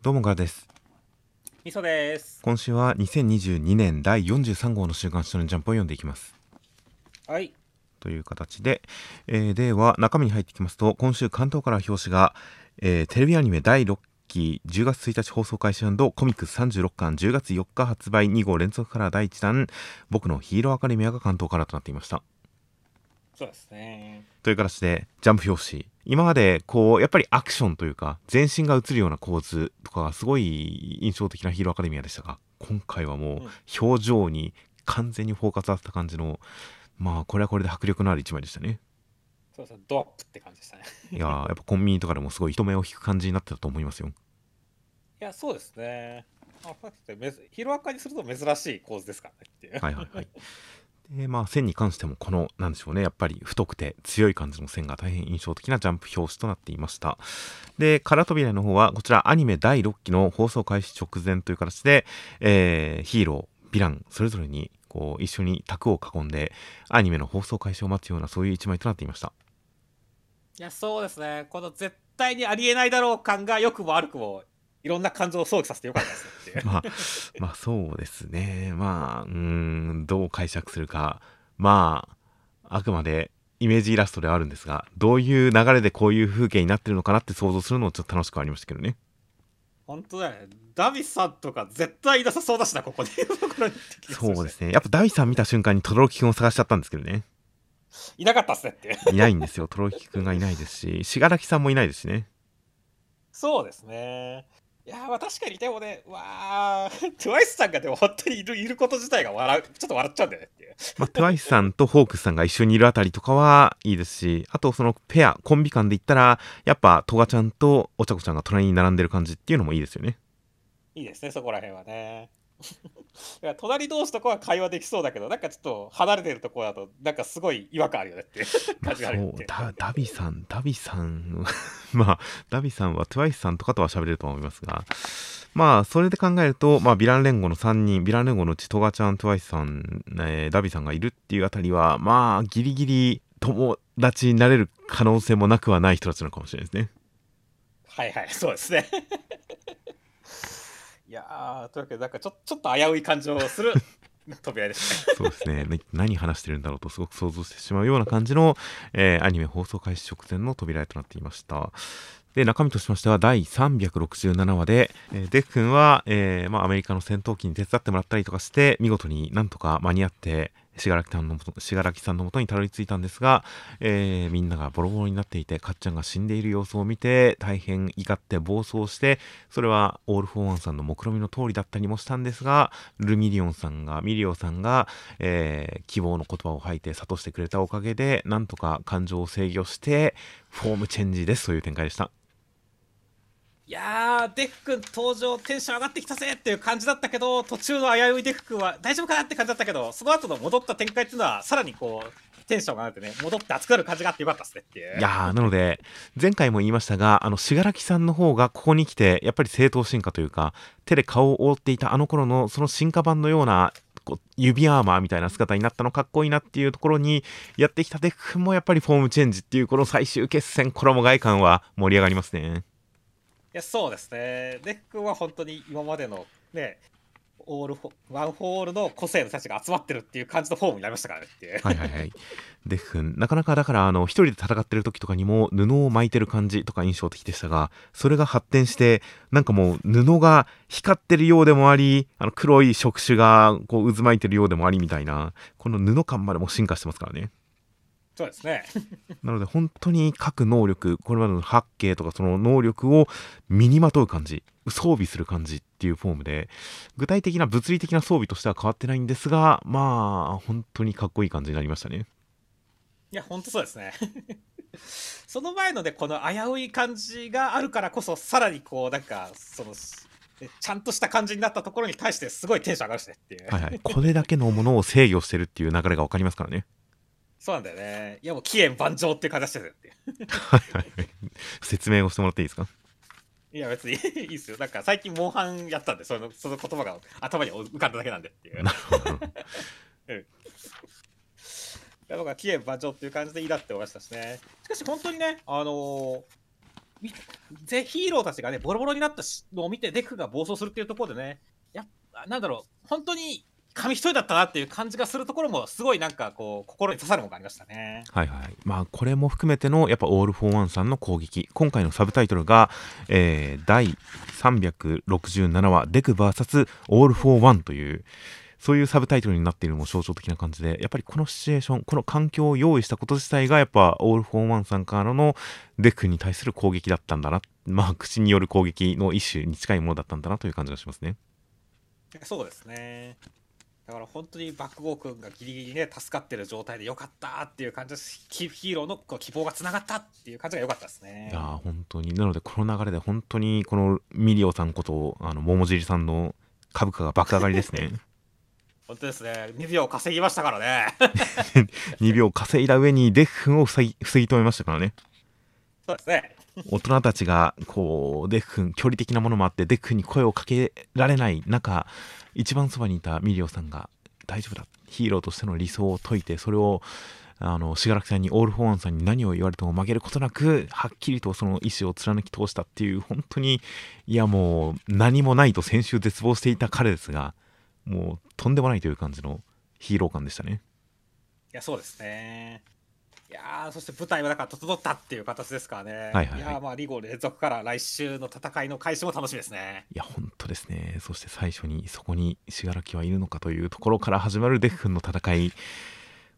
どうもガーです。みそです。今週は2022年第43号の週刊少年ジャンプを読んでいきます。はい。という形で、えーでは中身に入ってきますと、今週関東から表紙が、えーテレビアニメ第6期10月1日放送開始コミックス36巻10月4日発売2号連続から第1弾、僕のヒーローアカデミアが関東からとなっていました。そうですね。という形で、ジャンプ表紙。今まで、こう、やっぱりアクションというか、全身が映るような構図とかがすごい印象的なヒーローアカデミアでしたが、今回はもう、表情に完全にフォーカス当てた感じの、まあ、これはこれで迫力のある一枚でしたね。そうそう、ドアップって感じでしたね。いやー、やっぱコンビニとかでもすごい人目を引く感じになってたと思いますよ。いや、そうですね。あ、ヒロアカにすると珍しい構図ですからねっていう。はいはいはい。で、まあ、線に関しても、この、なんでしょうね、やっぱり太くて強い感じの線が大変印象的なジャンプ表紙となっていました。で、空扉の方は、こちらアニメ第6期の放送開始直前という形で、えーヒーロー、ヴィラン、それぞれに、こう、一緒に卓を囲んで、アニメの放送開始を待つような、そういう一枚となっていました。いや、そうですね。この絶対にありえないだろう感が良くも悪くも、いろんな感情を想起させてよかったですね。まあ、まあそうですね。まあ、うーん、どう解釈するか。まあ、あくまでイメージイラストではあるんですが、どういう流れでこういう風景になってるのかなって想像するのもちょっと楽しくはありましたけどね。本当だよね。ダビさんとか絶対いなさそうだしな、ここで。そうですね。やっぱダビさん見た瞬間に轟くんを探しちゃったんですけどね。いなかったっすねっていないんですよ。轟くんがいないですし、信楽さんもいないですしね。そうですね。いやーまあ確かにでもね、わー、トゥワイスさんがでも本当にいるいること自体が笑う、ちょっと笑っちゃうんだよねっていう。まあ、トゥワイスさんとホークスさんが一緒にいるあたりとかはいいですし、あとそのペア、コンビ間で言ったら、やっぱトガちゃんとお茶子ちゃんが隣に並んでる感じっていうのもいいですよね。いいですね、そこら辺はね。いや隣同士とかは会話できそうだけど、なんかちょっと離れてるところだと、なんかすごい違和感あるよねって 感じがあるってそうダダビさんダビさん まあダビさんは TWICE さんとかとは喋れると思いますがまあそれで考えるとまあヴィラン連合の3人ヴィラン連合のうちトガちゃん TWICE さん、えーダビさんがいるっていうあたりはまあギリギリ友達になれる可能性もなくはない人たちなのかもしれないですねはいはい、そうですね。いやー、というわけで、なんかちょちょっと危うい感じをする 扉ですね。そうですねね何話してるんだろうとすごく想像してしまうような感じの、えーアニメ放送開始直前の扉絵となっていました。で、中身としましては第367話で、えーデク君は、えーまあ、アメリカの戦闘機に手伝ってもらったりとかして、見事になんとか間に合って、信楽さんのもと信楽さんのもとにたどり着いたんですが、えーみんながボロボロになっていて、かっちゃんが死んでいる様子を見て、大変怒って暴走して、それはオール・フォー・ワンさんの目論見の通りだったりもしたんですが、ルミリオンさんが、ミリオさんが、えー希望の言葉を吐いて諭してくれたおかげで、なんとか感情を制御して、フォームチェンジですという展開でした。いやー、デク君登場、テンション上がってきたぜっていう感じだったけど、途中の危ういデク君は大丈夫かなって感じだったけど、その後の戻った展開っていうのは、さらにこう、テンションが上がってね、戻って熱くなる感じがあってよかったっすねっていう。いやー、なので、前回も言いましたが、あの、死柄木さんの方がここに来て、やっぱり正統進化というか、手で顔を覆っていたあの頃の、その進化版のような、こう指アーマーみたいな姿になったのかっこいいなっていうところにやってきたデク君もやっぱりフォームチェンジっていうこの最終決戦衣替え感は盛り上がりますね。や、そうですね。デク君は本当に今までのね、オール、ワン・フォー・オールの個性の人たちが集まってるっていう感じのフォームになりましたからねっていう。はいはいはい。デク君、なかなかだから、あの、一人で戦ってる時とかにも布を巻いてる感じとか印象的でしたが、それが発展して、なんかもう布が光ってるようでもあり、あの、黒い触手がこう渦巻いてるようでもありみたいな、この布感までも進化してますからね。そうですね。なので本当に各能力、これまでの八景とかその能力を身にまとう感じ、装備する感じっていうフォームで、具体的な物理的な装備としては変わってないんですが、まあ、本当にかっこいい感じになりましたね。いや、本当そうですね。その前のね、この危うい感じがあるからこそ、さらにこう、なんか、その、ねちゃんとした感じになったところに対してすごいテンション上がるしねっていう。はいはい。これだけのものを制御してるっていう流れがわかりますからね。そうなんだよね。いやもう、期限万丈っていう感じがしてるって。はいはいはい。説明をしてもらっていいですか？いや、別に いいっすよ。なんか最近、モンハンやったんで、そのその言葉が頭に浮かんだだけなんでっていう。なるほど。僕は気炎万丈っていう感じでいいなって思いましたしね。しかし本当にね、あのーみぜヒーローたちがね、ボロボロになったしのを見て、デクが暴走するっていうところでね、やなんだろう、本当に紙一重だったなっていう感じがするところも、すごいなんかこう、心に刺さるものがありましたね。はいはい。まあ、これも含めての、やっぱ、オール・フォー・ワンさんの攻撃。今回のサブタイトルが、えー第367話、デク VS オール・フォー・ワンという、そういうサブタイトルになっているのも象徴的な感じで、やっぱりこのシチュエーション、この環境を用意したこと自体が、やっぱ、オール・フォー・ワンさんからのデクに対する攻撃だったんだな。まあ、口による攻撃の一種に近いものだったんだなという感じがしますね。そうですね。だから本当に爆豪君がギリギリね、助かってる状態でよかったっていう感じです。ヒヒーローのこう希望がつながったっていう感じが良かったですねいや。ー本当になのでこの流れで本当にこのミリオさんことあの桃尻さんの株価が爆上がりですね 本当ですね。2秒稼ぎましたからね。2秒稼いだ上にデク君を防ぎ防ぎ止めましたからねそうですね。大人たちがこうデク君距離的なものもあってデク君に声をかけられない中一番そばにいたミリオさんが大丈夫だヒーローとしての理想を説いてそれをあの死柄木さんにオール・フォー・ワンさんに何を言われても曲げることなくはっきりとその意思を貫き通したっていう本当にいやもう何もないと先週絶望していた彼ですがもうとんでもないという感じのヒーロー感でしたねいや、そうですね。いやーそして舞台はだから整ったっていう形ですからね。はいはいはいやーまあ、リゴ連続から来週の戦いの開始も楽しみですね。いや本当ですねそして最初にそこに信楽はいるのかというところから始まるデク君の戦い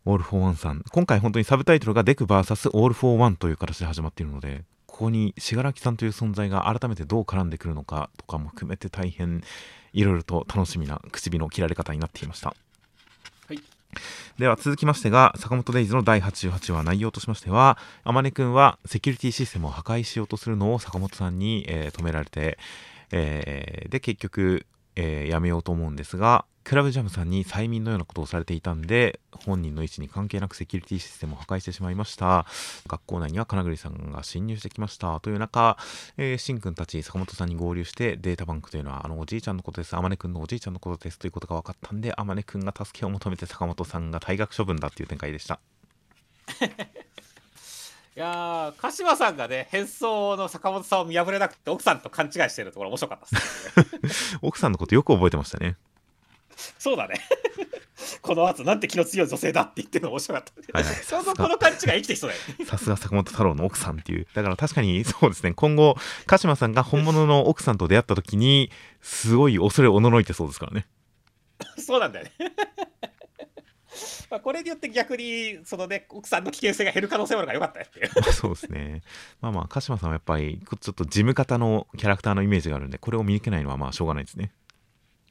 オール・フォー・ワンさん今回本当にサブタイトルがデク VS オール・フォー・ワンという形で始まっているのでここに信楽さんという存在が改めてどう絡んでくるのかとかも含めて大変いろいろと楽しみな口火の切られ方になっていましたはい。では続きましてが坂本デイズの第88話内容としましては天音くんはセキュリティシステムを破壊しようとするのを坂本さんに、えー止められて、えーで結局、えーやめようと思うんですがクラブジャムさんに催眠のようなことをされていたんで本人の意思に関係なくセキュリティシステムを破壊してしまいました。学校内には金栗さんが侵入してきました。という中、えー、しんくんたち坂本さんに合流してデータバンクというのはあのおじいちゃんのことです。天音くんのおじいちゃんのことです。ということが分かったんで天音くんが助けを求めて坂本さんが退学処分だっていう展開でした。いやー鹿島さんがね、変装の坂本さんを見破れなくて、奥さんと勘違いしてるところ面白かったです、ね。奥さんのことよく覚えてましたねそうだね。この後、なんて気の強い女性だって言ってるの面白かった。はいはいちょうどこの勘違い生きてきそうだよね。さすが坂本太郎の奥さんっていう。だから確かにそうですね、今後、鹿島さんが本物の奥さんと出会った時に、すごい恐れおののいてそうですからね。そうなんだよね。まあこれによって逆にそのね奥さんの危険性が減る可能性もあるからよかったよっていう。そうですね。まあまあ、鹿島さんはやっぱり、ちょっと事務方のキャラクターのイメージがあるんで、これを見抜けないのはまあしょうがないですね。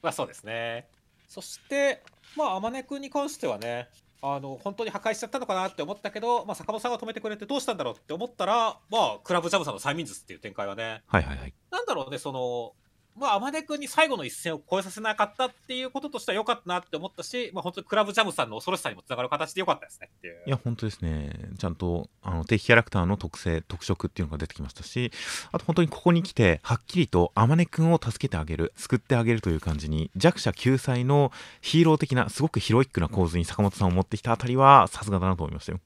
まあそうですね。そして、まあ、天音君に関してはね、あの本当に破壊しちゃったのかなって思ったけど、まあ、坂本さんが止めてくれてどうしたんだろうって思ったら、まあ、クラブジャムさんの催眠術っていう展開はね、はいはいはい。なんだろうね、その、まあ、天音君に最後の一線を越えさせなかったっていうこととしては良かったなって思ったし、まあ、本当にクラブジャムさんの恐ろしさにもつながる形で良かったですねっていう。いや、本当ですね。ちゃんと、あの、敵キャラクターの特性、特色っていうのが出てきましたし、あと本当にここに来て、はっきりと、天音くんを助けてあげる、救ってあげるという感じに、弱者救済のヒーロー的な、すごくヒロイックな構図に坂本さんを持ってきたあたりは、さすがだなと思いましたよ。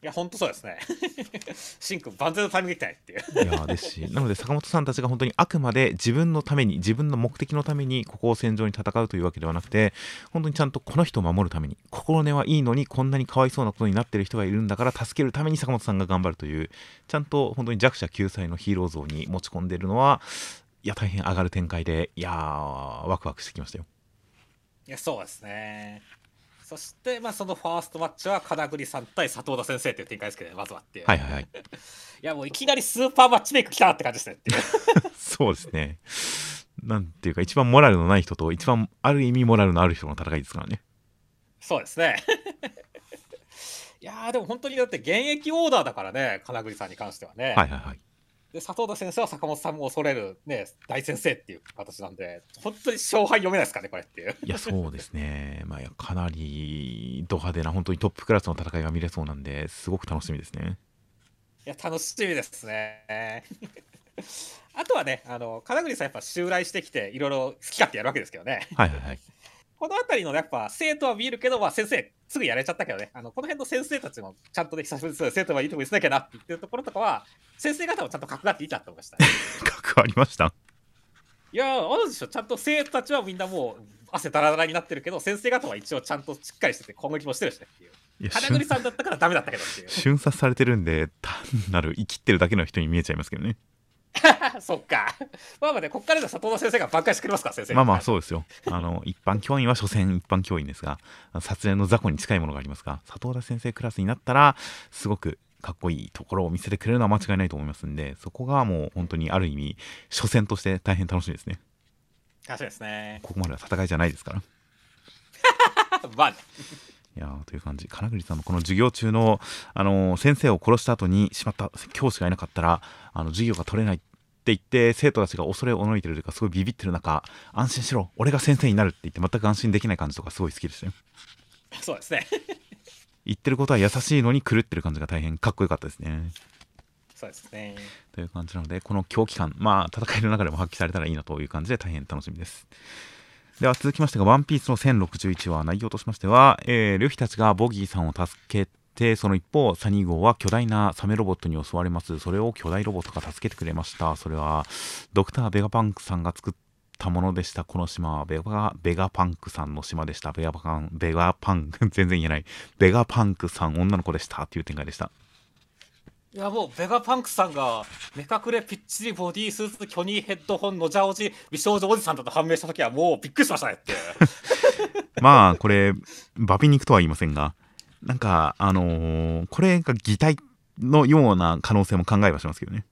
いや、本当そうですね。シンくん万全のタイミングできたねっていう。いやーですし、なので坂本さんたちが本当にあくまで自分のために、自分の目的のために、ここを戦場に戦うというわけではなくて、本当にちゃんとこの人を守るために、心根はいいのに、こんなにかわいそうなことになってる人がいるんだから、助けるために坂本さんが頑張るという、ちゃんと本当に弱者救済のヒーロー像に持ち込んでいるのは、いや、大変上がる展開で、いやー、ワクワクしてきましたよ。いや、そうですね。そして、まあ、そのファーストマッチは金栗さん対佐藤田先生っていう展開ですけどね、まずはっていう。はいはいはい。いや、もういきなりスーパーマッチメイク来たって感じですねっていう。そうですね。なんていうか、一番モラルのない人と、一番ある意味モラルのある人の戦いですからね。そうですね。いやーでも本当にだって現役オーダーだからね、金栗さんに関してはね。はいはいはい。で佐藤田先生は坂本さんも恐れる、ね、大先生っていう形なんで、本当に勝敗読めないですかね、これっていう。いや、そうですね。まあ、かなりド派手な、本当にトップクラスの戦いが見れそうなんで、すごく楽しみですね。いや、楽しみですね。あとはね、あの金栗さんやっぱ襲来してきて、いろいろ好き勝手やるわけですけどね。はいはいはい。この辺りのやっぱ生徒は見えるけど、まあ、先生すぐやれちゃったけどね。あのこの辺の先生たちもちゃんとね久しぶりです生徒はいいとこ見せなきゃなって言ってるところとかは先生方もちゃんと格があっていいなって思いました、格ありました。いやーあるでしょちゃんと生徒たちはみんなもう汗だらだらになってるけど先生方は一応ちゃんとしっかりしてて攻撃もしてるしねっていう。金栗さんだったからダメだったけどっていう。瞬殺されてるんで単なる生きってるだけの人に見えちゃいますけどね そっか。まあまあねこっからじゃ佐藤田先生が挽回してくれますから先生。まあまあそうですよ。あの 一般教員は所詮一般教員ですが撮影の雑魚に近いものがありますが佐藤田先生クラスになったらすごくかっこいいところを見せてくれるのは間違いないと思いますんでそこがもう本当にある意味初戦として大変楽しみですね。確かにですね。ここまでは戦いじゃないですから。まあねいやーという感じ。金栗さんのこの授業中の、あのー先生を殺した後にしまった教師がいなかったらあの授業が取れないって言って生徒たちが恐れをおのいてるというかすごいビビってる中安心しろ。俺が先生になるって言って全く安心できない感じとかすごい好きでしたよそうですね。言ってることは優しいのに狂ってる感じが大変かっこよかったですね。そうですね。という感じなのでこの狂気感まあ戦いの中でも発揮されたらいいなという感じで大変楽しみですでは続きましてが、ワンピースの1061話、内容としましては、えールフィたちがボギーさんを助けて、その一方、サニー号は巨大なサメロボットに襲われます。それを巨大ロボットが助けてくれました。それは、ドクター・ベガパンクさんが作ったものでした。この島はベガ、ベガパンクさんの島でした。ベガパン、ベガパン、全然言えない。ベガパンクさん、女の子でした。っていう展開でした。いやもうベガパンクさんが目隠れぴっちりボディースーツ巨乳ヘッドホンのじゃおじ美少女おじさんだと判明した時はもうびっくりしましたねって。まあ、これ、バピ肉とは言いませんが、なんか、あのーこれが擬態のような可能性も考えはしますけどね。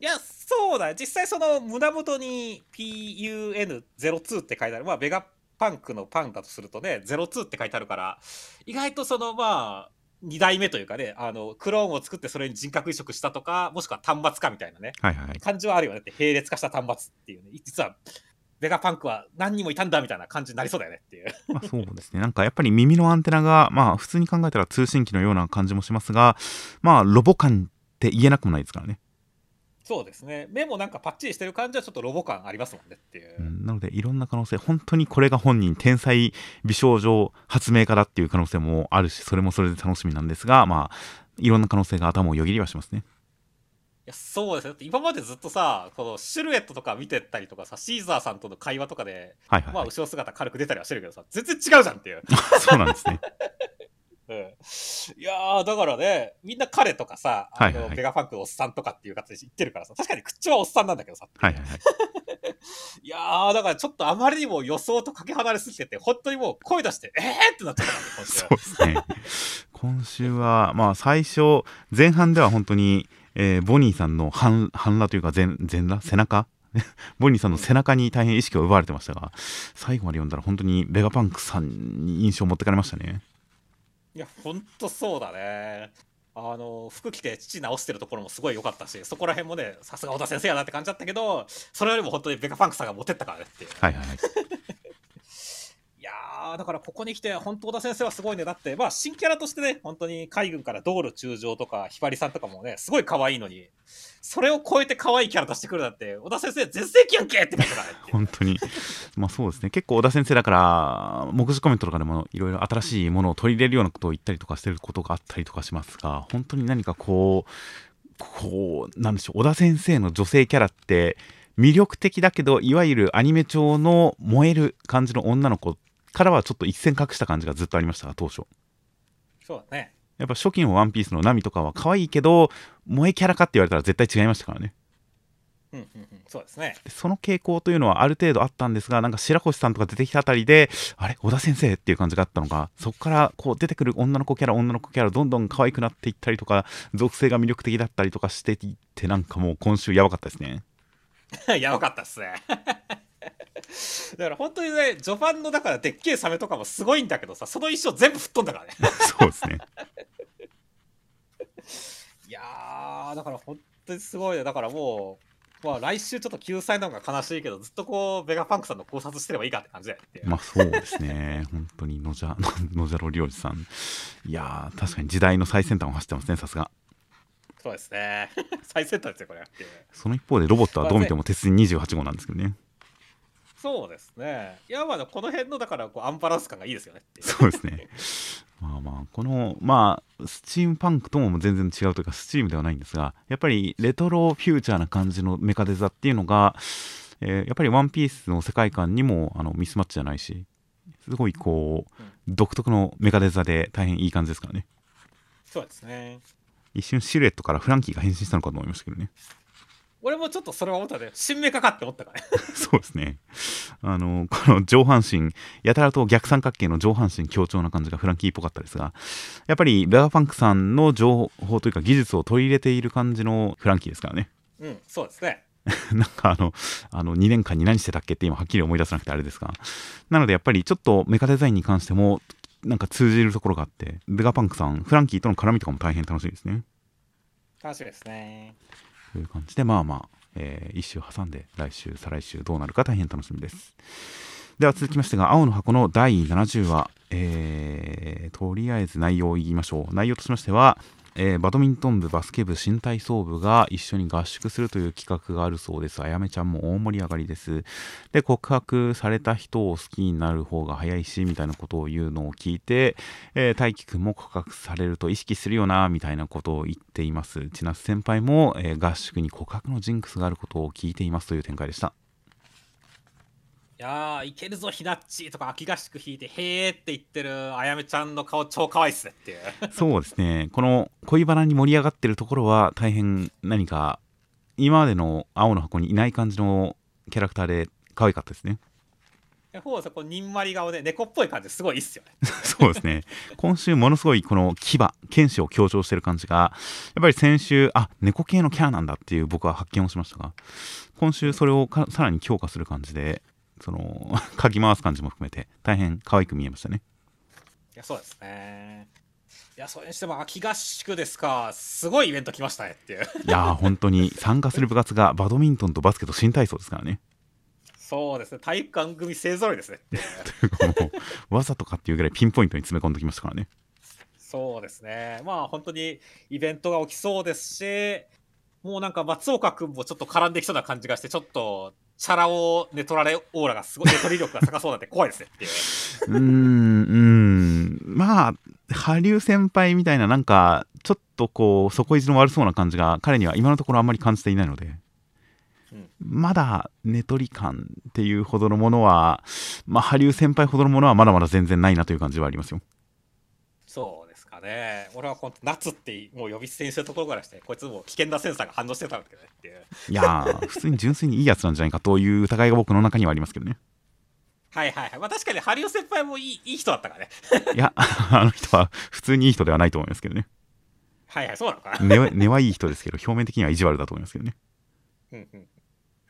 いやそうだ。実際その胸元に PUN02 って書いてある。まあベガパンクのパンだとするとね02って書いてあるから意外とそのまあ2代目というかねあのクローンを作ってそれに人格移植したとかもしくは端末かみたいなねはいはいはい。感じはあるよねって並列化した端末っていうね実はベガパンクは何人もいたんだみたいな感じになりそうだよねっていう まあそうですね。なんかやっぱり耳のアンテナが、まあ普通に考えたら通信機のような感じもしますが、まあロボ感って言えなくもないですからね。そうですね。目もなんかパッチリしてる感じはちょっとロボ感ありますもんねっていう、うん。なのでいろんな可能性、本当にこれが本人、天才美少女発明家だっていう可能性もあるし、それもそれで楽しみなんですが、まあ、いろんな可能性が頭をよぎりはしますね。いやそうですね。だって今までずっとさこのシルエットとか見てたりとかさシーザーさんとの会話とかで、はいはい、まあはい後ろ姿軽く出たりはしてるけどさ全然違うじゃんっていう、そうなんですね。うん、いやーだからねみんな彼とかさあの、はいはいはい。ベガファンクのおっさんとかっていう形で言ってるからさ確かに口はおっさんなんだけどさ。はいはいはい。いやーだからちょっとあまりにも予想とかけ離れすぎてて本当にもう声出してえー！ってなっちゃった今週そうですね。今週は、まあ、最初、前半では本当に、えーボニーさんの半半裸というか全、全裸？背中？ボニーさんの背中に大変意識を奪われてましたが、最後まで読んだら本当にベガパンクさんに印象を持ってかれましたね。いや、ほんとそうだね。あの、服着て父直してるところもすごい良かったし、そこら辺もね、さすが小田先生やなって感じだったけど、それよりも本当にベガパンクさんが持ってったからねっていう。はいはいはい。いやー、だからここに来て、本当小田先生はすごいね。だって、まあ、新キャラとしてね、本当に海軍から道路中将とか、ひばりさんとかもね、すごい可愛いのに、それを超えて可愛いキャラ出してくるなんて、小田先生全盛期やんけって。本当に。まあそうですね。結構小田先生だから、目次コメントとかでもいろいろ新しいものを取り入れるようなことを言ったりとかしてることがあったりとかしますが、本当に何かこう、こう、なんでしょう、小田先生の女性キャラって、魅力的だけど、いわゆるアニメ調の燃える感じの女の子からはちょっと一線隠した感じがずっとありましたが、当初。そうだね。やっぱ初期のワンピースのナミとかは可愛いけど、萌えキャラかって言われたら絶対違いましたからね。うんうんうん、そうですね。でその傾向というのはある程度あったんですがなんか白星さんとか出てきたあたりであれ？小田先生っていう感じがあったのがそこからこう出てくる女の子キャラ女の子キャラどんどん可愛くなっていったりとか属性が魅力的だったりとかしていってなんかもう今週やばかったですね やばかったっすね。だから本当にね、序盤のだからでっけえサメとかもすごいんだけどさ、その衣装全部吹っ飛んだからね。そうですね いやー、だから本当にすごいね。だからもう、まあ来週ちょっと救済なのが悲しいけど、ずっとこう、ベガパンクさんの考察してればいいかって感じだよ。まあそうですね本当に野じゃ 野じゃろりょうじさんいやー確かに時代の最先端を走ってますねさすがそうですね。最先端ですよ、これ。その一方でロボットはどう見ても鉄人28号なんですけどねそうですね。いや、まあ、この辺のだからこうアンバランス感がいいですよね。そうですね。まあまあ、この、まあ、スチームパンクとも全然違うというか、スチームではないんですが、やっぱりレトロフューチャーな感じのメカデザっていうのが、えーやっぱりワンピースの世界観にもあのミスマッチじゃないし、すごいこう、独特のメカデザで大変いい感じですからね。そうですね。一瞬シルエットからフランキーが変身したのかと思いましたけどね。俺もちょっとそれは思ったね。新メカかって思ったからね。そうですね。あの、この上半身、やたらと逆三角形の上半身強調な感じがフランキーっぽかったですが、やっぱりベガパンクさんの情報というか技術を取り入れている感じのフランキーですからね。うん、そうですね。なんかあの、あの2年間に何してたっけって今はっきり思い出せなくてあれですが。なのでやっぱりちょっとメカデザインに関しても、なんか通じるところがあって、ベガパンクさん、フランキーとの絡みとかも大変楽しいですね。楽しみですね。という感じで、まあまあ、えー一週挟んで、来週、再来週どうなるか大変楽しみです。では続きましてが、青の箱の第70話、えーとりあえず内容を言いましょう。内容としましては、えーバドミントン部、バスケ部、新体操部が一緒に合宿するという企画があるそうです。あやめちゃんも大盛り上がりです。で、告白された人を好きになる方が早いし、みたいなことを言うのを聞いて、えー大輝くんも告白されると意識するよな、みたいなことを言っています。千夏先輩も、えー合宿に告白のジンクスがあることを聞いていますという展開でした。いやー、いけるぞ、ひなっちとか秋合宿引いて、へーって言ってるあやめちゃんの顔超可愛いっすねっていう。そうですね。この恋バナに盛り上がってるところは大変何か今までの青の箱にいない感じのキャラクターで可愛かったですね。いやほうさん、こう、にんまり顔で猫っぽい感じですごいいいっすよね。そうですね。今週ものすごいこの牙、剣士を強調してる感じが、やっぱり先週、あ、猫系のキャラなんだっていう僕は発見をしましたが、今週それをかさらに強化する感じで、その、かき回す感じも含めて大変可愛く見えましたね。いや、そうですね。いや、それにしても秋合宿ですか。すごいイベント来ましたねっていう。いやー、本当に参加する部活がバドミントンとバスケと新体操ですからね。そうですね。体育館組勢ぞろいですね。というか もう、わざとかっていうぐらいピンポイントに詰め込んできましたからね。そうですね。まあ本当にイベントが起きそうですし、もうなんか松岡君もちょっと絡んできそうな感じがして、ちょっとチャラ男ネトラレオーラがすごい、ネトリ力が高そうなんで怖いですね。っていう。うーん、うーん、まあ、羽生先輩みたいな、なんか、ちょっとこう、底意地の悪そうな感じが、彼には今のところあんまり感じていないので、うん。まだ、寝取り感っていうほどのものは、まあ、羽生先輩ほどのものはまだまだ全然ないなという感じはありますよ。そうね。俺は本当夏ってもう呼び捨てにするところからして、こいつもう危険なセンサーが反応してたんだけどねっていう。いやー、普通に純粋にいいやつなんじゃないかという疑いが僕の中にはありますけどね。はいはいはい。まあ確かに羽生先輩もいいいい人だったからね。いや、あの人は普通にいい人ではないと思いますけどね。はいはい、そうなのかな。根は根はいい人ですけど、表面的には意地悪だと思いますけどね。うんうん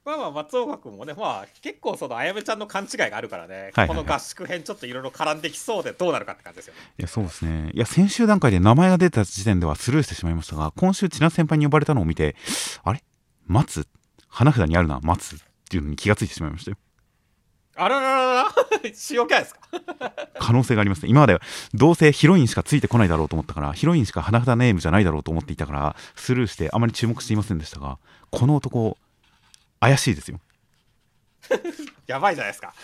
まあまあ松岡君もね、まあ結構そのあやめちゃんの勘違いがあるからね、はいはいはいこの合宿編ちょっといろいろ絡んできそうでどうなるかって感じですよね。いや、そうですね。いや、先週段階で名前が出た時点ではスルーしてしまいましたが、今週、千奈先輩に呼ばれたのを見て、あれ？松？花札にあるな、松？っていうのに気がついてしまいましたよ。あららららら使用キャラですか？可能性がありますね。今まではどうせヒロインしかついてこないだろうと思ったから、ヒロインしか花札ネームじゃないだろうと思っていたから、スルーしてあまり注目していませんでしたが、この男、怪しいですよ。やばいじゃないですか。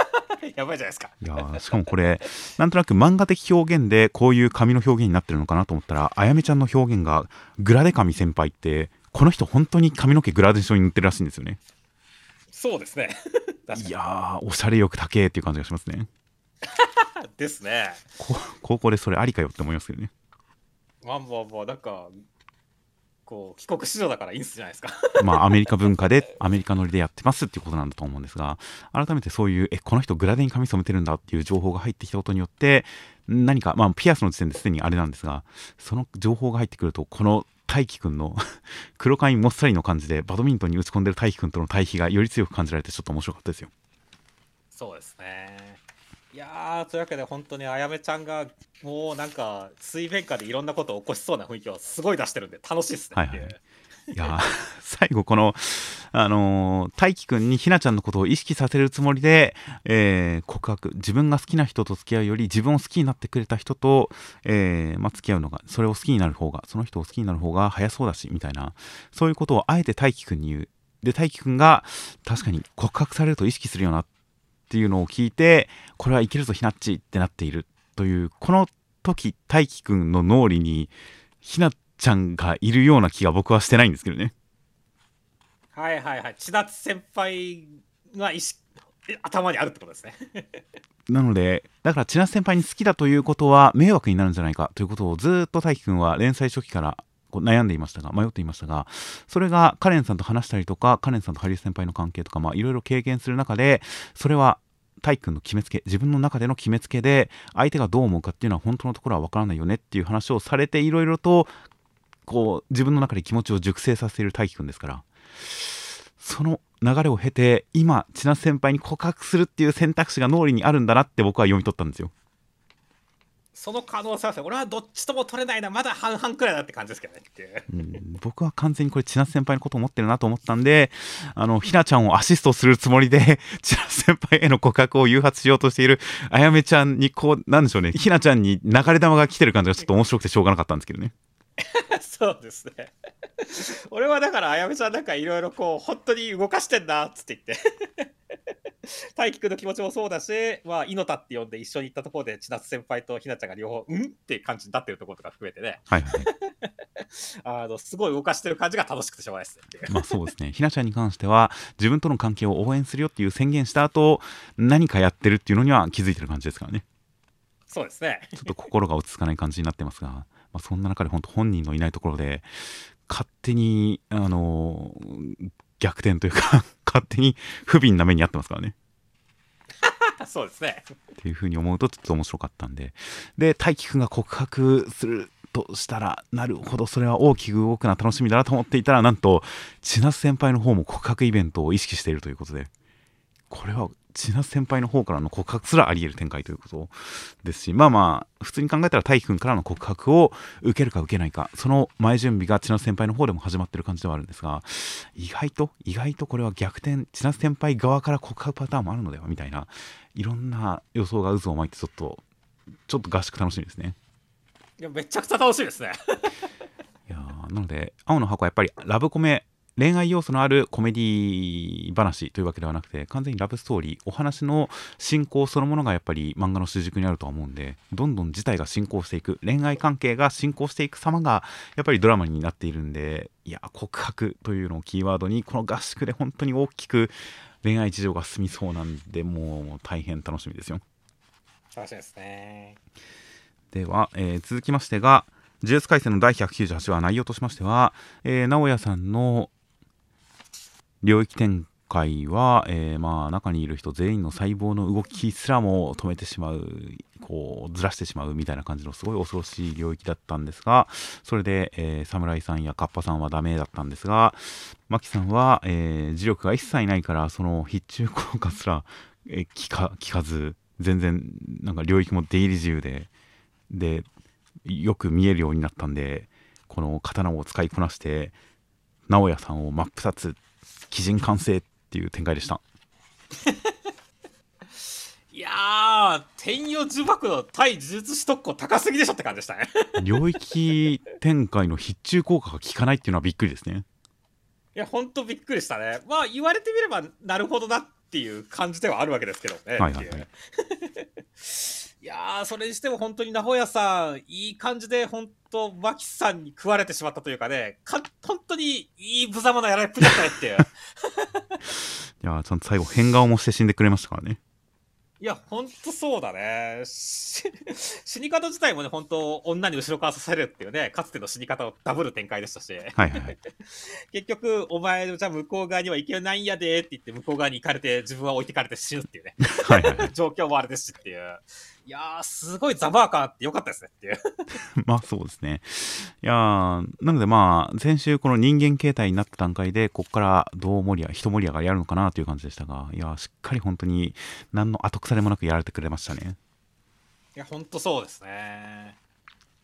やばいじゃないですか。いやーしかもこれ、なんとなく漫画的表現でこういう紙の表現になってるのかなと思ったら、あやめちゃんの表現がグラデカミ先輩って、この人本当に髪の毛グラデーションに塗ってるらしいんですよね。そうですね。いやー、おしゃれよく高えっていう感じがしますね。に。ですね。こ高校でそれありかよって思いますけどね。まあまあまあ、なんか、こう、帰国子女だからいいんすじゃないですか。まあ、アメリカ文化で、アメリカノリでやってますっていうことなんだと思うんですが、改めてそういう、え、この人グラデに髪染めてるんだっていう情報が入ってきたことによって、何か、まあ、ピアスの時点ですでにあれなんですが、その情報が入ってくると、この大輝くんの 黒髪もっさりの感じで、バドミントンに打ち込んでる大輝くんとの対比がより強く感じられて、ちょっと面白かったですよ。そうですね。いやー、というわけで本当にあやめちゃんが、もうなんか、水面下でいろんなことを起こしそうな雰囲気をすごい出してるんで楽しいっすね。はいはいいやー 最後この、あのー大輝くんにひなちゃんのことを意識させるつもりで、えー告白自分が好きな人と付き合うより自分を好きになってくれた人と、えーまあ、付き合うのがそれを好きになる方がその人を好きになる方が早そうだしみたいなそういうことをあえて大輝くんに言うで大輝くんが確かに告白されると意識するよなっっていうのを聞いてこれはいけるぞひなっちってなっているというこの時大輝くんの脳裏にひなちゃんがいるような気が僕はしてないんですけどね。はいはいはい。千夏先輩が意識頭にあるってことですね。なのでだから千夏先輩に好きだということは迷惑になるんじゃないかということをずっと大輝くんは連載初期からこう悩んでいましたが迷っていましたがそれがカレンさんと話したりとかカレンさんとハリー先輩の関係とかいろいろ経験する中でそれは大輝くんの決めつけ自分の中での決めつけで相手がどう思うかっていうのは本当のところは分からないよねっていう話をされていろいろとこう自分の中で気持ちを熟成させている大輝くんですからその流れを経て今千夏先輩に告白するっていう選択肢が脳裏にあるんだなって僕は読み取ったんですよ。その可能性は俺はどっちとも取れないなまだ半々くらいだって感じですけどねってううん、僕は完全にこれ千奈先輩のこと思ってるなと思ったんであのひなちゃんをアシストするつもりで 千奈先輩への告白を誘発しようとしているあやめちゃんにこうなんでしょうねひなちゃんに流れ弾が来てる感じがちょっと面白くてしょうがなかったんですけどね。そうですね。俺はだからあやめちゃんなんかいろいろこう本当に動かしてんなっつって言って。大輝くんの気持ちもそうだしまあ猪田って呼んで一緒に行ったところで千夏先輩とひなちゃんが両方「うん?」って感じになってるところとか含めてね。はいはい。あのすごい動かしてる感じが楽しくてしょうがないですねまあそうですね。ひなちゃんに関しては自分との関係を応援するよっていう宣言した後何かやってるっていうのには気づいてる感じですからね。そうですね。ちょっと心が落ち着かない感じになってますが、まあ、そんな中で本当本人のいないところで勝手にあの逆転というか 勝手に不憫な目に遭ってますからね。そうですね。っていうふうに思うとちょっと面白かったんで。で大輝くんが告白するとしたらなるほどそれは大きく動くな楽しみだなと思っていたらなんと千夏先輩の方も告白イベントを意識しているということでこれは千夏先輩の方からの告白すらあり得る展開ということですしまあまあ普通に考えたら大輝くんからの告白を受けるか受けないかその前準備が千夏先輩の方でも始まってる感じではあるんですが意外と意外とこれは逆転千夏先輩側から告白パターンもあるのではみたいないろんな予想が渦を巻いてちょっとちょっと合宿楽しみですね。いやめちゃくちゃ楽しいですね。いやーなので青の箱はやっぱりラブコメ恋愛要素のあるコメディ話というわけではなくて完全にラブストーリーお話の進行そのものがやっぱり漫画の主軸にあるとは思うんでどんどん事態が進行していく恋愛関係が進行していく様がやっぱりドラマになっているんでいや告白というのをキーワードにこの合宿で本当に大きく恋愛事情が進みそうなんでもう大変楽しみですよ。楽しみですね。では、えー続きましてが「呪術廻戦」の第198話内容としましては、えー直哉さんの領域展開は、えーまあ、中にいる人全員の細胞の動きすらも止めてしまうこうずらしてしまうみたいな感じのすごい恐ろしい領域だったんですがそれで、えー侍さんやカッパさんはダメだったんですがマキさんは、えー磁力が一切ないからその必中効果すら、えー効か効かず全然なんか領域も出入り自由ででよく見えるようになったんでこの刀を使いこなして直哉さんを真っ二つ鬼人完成っていう展開でした。いやー天与呪縛の対呪術師特攻高すぎでしょって感じでしたね。領域展開の必中効果が効かないっていうのはびっくりですね。いやほんとびっくりしたね。まあ言われてみればなるほどなっていう感じではあるわけですけどね。はいはいはいいやーそれにしても本当に名古屋さんいい感じで本当マキさんに食われてしまったというかねか本当にいい無様なやられっぷりだったねって。い ういやーちゃんと最後変顔もして死んでくれましたからね。いや、ほんとそうだね。し死に方自体もね、本当女に後ろから刺されるっていうね、かつての死に方をダブる展開でしたし、はいはい。は い結局、お前、じゃあ向こう側には行けないんやでって言って、向こう側に行かれて、自分は置いてかれて死ぬっていうね、はいはいはい。状況もあれですしっていう。いやー、すごいザバー感あってよかったですねっていう。まあそうですね。いやーなのでまあ、先週この人間形態になった段階で、ここからどう盛り上が、一盛り上がりやるのかなという感じでしたが、いやーしっかり本当に何の後腐れもなくやられてくれましたね。いや、ほんとそうですね。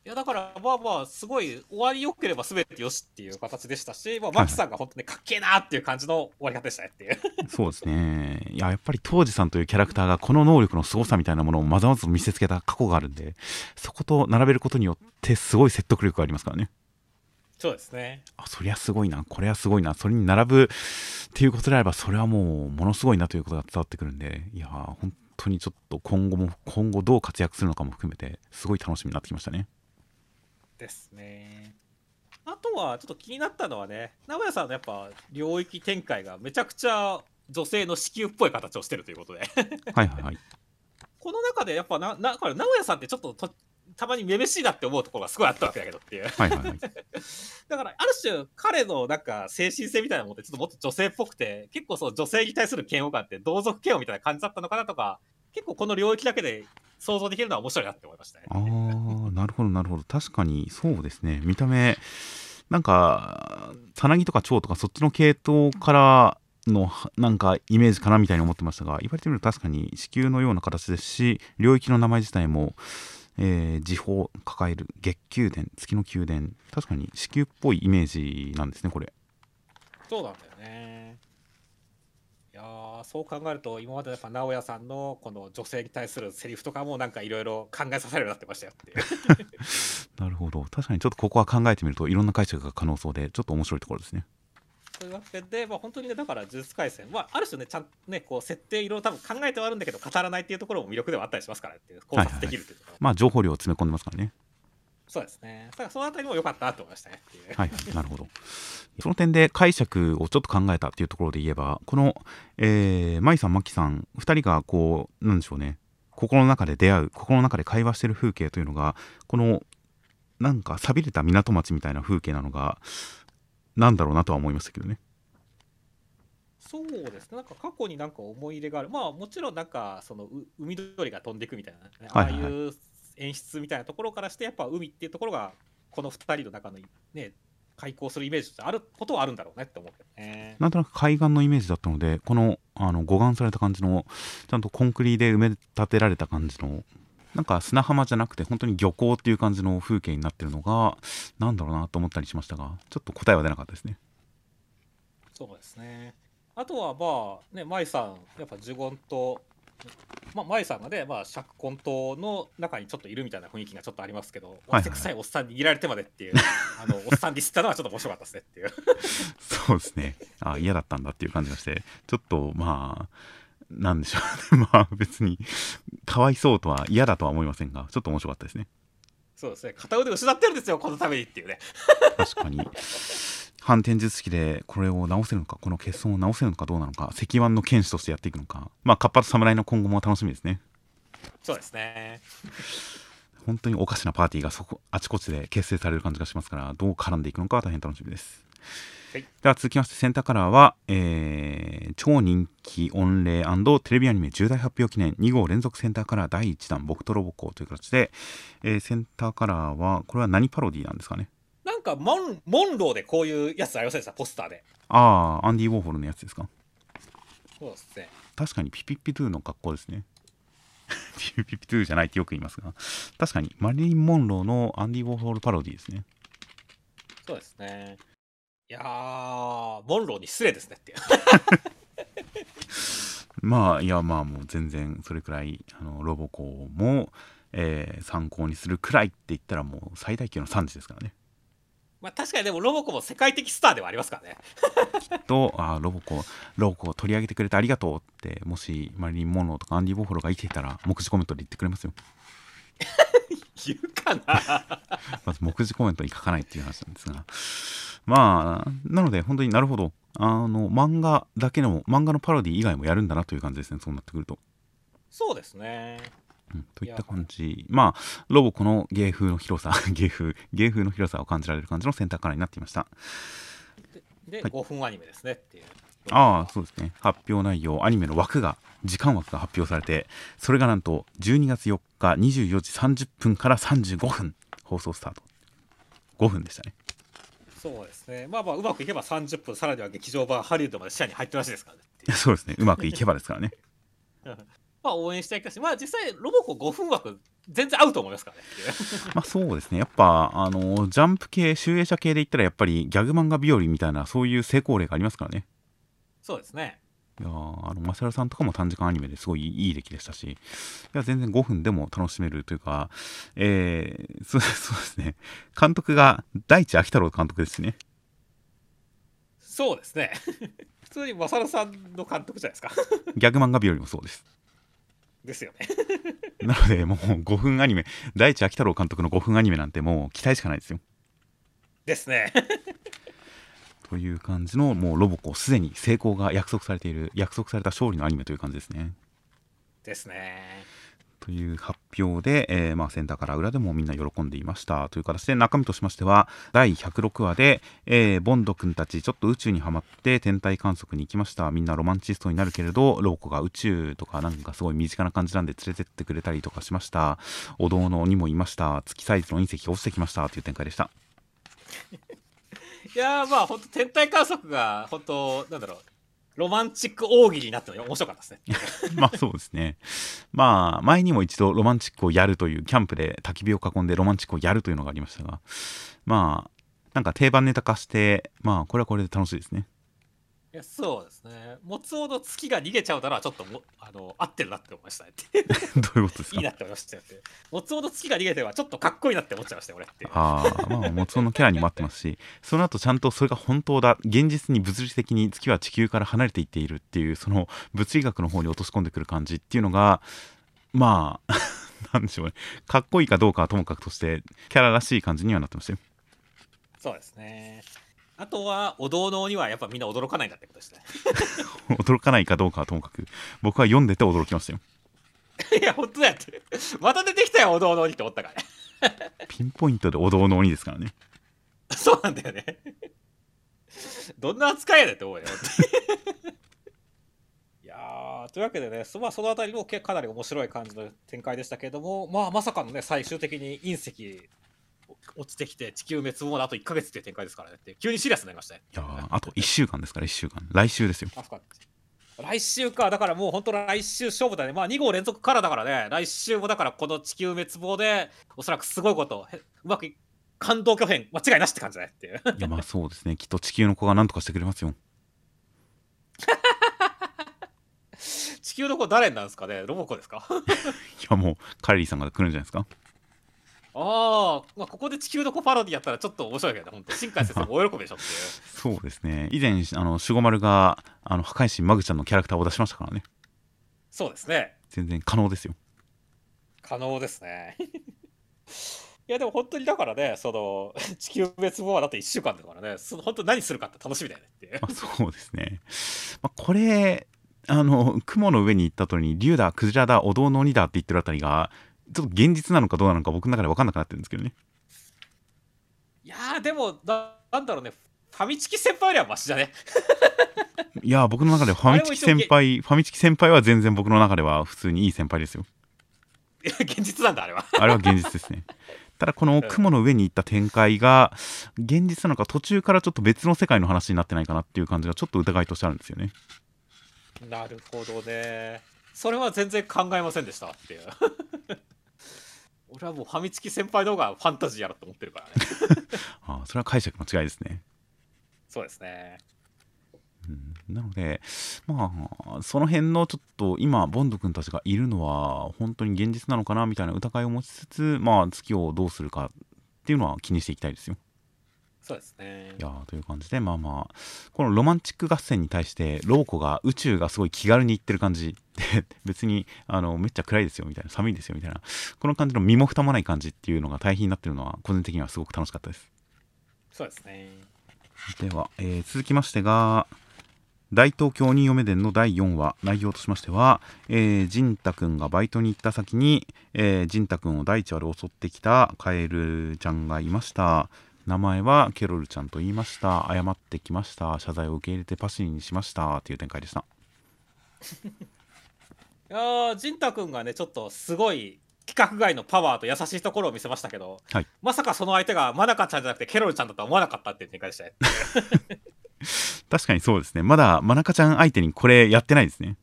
いや、だから、まあまあ、すごい、終わり良ければ全てよしっていう形でしたし、まあ、マキさんが本当にかっけえなっていう感じの終わり方でしたねっていう。そうですね。いや、やっぱり当時さんというキャラクターがこの能力の凄さみたいなものをまざまざと見せつけた過去があるんで、そこと並べることによってすごい説得力がありますからね。そうですね。あ、そりゃすごいな、これはすごいな、それに並ぶっていうことであればそれはもうものすごいなということが伝わってくるんでいやー本当にちょっと今後も今後どう活躍するのかも含めてすごい楽しみになってきましたねですね。あとはちょっと気になったのはね、名古屋さんのやっぱ領域展開がめちゃくちゃ女性の子宮っぽい形をしてるということで、はいはいはい この中でやっぱな、なこれ名古屋さんってちょっととたまにめめしいなって思うところがすごいあったわけだけどっていう。はいはいはい だからある種彼のなんか精神性みたいなものってちょっともっと女性っぽくて、結構その女性に対する嫌悪感って同族嫌悪みたいな感じだったのかなとか、結構この領域だけで想像できるのは面白いなって思いましたね。あーなるほどなるほど確かにそうですね見た目なんかさなぎとか蝶とかそっちの系統からのはなんかイメージかなみたいに思ってましたが言われてみると確かに子宮のような形ですし領域の名前自体も、えー時報抱える月宮殿月の宮殿確かに子宮っぽいイメージなんですねこれそうなんだよね。いやーそう考えると今までやっぱ直哉さんのこの女性に対するセリフとかもなんかいろいろ考えさせるようになってましたよって。なるほど。確かにちょっとここは考えてみるといろんな解釈が可能そうでちょっと面白いところですね。というわけで、まあ、本当にねだから呪術廻戦はある種ねちゃんとねこう設定いろいろ多分考えてはあるんだけど語らないっていうところも魅力ではあったりしますからっていう考察できるっていうところ、まあ情報量を詰め込んでますからねそうですね。だからそのあたりも良かったなと思いましたねはいはい、なるほど。その点で解釈をちょっと考えたっていうところで言えば、この、えー、舞さん、真木さん、2人がこう、なんでしょうね、心の中で出会う、心の中で会話してる風景というのが、この、なんか寂れた港町みたいな風景なのが、なんだろうなとは思いましたけどね。そうですね。なんか過去になんか思い入れがある。まあもちろんなんかそのう海鳥が飛んでいくみたいな、ね。はいはいはい。ああいう演出みたいなところからしてやっぱ海っていうところがこの2人の中のね開港するイメージとあることはあるんだろうねって思うけどね。なんとなく海岸のイメージだったので、この、あの、護岸された感じの、ちゃんとコンクリで埋め立てられた感じの、なんか砂浜じゃなくて、本当に漁港っていう感じの風景になってるのが、なんだろうなと思ったりしましたが、ちょっと答えは出なかったですね。そうですね。あとはまあね、舞さん、やっぱ呪言と、まあ、舞さんがね、まあ、釈根島の中にちょっといるみたいな雰囲気がちょっとありますけど、はいは臭いおっさんに握られてまでっていう、あの おっさんディスったのはちょっと面白かったですねっていう。そうですね。あ嫌だったんだっていう感じがして、ちょっとまあ、なんでしょうね。まあ別に、かわいそうとは嫌だとは思いませんが、ちょっと面白かったですね。そうですね、片腕失ってるんですよ、このためにっていうね。確かに。反転術式でこれを直せるのか、この欠損を直せるのかどうなのか、石腕の剣士としてやっていくのか、まあ、カッパと侍の今後も楽しみですね。そうですね。本当におかしなパーティーがそこあちこちで結成される感じがしますから、どう絡んでいくのかは大変楽しみです。はいでは続きましてセンターカラーは、えー超人気御礼テレビアニメ重大発表記念2号連続センターカラー第1弾僕とロボコという形で、えーセンターカラーはこれは何パロディなんですかねなんかモン、モンローでこういうやつありませんでした、ポスターで。ああアンディ・ウォーホルのやつですか？そうですね。確かにピピッピトゥーの格好ですね ピピピトゥーじゃないってよく言いますが確かにマリリン・モンローのアンディ・ウォーホルパロディですねそうですね。いやー、モンローに失礼ですねっていう。まあいやまあもう全然それくらいあのロボコも、えー参考にするくらいって言ったらもう最大級の産地ですからねまあ確かにでもロボコも世界的スターではありますからね。とあーロボコロボコを取り上げてくれてありがとうってもしマリリン・モンローとかアンディ・ウォーホルが生きていたら目次コメントで言ってくれますよ。言うかな。まず目次コメントに書かないっていう話なんですが。まあなので本当になるほど。あの漫画だけの漫画のパロディ以外もやるんだなという感じですねそうなってくると。そうですね。うん、といった感じ。まあロボコの芸風の広さ 芸風芸風の広さを感じられる感じのセンターカラーになっていました。で、はい。5分アニメですねっていう。ああそうですね。発表内容アニメの枠が時間枠が発表されてそれがなんと12月4日24時30分から35分放送スタート。5分でしたね。そうですね。まあまあ、うまくいけば30分、さらには劇場版ハリウッドまで視野に入ってるらしいですからね。そうですね。うまくいけばですからね まあ応援したいし、まあ実際、ロボコ5分枠、全然合うと思いますからね。まあそうですね。やっぱあのジャンプ系集英社系で言ったらやっぱりギャグ漫画日和みたいなそういう成功例がありますからね。そうですね。いやーあのマサルさんとかも短時間アニメですごいいい出来でしたしいや全然5分でも楽しめるというかえー、そう そうですね。監督が大地秋太郎監督ですしね。そうですね。普通にマサルさんの監督じゃないですか。ギャグ漫画日和もそうですですよね。なのでもう5分アニメ大地秋太郎監督の5分アニメなんてもう期待しかないですよ。ですね。という感じのもうロボコすでに成功が約束されている約束された勝利のアニメという感じですね。ですねという発表で、えーまあ、センターから裏でもみんな喜んでいました。という形で中身としましては第106話で、えーボンド君たちちょっと宇宙にはまって天体観測に行きました。みんなロマンチストになるけれどローコが宇宙とかなんかすごい身近な感じなんで連れてってくれたりとかしました。お堂の鬼もいました。月サイズの隕石落ちてきました。という展開でした。いやまあ本当天体観測が本当なんだろう。ロマンチック大喜利になって面白かったですね まあそうですね。まあ前にも一度ロマンチックをやるというキャンプで焚き火を囲んでロマンチックをやるというのがありましたがまあなんか定番ネタ化してまあこれはこれで楽しいですね。いやそうですね。もつおの月が逃げちゃうならちょっともあの合ってるなって思いましたね。どういうことですか？いいなって思いましたよって。もつおの月が逃げてはちょっとかっこいいなって思っちゃいましたよ俺って。ああまあもつおのキャラにも合ってますしその後ちゃんとそれが本当だ現実に物理的に月は地球から離れていっているっていうその物理学の方に落とし込んでくる感じっていうのがまあ なんでしょうね。かっこいいかどうかはともかくとしてキャラらしい感じにはなってましたよ。そうですねあとはお堂の鬼はやっぱみんな驚かないんだってことですね。驚かないかどうかはともかく僕は読んでて驚きましたよ。いや本当だよって。また出てきたよお堂の鬼って思ったから。ねピンポイントでお堂の鬼ですからね。そうなんだよね。どんな扱いやでって思うよいやーというわけでねそ,、まあ、そのあたりもけかなり面白い感じの展開でしたけれども、まあ、まさかのね最終的に隕石落ちてきて地球滅亡のあと1ヶ月っていう展開ですからねって急にシリアスになりましたね。いやーあと1週間ですから1週間。来週ですよ。来週か。だからもう本当来週勝負だね。まあ2号連続からだからね。来週もだからこの地球滅亡でおそらくすごいことへうまくい感動巨編間違いなしって感じだねっていう。いやまあそうですね。きっと地球の子が何とかしてくれますよ。地球の子誰なんですかね？ロボコですか？いやもうカレリーさんが来るんじゃないですか？あー、まあここで地球の子パロディやったらちょっと面白いけどね。本当新海先生も大喜びでしょっていう。そうですね。以前あの守護丸があの破壊神マグちゃんのキャラクターを出しましたからね。そうですね。全然可能ですよ。可能ですね。いやでも本当にだからねその地球滅亡はだって1週間だからね。その本当何するかって楽しみだよねっていう。まあ、そうですね、まあ、これあの雲の上に行った後に竜だクジラだお堂の鬼だって言ってるあたりがちょっと現実なのかどうなのか僕の中で分かんなくなってるんですけどね。いやーでもななんだろうね。ファミチキ先輩よりはマシじゃね。いや僕の中でファミチキ先輩ファミチキ先輩は全然僕の中では普通にいい先輩ですよ。いや現実なんだあれは。あれは現実ですね。ただこの雲の上に行った展開が現実なのか途中からちょっと別の世界の話になってないかなっていう感じがちょっと疑いとしてあるんですよね。なるほどね。それは全然考えませんでしたっていう俺はもうファミチキ先輩の方がファンタジーやろと思ってるからね。ああそれは解釈の違いですね。そうですね。うん。なのでまあその辺のちょっと今ボンド君たちがいるのは本当に現実なのかなみたいな疑いを持ちつつまあ月をどうするかっていうのは気にしていきたいですよそうですね。いやーという感じでまあまあこのロマンチック合戦に対してローコが宇宙がすごい気軽に行ってる感じ。で別にあのめっちゃ暗いですよみたいな。寒いですよみたいなこの感じの身も蓋もない感じっていうのが対比になってるのは個人的にはすごく楽しかったです。そうですね。では、えー続きましてが大東京新嫁伝の第4話内容としましては、えー、仁太くんがバイトに行った先に、えー、仁太くんを第一話で襲ってきたカエルちゃんがいました名前はケロルちゃんと言いました。謝ってきました。謝罪を受け入れてパシリにしました。っていう展開でした。いやー仁太君がねちょっとすごい規格外のパワーと優しいところを見せましたけど、はい。まさかその相手がマナカちゃんじゃなくてケロルちゃんだとは思わなかったっていう展開でしたね。確かにそうですね。まだマナカちゃん相手にこれやってないですね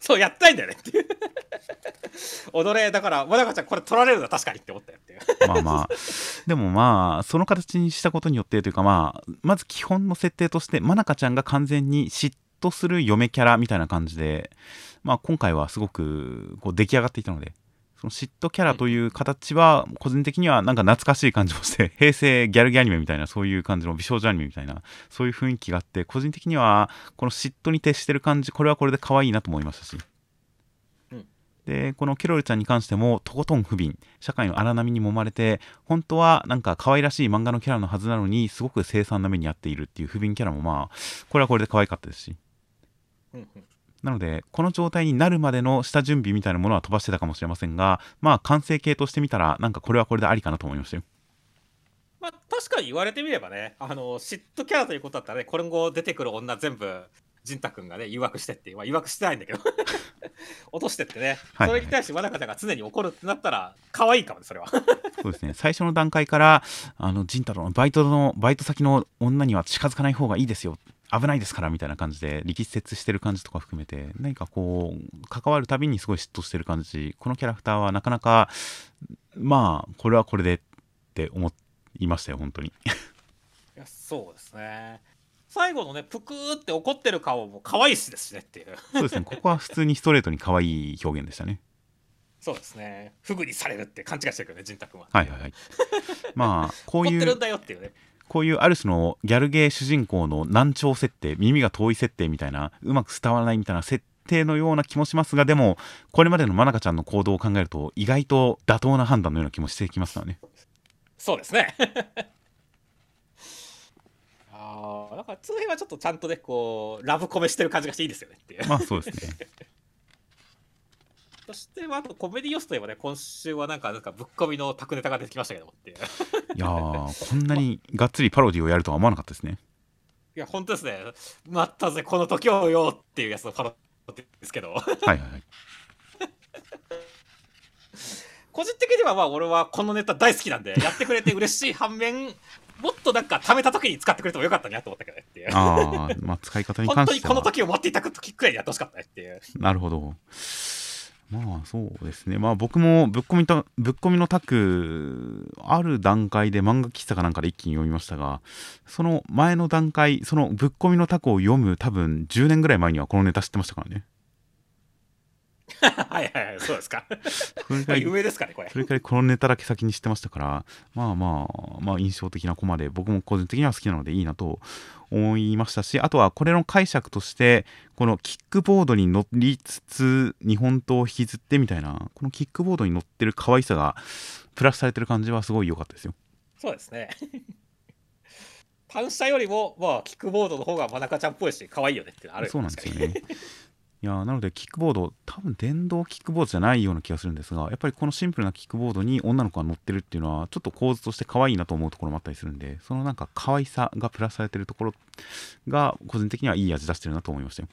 そうやったいんだよねっていう。踊れだからマナカちゃんこれ取られるのは確かにって思ったよっていう。まあまあ。でもまあその形にしたことによってというかまあまず基本の設定としてマナカちゃんが完全に嫉妬する嫁キャラみたいな感じでまあ今回はすごくこう出来上がっていたのでその嫉妬キャラという形は個人的にはなんか懐かしい感じもして 平成ギャルギアニメみたいなそういう感じの美少女アニメみたいなそういう雰囲気があって個人的にはこの嫉妬に徹してる感じこれはこれで可愛いなと思いましたし、うん。でこのケロルちゃんに関してもとことん不憫社会の荒波に揉まれて本当はなんか可愛らしい漫画のキャラのはずなのにすごく凄惨な目に遭っているっていう不憫キャラもまあこれはこれで可愛かったですしなので、この状態になるまでの下準備みたいなものは飛ばしてたかもしれませんが、まあ、完成形としてみたら、なんかこれはこれでありかなと思いましたよ。まあ確かに言われてみればねあの嫉妬キャラということだったらね今後出てくる女全部仁太君がね誘惑してって、まあ、誘惑してないんだけど 落としてってね、はいそれに対してまなかちゃんが常に怒るってなったら可愛いかもねそれはそうですね、最初の段階から、あの、仁太郎のバイトの、バイト先の女には近づかない方がいいですよ。危ないですからみたいな感じで力説してる感じとか含めて何かこう関わるたびにすごい嫉妬してる感じこのキャラクターはなかなかまあこれはこれでって思いましたよ本当に。いやそうですね。最後のねぷくーって怒ってる顔も可愛いしですしねっていう。そうですね。ここは普通にストレートに可愛い表現でしたね。そうですね。フグにされるって勘違いしてるけどね仁太君は。はいはいはい。まあこういう怒ってるんだよっていうねこういうある種のギャルゲー主人公の難聴設定耳が遠い設定みたいなうまく伝わらないみたいな設定のような気もしますがでもこれまでのまなかちゃんの行動を考えると意外と妥当な判断のような気もしてきますからね。そうですね。ああだからその辺はちょっとちゃんとねこうラブコメしてる感じがしていいですよねっていう。まあそうですねそして、まあ、あとコメディ要素といえばね、今週はなんか、なんかぶっ込みのタクネタが出てきましたけどもってい やーこんなにがっつりパロディをやるとは思わなかったですねいや、本当ですね。待ったぜ、この時をよっていうやつのパロディですけど、はいはいはい 個人的にはまあ、俺はこのネタ大好きなんで、やってくれて嬉しい反面、もっとなんか貯めた時に使ってくれてもよかったなと思ったけどねっていう。ああまあ使い方に本当に関してはこの時を待っていた時くらいにやってほしかったねっていう。なるほど。まあそうですね。まあ僕もぶっ込みたぶっ込みのタクある段階で漫画喫茶かなんかで一気に読みましたが、その前の段階、そのぶっ込みのタクを読む多分10年ぐらい前にはこのネタ知ってましたからね。はいはいはい、そうですか。それくらい有名ですかね、これそ。れくらいこのネタだけ先に知ってましたから、まあまあ、まあ印象的なコマで、僕も個人的には好きなのでいいなと思いましたし、あとはこれの解釈として、このキックボードに乗りつつ、日本刀を引きずってみたいな、このキックボードに乗ってる可愛さが、プラスされてる感じはすごい良かったですよ。そうですね。単車よりも、まあ、キックボードの方がマナカちゃんっぽいし、可愛いよねってあるそうなんですよね。いやなのでキックボード多分電動キックボードじゃないような気がするんですがやっぱりこのシンプルなキックボードに女の子が乗ってるっていうのはちょっと構図として可愛いなと思うところもあったりするんでそのなんか可愛さがプラスされてるところが個人的にはいい味出してるなと思いましたよ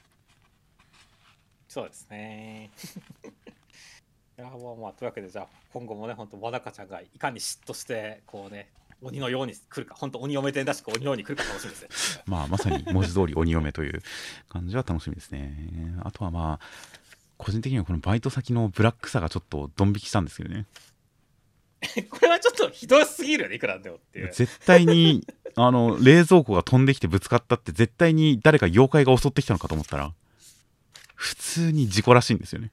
そうですね。いやもうまあというわけでじゃあ今後もね本当和高ちゃんがいかに嫉妬してこうね鬼のように来るか本当鬼嫁転だし鬼のように来るか楽しみですね。まあまさに文字通り鬼嫁という感じは楽しみですねあとはまあ個人的にはこのバイト先のブラックさがちょっとドン引きしたんですけどね これはちょっとひどすぎるよねいくらでもっていう。絶対に あの冷蔵庫が飛んできてぶつかったって絶対に誰か妖怪が襲ってきたのかと思ったら普通に事故らしいんですよね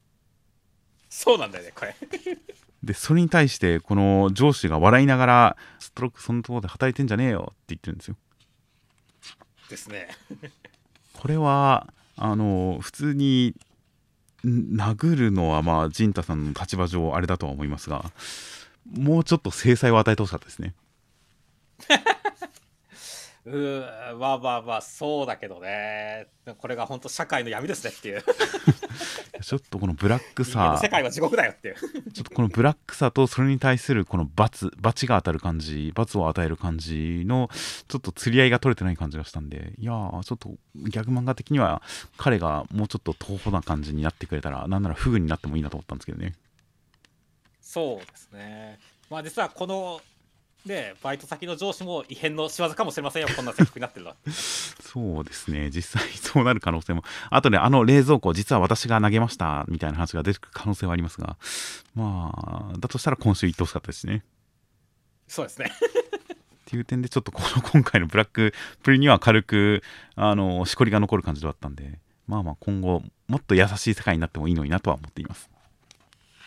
そうなんだよねこれ。でそれに対してこの上司が笑いながら「ストロークそんなところで働いてんじゃねえよ」って言ってるんですよですね。これはあの普通にん殴るのはまあ陣太さんの立場上あれだとは思いますがもうちょっと制裁を与えてほしかったですね うーまあまあまあそうだけどねこれが本当社会の闇ですねっていう。ちょっとこのブラックさ世界は地獄だよっていう。ちょっとこのブラックさとそれに対するこの罰罰が当たる感じ罰を与える感じのちょっと釣り合いが取れてない感じがしたんでいやーちょっとギャグ漫画的には彼がもうちょっと東方な感じになってくれたらなんならフグになってもいいなと思ったんですけどねそうですね。まあ実はこのねバイト先の上司も異変の仕業かもしれませんよこんな制服になってるのは。そうですね実際 そうなる可能性もあとであの冷蔵庫実は私が投げましたみたいな話が出てくる可能性はありますがまあだとしたら今週行ってほしかったですねそうですね。っていう点でちょっとこの 今回のブラックプリには軽くあのしこりが残る感じだったんでまあまあ今後もっと優しい世界になってもいいのになとは思っています。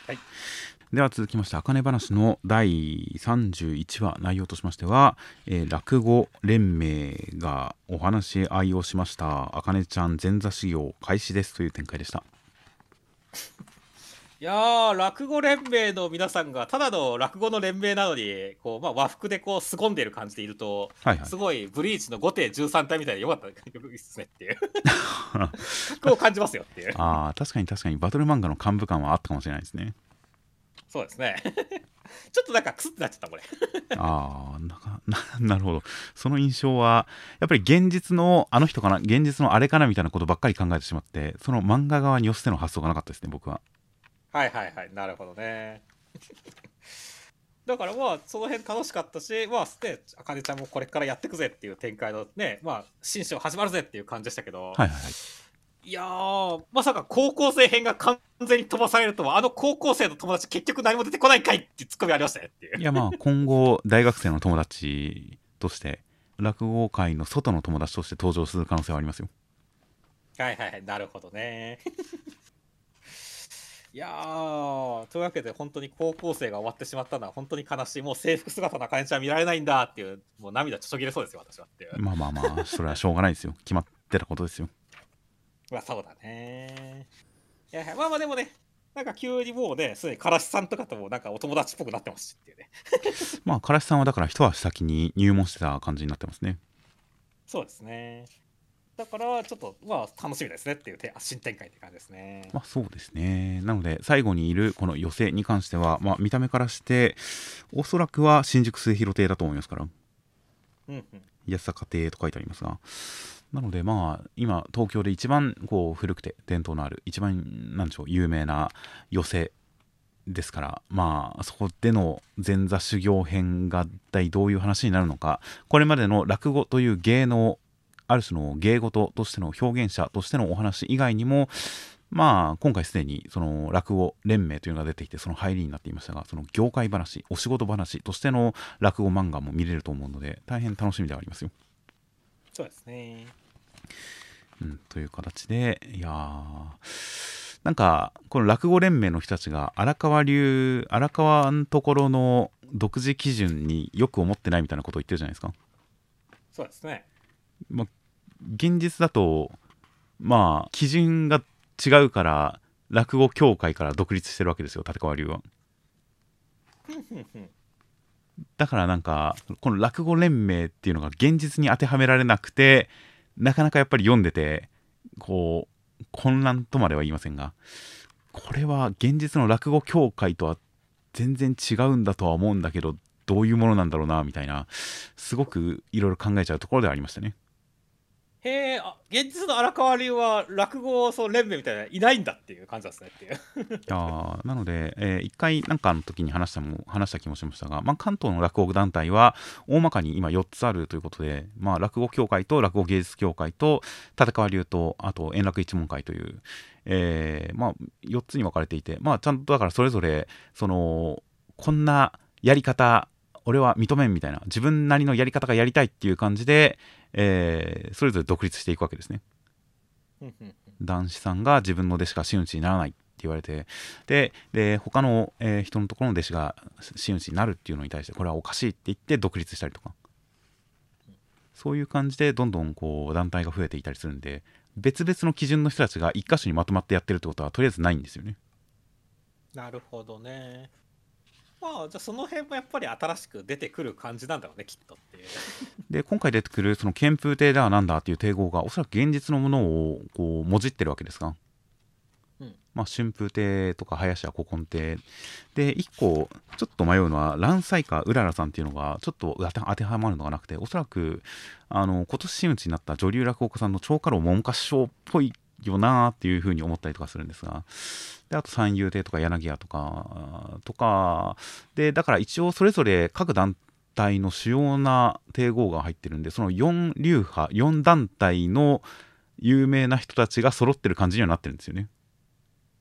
はいでは続きまして「あかね話」の第31話内容としましては、えー落語連盟がお話し合いをしました。あかねちゃん前座修行開始ですという展開でした。いやー落語連盟の皆さんがただの落語の連盟なのにこう、まあ、和服でこう凄んでる感じでいるとはいはい。すごいブリーチの5手13体みたいでよかったですねっていう。格を感じますよっていう。あー確かに確かに。バトル漫画の幹部感はあったかもしれないですねそうですね。ちょっとなんかクスってなっちゃったこれ。ああなかななるほど。その印象はやっぱり現実のあの人かな現実のあれかなみたいなことばっかり考えてしまってその漫画側に寄せての発想がなかったですね僕は。はいはいはいなるほどね。だからまあその辺楽しかったしまあねあかねちゃんもこれからやってくぜっていう展開のねまあ新章始まるぜっていう感じでしたけど、はいはいはいいやーまさか高校生編が完全に飛ばされるとはあの高校生の友達結局何も出てこないんかいってツッコミありましたねっていう。いやまあ今後大学生の友達として落語界の外の友達として登場する可能性はありますよ。はいはいはいなるほどね。いやーというわけで本当に高校生が終わってしまったのは本当に悲しい。もう制服姿のあかねちゃん見られないんだっていうもう涙ちょちょぎれそうですよ私はっていう。まあまあまあそれはしょうがないですよ。決まってたことですよまあそうだね。いやまあまあでもねなんか急にもうねすでにからしさんとかともなんかお友達っぽくなってますしっていうね。まあからしさんはだから一足先に入門してた感じになってますね。そうですね。だからちょっとまあ楽しみですねっていうて新展開って感じですね。まあそうですね。なので最後にいるこの寄せに関しては、まあ、見た目からしておそらくは新宿末広亭だと思いますから。うんうん。安坂亭と書いてありますがなのでまあ今東京で一番こう古くて伝統のある一番なんでしょう有名な寄席ですからまあそこでの前座修行編が一体どういう話になるのかこれまでの落語という芸能ある種の芸事としての表現者としてのお話以外にもまあ今回すでにその落語連盟というのが出てきてその入りになっていましたがその業界話お仕事話としての落語漫画も見れると思うので大変楽しみではありますよ。そうですねうん、という形でいやーなんかこの落語連盟の人たちが荒川流荒川のところの独自基準によく思ってないみたいなことを言ってるじゃないですか。そうですねまあ、現実だとまあ基準が違うから落語協会から独立してるわけですよ立川流は。だからなんかこの落語連盟っていうのが現実に当てはめられなくてなかなかやっぱり読んでてこう混乱とまでは言いませんがこれは現実の落語協会とは全然違うんだとは思うんだけどどういうものなんだろうなみたいなすごくいろいろ考えちゃうところではありましたね。へえ現実の荒川流は落語その連盟みたいないないんだっていう感じなんですねっていう。いやなので、えー一回なんかの時に話したも話した気もしましたが、まあ、関東の落語団体は大まかに今4つあるということで、まあ、落語協会と落語芸術協会と立川流とあと円楽一門会という、えーまあ、4つに分かれていて、まあ、ちゃんとだからそれぞれそのこんなやり方俺は認めんみたいな自分なりのやり方がやりたいっていう感じで、えーそれぞれ独立していくわけですね。男子さんが自分の弟子が真打ちにならないって言われてでで他の、えー人のところの弟子が真打ちになるっていうのに対してこれはおかしいって言って独立したりとかそういう感じでどんどんこう団体が増えていたりするんで別々の基準の人たちが一箇所にまとまってやってるってことはとりあえずないんですよね。なるほどねまあじゃあその辺もやっぱり新しく出てくる感じなんだろうねきっとっていう。で今回出てくるその憲風亭だなんだっていう帝号がおそらく現実のものをこうもじってるわけですが、うん。まあ、春風亭とか林家古今亭。で1個ちょっと迷うのは蘭斎かうららさんっていうのがちょっと当て当てはまるのがなくておそらくあの今年真打ちになった女流落語家さんの長家老文科師匠っぽいよなーっていうふうに思ったりとかするんですが。であと三遊亭とか柳家とかとかでだから一応それぞれ各団体の主要な帝号が入ってるんでその4流派4団体の有名な人たちが揃ってる感じにはなってるんですよね。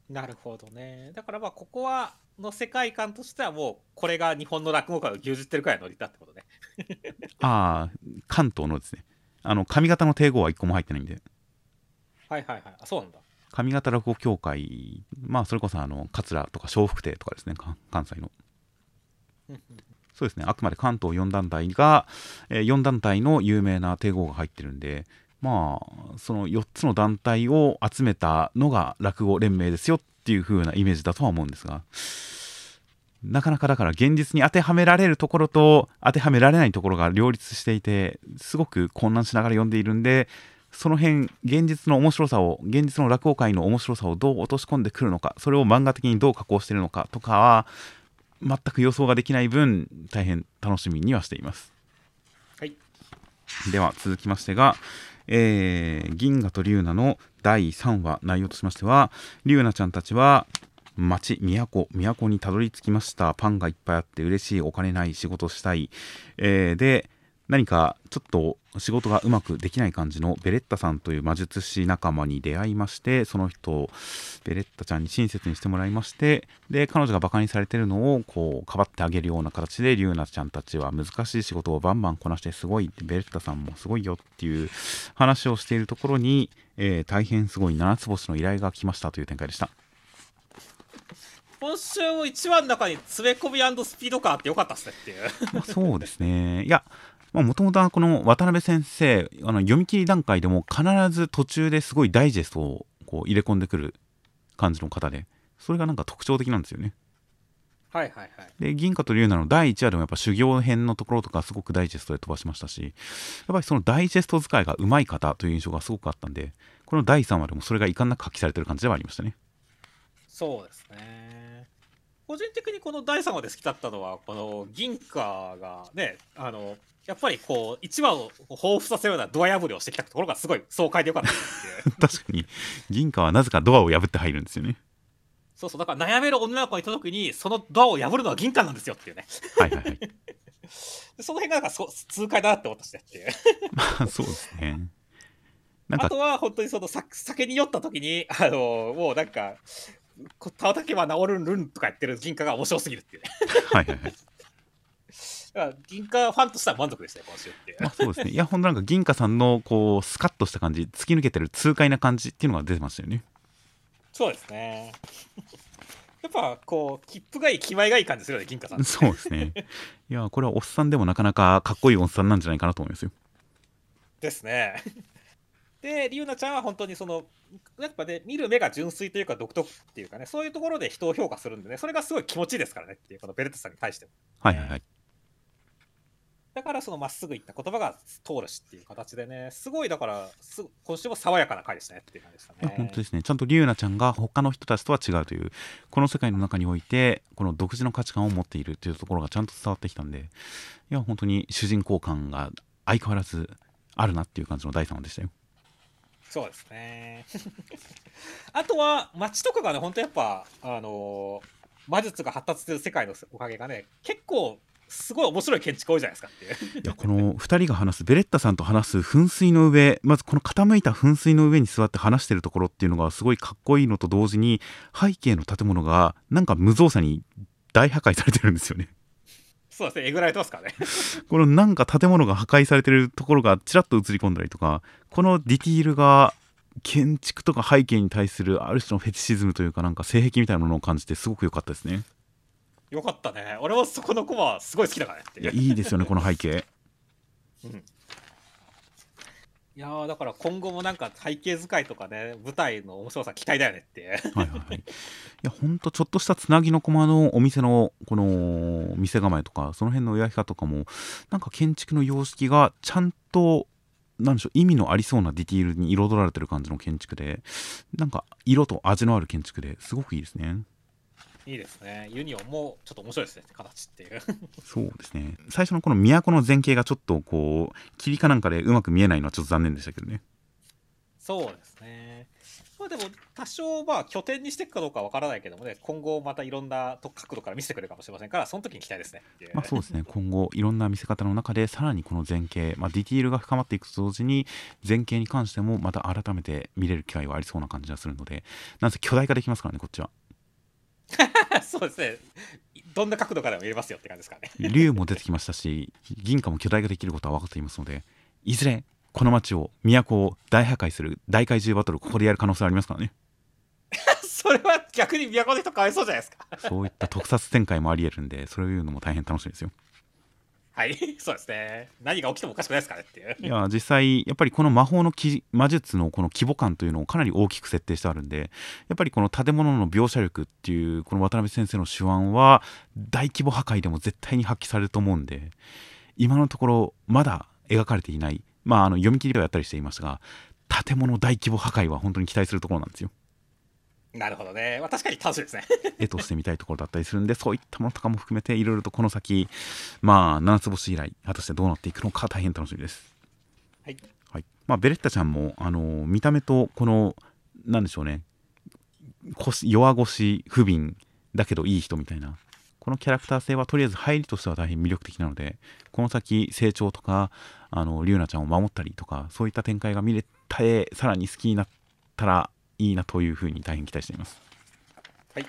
なるほどね。だからまあここはの世界観としてはもうこれが日本の落語界を牛耳ってるくらいのノリだってことね。ああ関東のですね。あの上方の帝号は1個も入ってないんではいはいはい。あそうなんだ。上方落語協会まあそれこそあの桂とか笑福亭とかですねか関西の。そうですね。あくまで関東4団体が、えー4団体の有名な帝号が入ってるんでまあその4つの団体を集めたのが落語連盟ですよっていう風なイメージだとは思うんですがなかなかだから現実に当てはめられるところと当てはめられないところが両立していてすごく混乱しながら読んでいるんでその辺現実の面白さを現実の落語界の面白さをどう落とし込んでくるのかそれを漫画的にどう加工しているのかとかは全く予想ができない分大変楽しみにはしています。はい。では続きましてが、えー銀河と龍奈の第3話内容としましては龍奈ちゃんたちは町都都にたどり着きました。パンがいっぱいあって嬉しいお金ない仕事したい、えーで何かちょっと仕事がうまくできない感じのベレッタさんという魔術師仲間に出会いましてその人をベレッタちゃんに親切にしてもらいましてで彼女がバカにされてるのをこうかばってあげるような形でリュウナちゃんたちは難しい仕事をバンバンこなしてすごいベレッタさんもすごいよっていう話をしているところに、えー大変すごい七つ星の依頼が来ましたという展開でした。今週も1話の中に詰め込みスピード感あってよかったっすねっていうまあそうですね。いや、もともとこの渡辺先生、あの読み切り段階でも必ず途中ですごいダイジェストをこう入れ込んでくる感じの方で、それがなんか特徴的なんですよね。はいはいはいで、銀貨と龍奈の第1話でもやっぱ修行編のところとかすごくダイジェストで飛ばしましたし、やっぱりそのダイジェスト使いがうまい方という印象がすごくあったんで、この第3話でもそれが遺憾なく発揮されてる感じではありましたね。そうですね個人的にこの第3話で好きだったのはこの銀貨がねあのやっぱりこう1話を彷彿させるようなドア破りをしてきたところがすごい爽快でよかった 確かに、銀貨はなぜかドアを破って入るんですよね。そうそうだから悩める女の子にいた時にそのドアを破るのは銀貨なんですよっていうねはいはいはい。で その辺がなんかそう痛快だなって思ったしねっていうまあ そうですね。なんかあとは本当にそのさ酒に酔った時にあのもうなんかこたたけば治るんるんとか言ってる銀貨が面白すぎるっていうねはいはいはい。だから銀貨ファンとしては満足でしたよ今週ってまあそうですね。いや、ほんとなんか銀貨さんのこうスカッとした感じ、突き抜けてる痛快な感じっていうのが出てましたよね。そうですね。やっぱこう、切符がいい、気前がいい感じするよね、銀貨さん。そうですね。いや、これはおっさんでもなかなかかっこいいおっさんなんじゃないかなと思いますよ。ですね。で、リュウナちゃんは本当にその、やっぱね、見る目が純粋というか独特っていうかね、そういうところで人を評価するんでね、それがすごい気持ちいいですからねっていう、このベルトさんに対しても。はいはいはい。だからそのまっすぐ言った言葉が通るしっていう形でね、すごいだから、す今週も爽やかな回でしたねっていう感じでしたね。本当ですね。ちゃんとリュウナちゃんが他の人たちとは違うという、この世界の中において、この独自の価値観を持っているというところがちゃんと伝わってきたんで、いや、本当に主人公感が相変わらずあるなっていう感じの第3話でしたよ。そうですね。あとは、街とかがね、本当やっぱ、あの魔術が発達してる世界のおかげがね、結構、すごい面白い建築多いじゃないですかっていう。いやこの2人が話すベレッタさんと話す噴水の上まずこの傾いた噴水の上に座って話してるところっていうのがすごいかっこいいのと同時に背景の建物がなんか無造作に大破壊されてるんですよね。そうですね、えぐられてますからね。このなんか建物が破壊されてるところがちらっと映り込んだりとかこのディティールが建築とか背景に対するある種のフェチシズムというかなんか性癖みたいなものを感じてすごく良かったですね。よかったね。俺もそこのコマすごい好きだからねいやいいですよねこの背景。いやだから今後もなんか背景使いとかね、舞台の面白さ期待だよねって。はいはいい。や、ほんとちょっとしたつなぎの駒のお店の、この、店構えとか、その辺の描き方とかも、なんか建築の様式がちゃんと、なんでしょう、意味のありそうなディティールに彩られてる感じの建築で、なんか色と味のある建築ですごくいいですね。いいですね。ユニオンもちょっと面白いですね、形っていう。そうですね。最初のこの都の前景がちょっとこう、霧かなんかでうまく見えないのはちょっと残念でしたけどね。そうですね。まあでも、多少まあ拠点にしていくかどうかわからないけどもね、今後またいろんなと角度から見せてくれるかもしれませんから、その時に期待ですね。まあそうですね、今後いろんな見せ方の中でさらにこの前景、まあ、ディティールが深まっていくと同時に前景に関してもまた改めて見れる機会はありそうな感じがするのでなんせ巨大化できますからねこっちは そうですね。どんな角度からでも見れますよって感じですかね。竜も出てきましたし銀貨も巨大化できることは分かっていますのでいずれこの街を都を大破壊する大怪獣バトルここでやる可能性ありますからね それは逆に都の人かわいそうじゃないですか。そういった特撮展開もありえるんでそういうのも大変楽しみですよはい、そうですね。何が起きてもおかしくないですかねっていう。いや実際やっぱりこの魔法の魔術のこの規模感というのをかなり大きく設定してあるんでやっぱりこの建物の描写力っていうこの渡辺先生の手腕は大規模破壊でも絶対に発揮されると思うんで今のところまだ描かれていないまああの読み切りではやったりしていましたが建物大規模破壊は本当に期待するところなんですよなるほどね。まあ、確かに楽しいですね。絵としてみたいところだったりするんでそういったものとかも含めていろいろとこの先まあ七つ星以来果たしてどうなっていくのか大変楽しみですはい。はいまあ、ベレッタちゃんも、あのー見た目とこのなんでしょうね腰弱腰不憫だけどいい人みたいなこのキャラクター性はとりあえず入りとしては大変魅力的なのでこの先成長とかあのリュウナちゃんを守ったりとかそういった展開が見れてさらに好きになったらいいなというふうに大変期待しています。はい。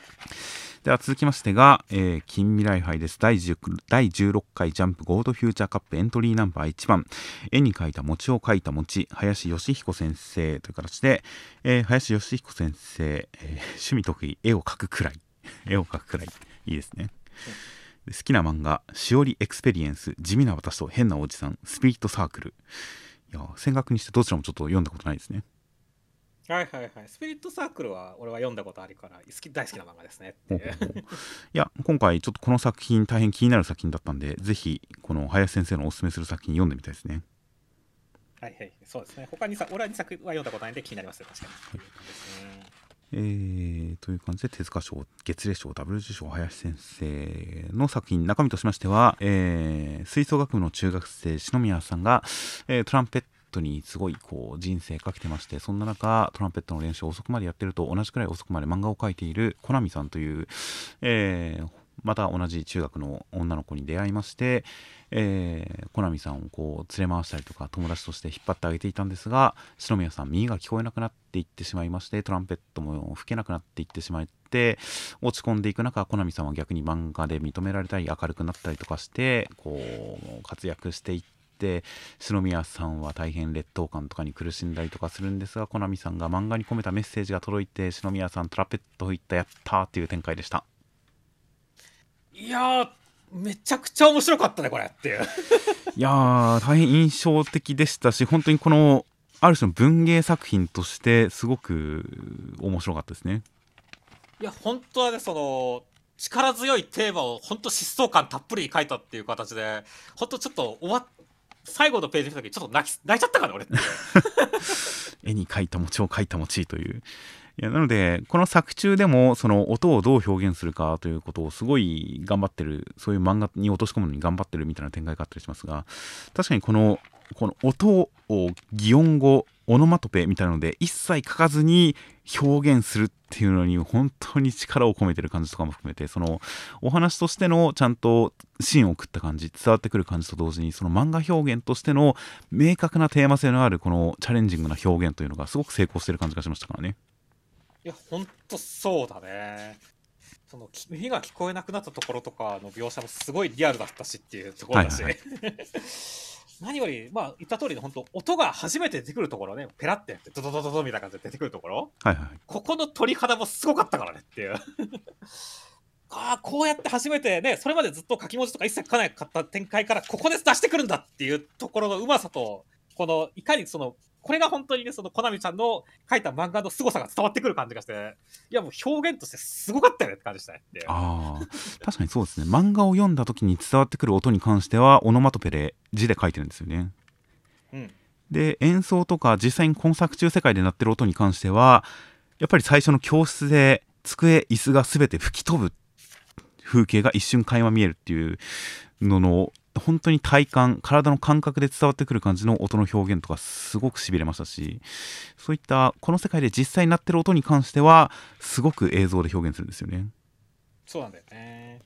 では続きましてが、えー近未来杯です。第10第16回ジャンプゴールドフューチャーカップエントリーナンバー1番。絵に描いた餅を描いた餅。林義彦先生という形で、えー林義彦先生、えー趣味得意絵を描くくらい。絵を描くくらい。いいですね。で好きな漫画「 SHIORI EXPERIENCE 地味な私と変なおじさんスピリットサークル」いや戦学にしてどちらもちょっと読んだことないですねはいはいはい。スピリットサークルは俺は読んだことあるから、好き大好きな漫画ですねっていう。いや今回ちょっとこの作品大変気になる作品だったんでぜひこの林先生のおすすめする作品読んでみたいですねはいはい。そうですね。他にさ、俺は2作は読んだことないんで気になりますよ、確かに。ですねえーという感じで手塚賞月齢賞ダブル受賞林先生の作品中身としましては、えー吹奏楽部の中学生篠宮さんが、えートランペットトにすごいこう人生かけてましてそんな中トランペットの練習を遅くまでやってると同じくらい遅くまで漫画を描いているコナミさんという、えーまた同じ中学の女の子に出会いまして、えー、コナミさんをこう連れ回したりとか友達として引っ張ってあげていたんですが篠宮さん耳が聞こえなくなっていってしまいましてトランペットも吹けなくなっていってしまって落ち込んでいく中コナミさんは逆に漫画で認められたり明るくなったりとかしてこう活躍していって篠宮さんは大変劣等感とかに苦しんだりとかするんですがコナミさんが漫画に込めたメッセージが届いて篠宮さんトランペット吹いたやったーっていう展開でした。いやー、めちゃくちゃ面白かったね、これっていう。いやー大変印象的でしたし本当にこのある種の文芸作品としてすごく面白かったですね。いや、本当はね、その、力強いテーマを本当疾走感たっぷり書いたっていう形で、本当ちょっと終わっ最後のページ見た時ちょっと泣き泣いちゃったから俺 絵に描いた餅を描いた餅という。いやなのでこの作中でもその音をどう表現するかということをすごい頑張ってるそういう漫画に落とし込むのに頑張ってるみたいな展開があったりしますが確かにこのこの音を擬音語オノマトペみたいなので一切書かずに表現するっていうのに本当に力を込めてる感じとかも含めてそのお話としてのちゃんと芯を食った感じ伝わってくる感じと同時にその漫画表現としての明確なテーマ性のあるこのチャレンジングな表現というのがすごく成功してる感じがしましたからね。いや本当そうだね。そのき耳が聞こえなくなったところとかの描写もすごいリアルだったしっていうところだし、はいはい 何よりまあ言った通りの本当音が初めて出てくるところね。ペラってやってドドドドドみたいな感じで出てくるところ。はいはい。ここの鳥肌もすごかったからねっていう。ああこうやって初めてねそれまでずっと書き文字とか一切書かなかった展開からここで出してくるんだっていうところのうまさとこのいかにそのこれが本当にねそのコナミちゃんの書いた漫画の凄さが伝わってくる感じがしていやもう表現としてすごかったよねって感じでしたね。ああ確かにそうですね。漫画を読んだ時に伝わってくる音に関してはオノマトペで字で書いてるんですよね。うん。で演奏とか実際に今作中世界で鳴ってる音に関してはやっぱり最初の教室で机椅子が全て吹き飛ぶ風景が一瞬垣間見えるっていうのの本当に体感体の感覚で伝わってくる感じの音の表現とかすごくしびれましたしそういったこの世界で実際に鳴ってる音に関してはすごく映像で表現するんですよね。そうなんだよね。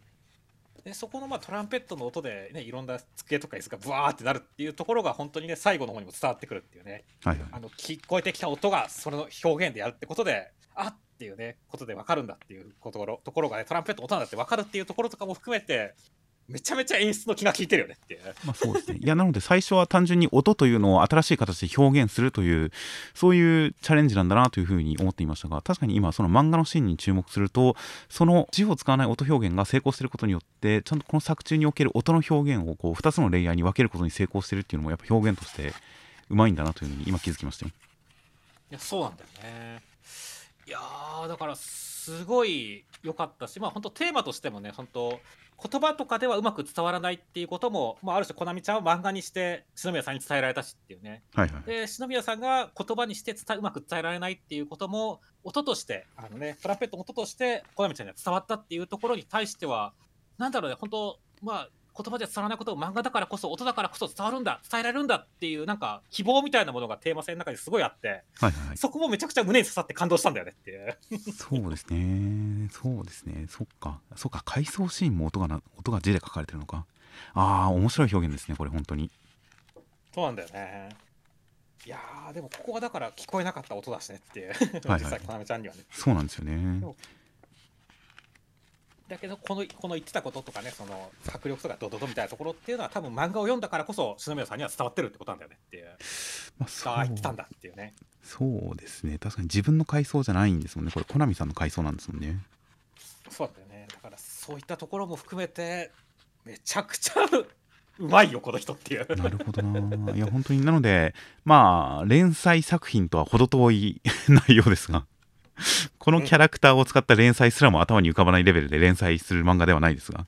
でそこのまあトランペットの音で、ね、いろんな机とか椅子がブワーってなるっていうところが本当にね最後の方にも伝わってくるっていうね。はいはい。あの聞こえてきた音がそれの表現でやるってことであっ！ていうねことで分かるんだっていうところところがねトランペットの音なんだって分かるっていうところとかも含めてめちゃめちゃ演出の気が利いてるよねって。まあそうですね。いや、なので最初は単純に音というのを新しい形で表現するという、そういうチャレンジなんだなというふうに思っていましたが、確かに今、その漫画のシーンに注目すると、その字を使わない音表現が成功していることによって、ちゃんとこの作中における音の表現をこう2つのレイヤーに分けることに成功しているっていうのも、やっぱ表現としてうまいんだなというふうに今気づきましたよ。いやそうなんだよね。いやーだからすごい良かったしまあ本当テーマとしてもね本当言葉とかではうまく伝わらないっていうことも、まあ、ある種コナミちゃんは漫画にして篠宮さんに伝えられたしっていうねはいはい。で篠宮さんが言葉にして伝えうまく伝えられないっていうことも音としてあのねトランペットの音としてコナミちゃんには伝わったっていうところに対してはなんだろうね本当まあ言葉じゃ伝わらないことを漫画だからこそ音だからこそ伝わるんだ伝えられるんだっていうなんか希望みたいなものがテーマ性の中にすごいあってはいはいはい。そこもめちゃくちゃ胸に刺さって感動したんだよねっていう。そうですね。そうですね。そっか。そっか。回想シーンも音がな音が字で書かれてるのか。ああ、面白い表現ですね。これ本当に。そうなんだよね。いやーでもここはだから聞こえなかった音だしねっていう、はい実際コナミちゃんにはね。そうなんですよね。だけどこのこの言ってたこととかねその迫力とかドドドみたいなところっていうのは多分漫画を読んだからこそ篠宮さんには伝わってるってことなんだよねっていう。まあ、そうああ言ってたんだっていうね。そうですね。確かに自分の回想じゃないんですもんね。これ、コナミさんの回想なんですもんね。そうだよね。だからそういったところも含めてめちゃくちゃうまいよこの人っていう。なるほどな。いや、本当に、なので、まあ、連載作品とは程遠い 内容ですが、このキャラクターを使った連載すらも頭に浮かばないレベルで連載する漫画ではないですが、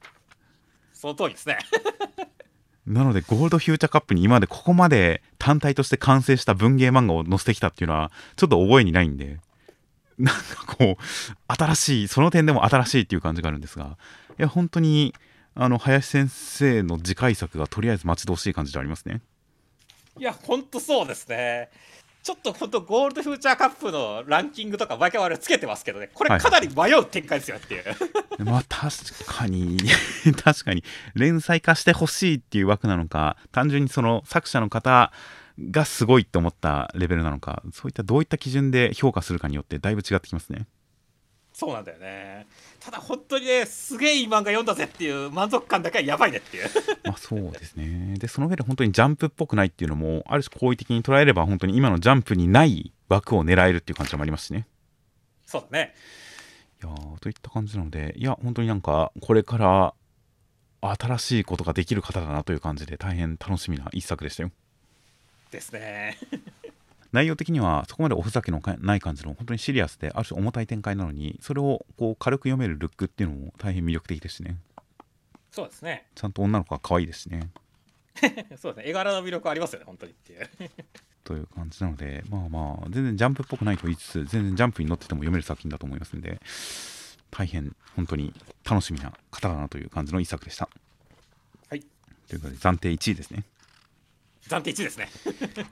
その通りですね。なので、ゴールドフューチャーカップに今までここまで単体として完成した文芸漫画を載せてきたっていうのは、ちょっと覚えにないんで、なんかこう、新しい、その点でも新しいっていう感じがあるんですが、いや、本当に、あの、林先生の次回作がとりあえず待ち遠しい感じでありますね。いやほんとそうですね。ちょっとほんとゴールドフューチャーカップのランキングとか毎回我々つけてますけどねこれかなり迷う展開ですよっていう。まあ確かに 確かに連載化してほしいっていう枠なのか単純にその作者の方がすごいって思ったレベルなのかそういったどういった基準で評価するかによってだいぶ違ってきますねそうなんだよね。ただ本当にね、すげえいい漫画読んだぜっていう満足感だけはやばいねっていう。まあそうですねでその上で本当にジャンプっぽくないっていうのもある種好意的に捉えれば本当に今のジャンプにない枠を狙えるっていう感じもありますしねそうだね。いやーといった感じなのでいや本当になんかこれから新しいことができる方だなという感じで大変楽しみな一作でしたよですね。内容的にはそこまでおふざけのかない感じの本当にシリアスである種重たい展開なのにそれをこう軽く読めるルックっていうのも大変魅力的ですしねそうですね。ちゃんと女の子が可愛いですしね そうですね。絵柄の魅力ありますよね、本当にっていう。という感じなのでまあまあ全然ジャンプっぽくないと言いつつ全然ジャンプに乗ってても読める作品だと思いますんで大変本当に楽しみな方だなという感じの一作でしたはい。ということで暫定1位ですね暫定1ですね。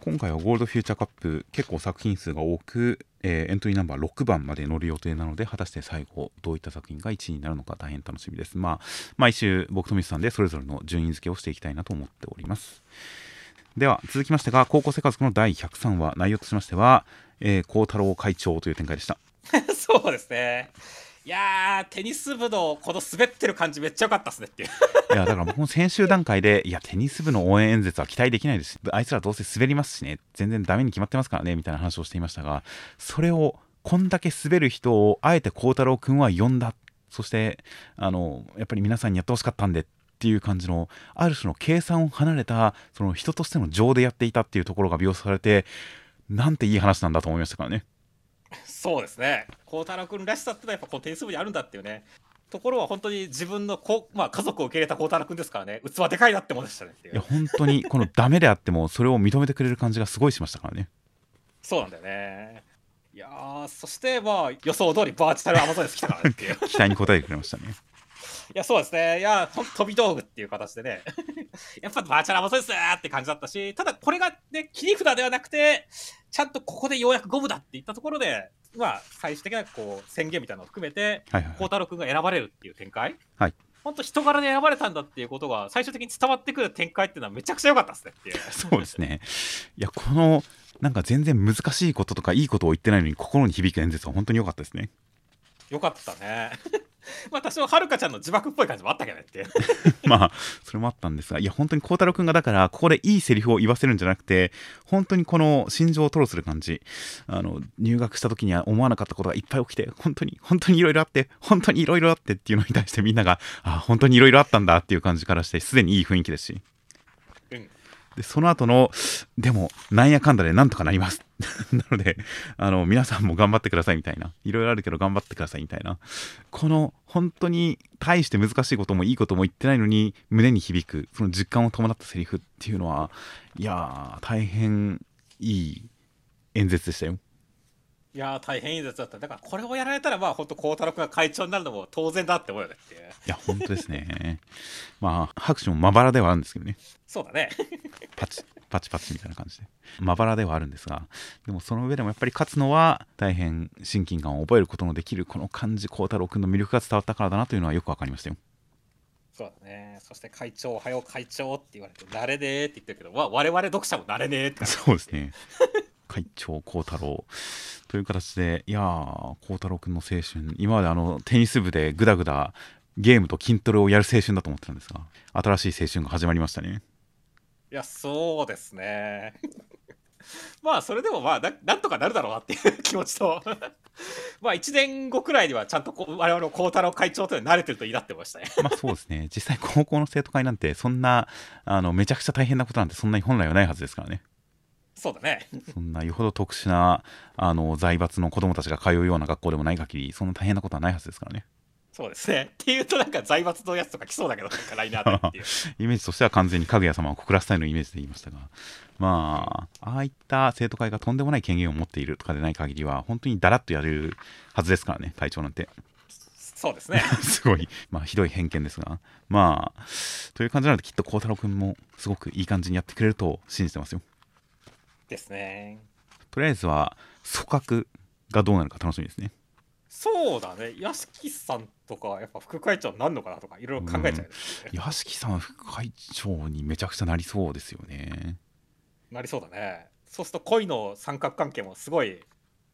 今回はゴールドフューチャーカップ結構作品数が多く、えーエントリーナンバー6番まで乗る予定なので果たして最後どういった作品が1位になるのか大変楽しみですまあ毎週僕とミスさんでそれぞれの順位付けをしていきたいなと思っておりますでは続きましてが高校生活の第103話内容としましてはえー孝、太郎会長という展開でした そうですね。いや、テニス部のこの滑ってる感じめっちゃ良かったっすねっていう。いやだから僕も先週段階でいやテニス部の応援演説は期待できないです。しあいつらどうせ滑りますしね。全然ダメに決まってますからね。みたいな話をしていましたがそれをこんだけ滑る人をあえて孝太郎君は呼んだ。そしてあのやっぱり皆さんにやってほしかったんでっていう感じのある種の計算を離れたその人としての情でやっていたっていうところが描写されてなんていい話なんだと思いましたからね。そうですね。孝太郎君らしさってのはやっぱこのテニス部にあるんだっていうね。ところは本当に自分のこ、まあ、家族を受け入れた孝太郎君ですからね、器でかいなって思いましたねいや本当にこのダメであってもそれを認めてくれる感じがすごいしましたからねそうなんだよね。いやー、そしてまあ予想通りバーチャルアマゾンです来たからねっていう。期待に応えてくれましたねいや、そうですね。いや、ほん飛び道具っていう形でね。やっぱバーチャルアマゾンですって感じだったし、ただこれがね、切り札ではなくて、ちゃんとここでようやくゴムだって言ったところで、まあ、最終的なこう宣言みたいなのを含めて、はいはい、はい孝太郎君が選ばれるっていう展開。はい。本当人柄で選ばれたんだっていうことが最終的に伝わってくる展開っていうのはめちゃくちゃ良かったですねっていう。そうですね。いや、この、なんか全然難しいこととかいいことを言ってないのに心に響く演説は本当に良かったですね。よかったね。まあ多少はるかちゃんの自爆っぽい感じもあったけどねって。まあそれもあったんですがいや本当に孝太郎君がだからここでいいセリフを言わせるんじゃなくて本当にこの心情を吐露する感じ。あの入学した時には思わなかったことがいっぱい起きて本当に本当にいろいろあって本当にいろいろあってっていうのに対してみんながあ本当にいろいろあったんだっていう感じからしてすでにいい雰囲気ですし。でその後のでもなんやかんだでなんとかなります。なのであの皆さんも頑張ってくださいみたいな。いろいろあるけど頑張ってくださいみたいな。この本当に大して難しいこともいいことも言ってないのに胸に響くその実感を伴ったセリフっていうのはいやー大変いい演説でしたよ。いやー大変いいやつだった。だからこれをやられたらまあ本当孝太郎君が会長になるのも当然だって思うよね。っていういや本当ですね。まあ拍手もまばらではあるんですけどね。そうだね。パチパチパチみたいな感じで。まばらではあるんですがでもその上でもやっぱり勝つのは大変親近感を覚えることのできるこの感じ孝太郎君の魅力が伝わったからだなというのはよく分かりましたよ。そうだね。そして会長おはよう会長って言われて慣れねーって言ってるけど、まあ、我々読者も慣れねーってそうですね会長孝太郎という形でいやー孝太郎君の青春今まであのテニス部でグダグダゲームと筋トレをやる青春だと思ってたんですが新しい青春が始まりましたね。いやそうですね。まあそれでもまあななんとかなるだろうなっていう気持ちと。まあ1年後くらいにはちゃんとこう我々の孝太郎会長というのに慣れてるといいなってましたね。まあそうですね。実際高校の生徒会なんてそんなあのめちゃくちゃ大変なことなんてそんなに本来はないはずですからねそうだね。そんなよほど特殊なあの財閥の子供たちが通うような学校でもない限りそんな大変なことはないはずですからね。そうですね。っていうとなんか財閥のやつとか来そうだけどなんかライナーでっていう。イメージとしては完全にかぐや様を告らせたいのイメージで言いましたが。まあああいった生徒会がとんでもない権限を持っているとかでない限りは本当にだらっとやれるはずですからね会長なんて。そうですね。すごい。まあひどい偏見ですが。まあという感じなのできっと孝太郎君もすごくいい感じにやってくれると信じてますよですね。とりあえずは組閣がどうなるか楽しみですね。そうだね。屋敷さんとかやっぱ副会長になるのかなとかいろいろ考えちゃうよね、屋敷さんは副会長にめちゃくちゃなりそうですよね。なりそうだね。そうすると恋の三角関係もすごい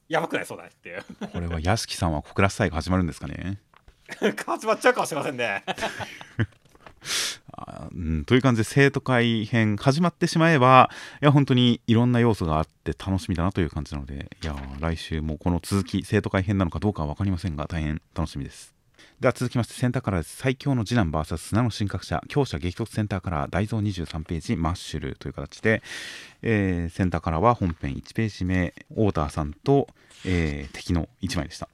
やばくなりそうだねっていう。これは屋敷さんは告らせたいが始まるんですかね。始まっちゃうかもしれませんね あうん、という感じで生徒会編始まってしまえばいや本当にいろんな要素があって楽しみだなという感じなのでいや来週もこの続き生徒会編なのかどうかは分かりませんが大変楽しみです。では続きましてセンターカラーです最強の次男 VS 砂の神格者強者激突センターカラー大蔵23ページマッシュルという形で、えーセンターカラーは本編1ページ目オーダーさんと、えー敵の1枚でした。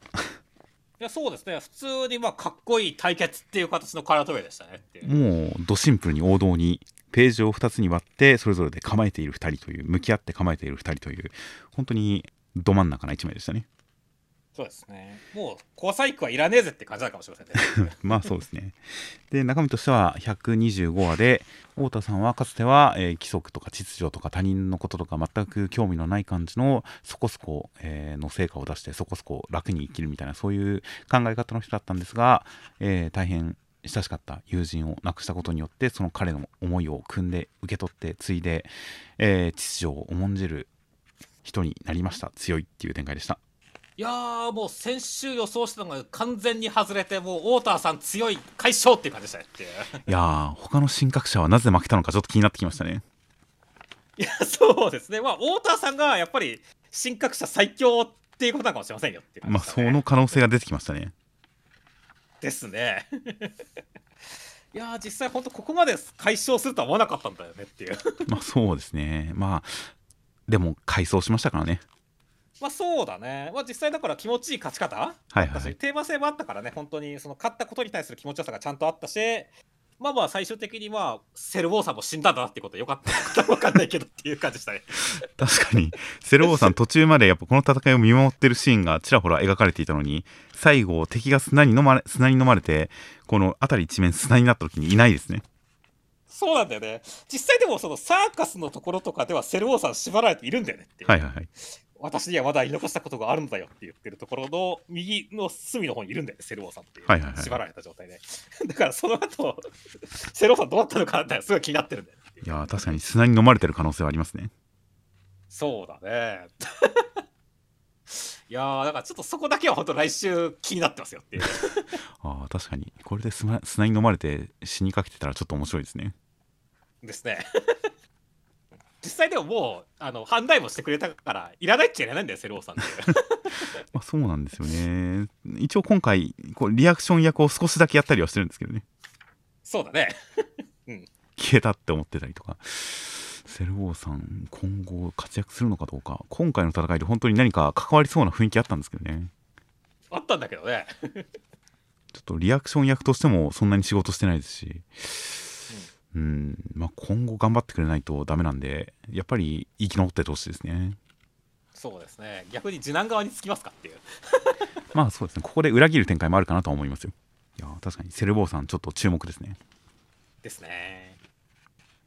やそうですね。普通にまあかっこいい対決っていう形のカラートウェイでしたねもうドシンプルに王道にページを2つに割ってそれぞれで構えている2人という向き合って構えている2人という本当にど真ん中な1枚でしたね。そうですね。もう交際区はいらねえぜって感じなのかもしれませんね。まあそうですね。で中身としては125話で太田さんはかつては、えー規則とか秩序とか他人のこととか全く興味のない感じのそこそこ、えーの成果を出してそこそこ楽に生きるみたいなそういう考え方の人だったんですが、えー大変親しかった友人を亡くしたことによってその彼の思いを汲んで受け取って継いで、えー秩序を重んじる人になりました。強いっていう展開でした。いやーもう先週予想してたのが完全に外れてもう太田さん強い快勝っていう感じでしたね。っていういやー他の神格者はなぜ負けたのかちょっと気になってきましたね。いやそうですね。まあ太田さんがやっぱり神格者最強っていうことなのかもしれませんよっていう感まあその可能性が出てきましたね。ですね。いやー実際本当ここまで解消するとは思わなかったんだよねっていう。まあそうですね。まあでも改装しましたからねまあそうだね。まあ実際だから気持ちいい勝ち方？はいはい。私テーマ性もあったからね。本当にその勝ったことに対する気持ちよさがちゃんとあったしまあまあ最終的にまあセルボーさんも死んだんだなっていうことはよかった。分かんないけどっていう感じでしたね。確かに。セルボーさん途中までやっぱこの戦いを見守ってるシーンがちらほら描かれていたのに最後敵が砂に飲まれ砂に飲まれてこの辺り一面砂になった時にいないですね。そうなんだよね。実際でもそのサーカスのところとかではセルボーさん縛られているんだよねっていう。はいはいはい私にはまだ言い残したことがあるんだよって言ってるところの右の隅の方にいるんだよね、セルボーさんっていう、はいはいはい。縛られた状態で。だからその後、セルボーさんどうなったのかなってすごい気になってるんだよいやー確かに砂に飲まれてる可能性はありますね。そうだね。い いやーだからちょっとそこだけは本当来週気になってますよっていう。ああ確かに。これで砂砂に飲まれて死にかけてたらちょっと面白いですね。ですね実際でももうあの判断もしてくれたからいらないっちゃいらないんだよセルオさんって。まあそうなんですよね。一応今回こうリアクション役を少しだけやったりはしてるんですけどね。そうだね。消えたって思ってたりとか。セルオーさん今後活躍するのかどうか。今回の戦いで本当に何か関わりそうな雰囲気あったんですけどね。あったんだけどね。ちょっとリアクション役としてもそんなに仕事してないですしうん。まあ今後頑張ってくれないとダメなんでやっぱり生き残っててほしいですね。そうですね。逆に次男側につきますかっていう。まあそうですね。ここで裏切る展開もあるかなとは思いますよ。いや確かにセルボーさんちょっと注目ですね。ですね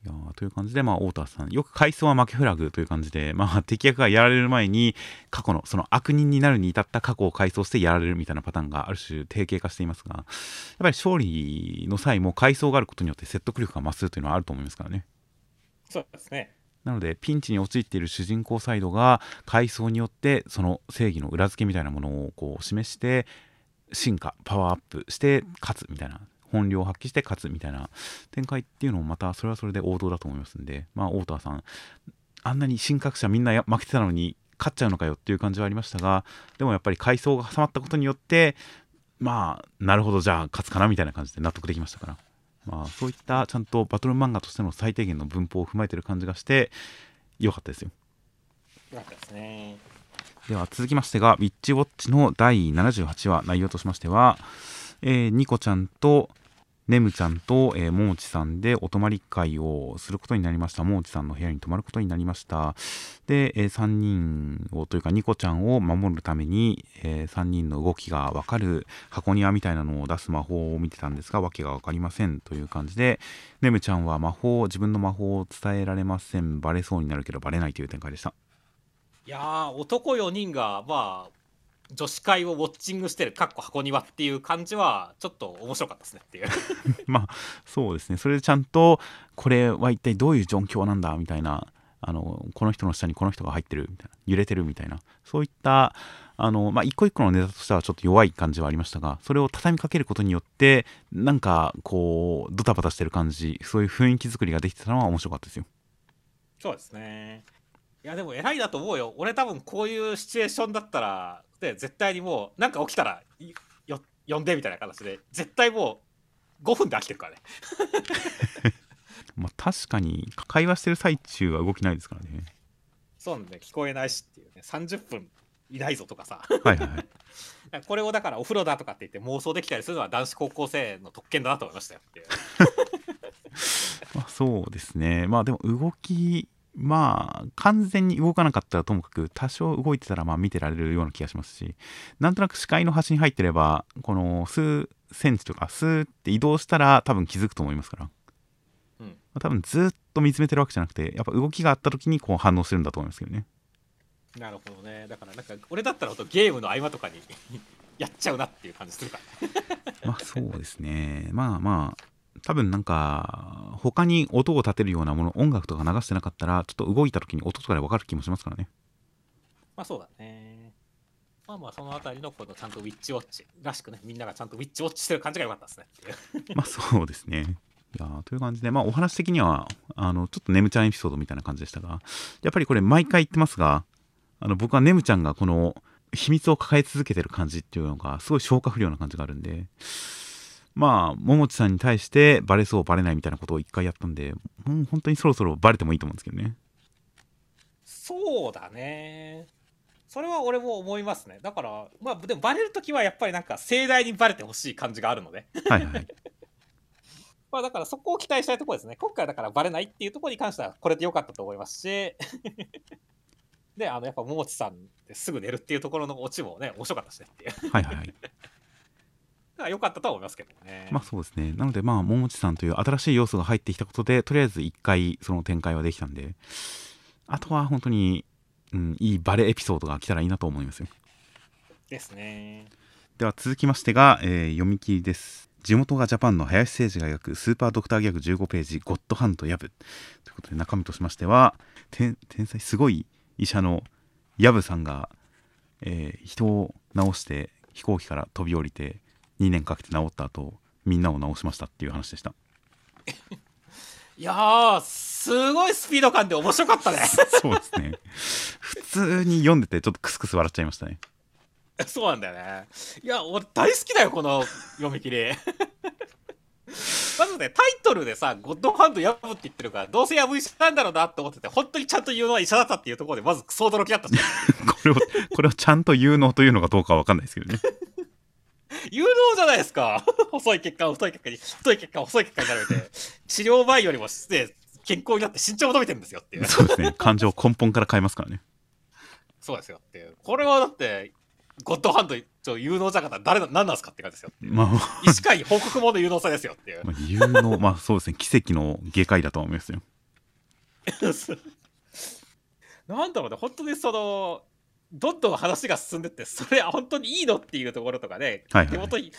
いやーという感じで、まあ、太田さん、よく回想は負けフラグという感じで、まあ、敵役がやられる前に、過去の、その悪人になるに至った過去を回想してやられるみたいなパターンがある種定型化していますが、やっぱり勝利の際も回想があることによって説得力が増すというのはあると思いますからね。そうですねなので、ピンチに陥っている主人公サイドが、回想によって、その正義の裏付けみたいなものをこう示して、進化、パワーアップして勝つみたいな、本領を発揮して勝つみたいな展開っていうのもまたそれはそれで王道だと思いますんで、まあ、太田さん、あんなに神格者みんなや負けてたのに勝っちゃうのかよっていう感じはありましたが、でもやっぱり階層が挟まったことによって、まあ、なるほど、じゃあ勝つかなみたいな感じで納得できましたから。まあ、そういったちゃんとバトル漫画としての最低限の文法を踏まえてる感じがして良かったですよよかったですねでは続きましてが「ウィッチウォッチ」の第78話内容としましては、えーニコちゃんとネムちゃんと、えー、モーチさんでお泊まり会をすることになりました。モーチさんの部屋に泊まることになりました。で、え3人をというかニコちゃんを守るために、え3人の動きが分かる箱庭みたいなのを出す魔法を見てたんですが訳が分かりませんという感じでネムちゃんは魔法自分の魔法を伝えられません。バレそうになるけどバレないという展開でした。いやー男4人がまあ女子会をウォッチングしてるかっこ箱庭っていう感じはちょっと面白かったですねっていう。まあそうですね。それでちゃんとこれは一体どういう状況なんだみたいなあのこの人の下にこの人が入ってるみたいな揺れてるみたいな。そういったあの、まあ、一個一個のネタとしてはちょっと弱い感じはありましたがそれを畳みかけることによってなんかこうドタバタしてる感じそういう雰囲気作りができてたのは面白かったですよ。そうですねいやでも偉いなと思うよ。俺多分こういうシチュエーションだったらで絶対にもうなんか起きたらいよ呼んでみたいな形で絶対もう5分で飽きてるからね。まあ確かに会話してる最中は動きないですからね。そうなんで聞こえないしっていうね。30分いないぞとかさ。はいはいはい。これをだからお風呂だとかって言って妄想できたりするのは男子高校生の特権だなと思いましたよっていう。まあ、そうですね。まあでも動きまあ完全に動かなかったらともかく多少動いてたらまあ見てられるような気がしますしなんとなく視界の端に入ってればこの数センチとかスーって移動したら多分気づくと思いますから、うん。まあ多分ずっと見つめてるわけじゃなくてやっぱ動きがあった時にこう反応するんだと思いますけどね。なるほどね。だからなんか俺だったらゲームの合間とかに やっちゃうなっていう感じするから。ね まあそうですね。まあまあ多分なんか他に音を立てるようなもの音楽とか流してなかったらちょっと動いた時に音とかで分かる気もしますからね。まあそうだね。まあまあそのあたりのこのちゃんとウィッチウォッチらしくねみんながちゃんとウィッチウォッチしてる感じが良かったですね。っていうまあそうですね。いやーという感じで、まあお話的には、あの、ちょっとネムちゃんエピソードみたいな感じでしたが、やっぱりこれ毎回言ってますが、あの、僕はネムちゃんがこの秘密を抱え続けてる感じっていうのが、すごい消化不良な感じがあるんで、まあ、ももちさんに対してバレそうバレないみたいなことを一回やったんで、もう本当にそろそろバレてもいいと思うんですけどね。そうだねそれは俺も思いますねだからまあでもバレる時はやっぱりなんか盛大にバレてほしい感じがあるのではいはい。まあだからそこを期待したいところですね今回はだからバレないっていうところに関してはこれで良かったと思いますし であのやっぱ桃地さんですぐ寝るっていうところのオチもね面白かったしねっていうはいはいはい。良かったとは思いますけどねまあそうですね。なのでまあ、ももちさんという新しい要素が入ってきたことで、とりあえず一回その展開はできたんで、あとは本当に、うん、いいバレエピソードが来たらいいなと思いますよ。ですねでは続きましてが、えー読み切りです。地元がジャパンの林誠司が描くスーパードクターギャグ15ページ、ゴッドハンドヤブ。ということで中身としましては、天天才すごい医者のヤブさんが、えー人を直して飛行機から飛び降りて2年かけて治った後みんなを治しましたっていう話でした。いやーすごいスピード感で面白かったね。そうですね。普通に読んでてちょっとクスクス笑っちゃいましたね。そうなんだよね。いや俺大好きだよこの読み切り。まずねタイトルでさ「ゴッドハンドヤブ」って言ってるからどうせヤブ医者なんだろうなって思ってて本当にちゃんと言うのは医者だったっていうところでまずクソ驚きだったしこれをこれをちゃんと有能というのかどうかは分かんないですけどね 有能じゃないですか。細い血管を太い血管に太い血管を細い血管になるて。治療前よりも、ね、健康になって身長を伸びてるんですよっていう。そうですね。感情を根本から変えますからね。そうですよっていう。これはだってゴッドハンドちょ有能じゃなかったら誰な何なんですかって感じですよまあ、ま医師会報告もの有能さですよっていう。あ、有能まあそうですね。奇跡の外科医だとは思いますよ。なんだろうね。本当にそのどんどん話が進んでってそれ本当にいいのっていうところとかね、はいはい。手元に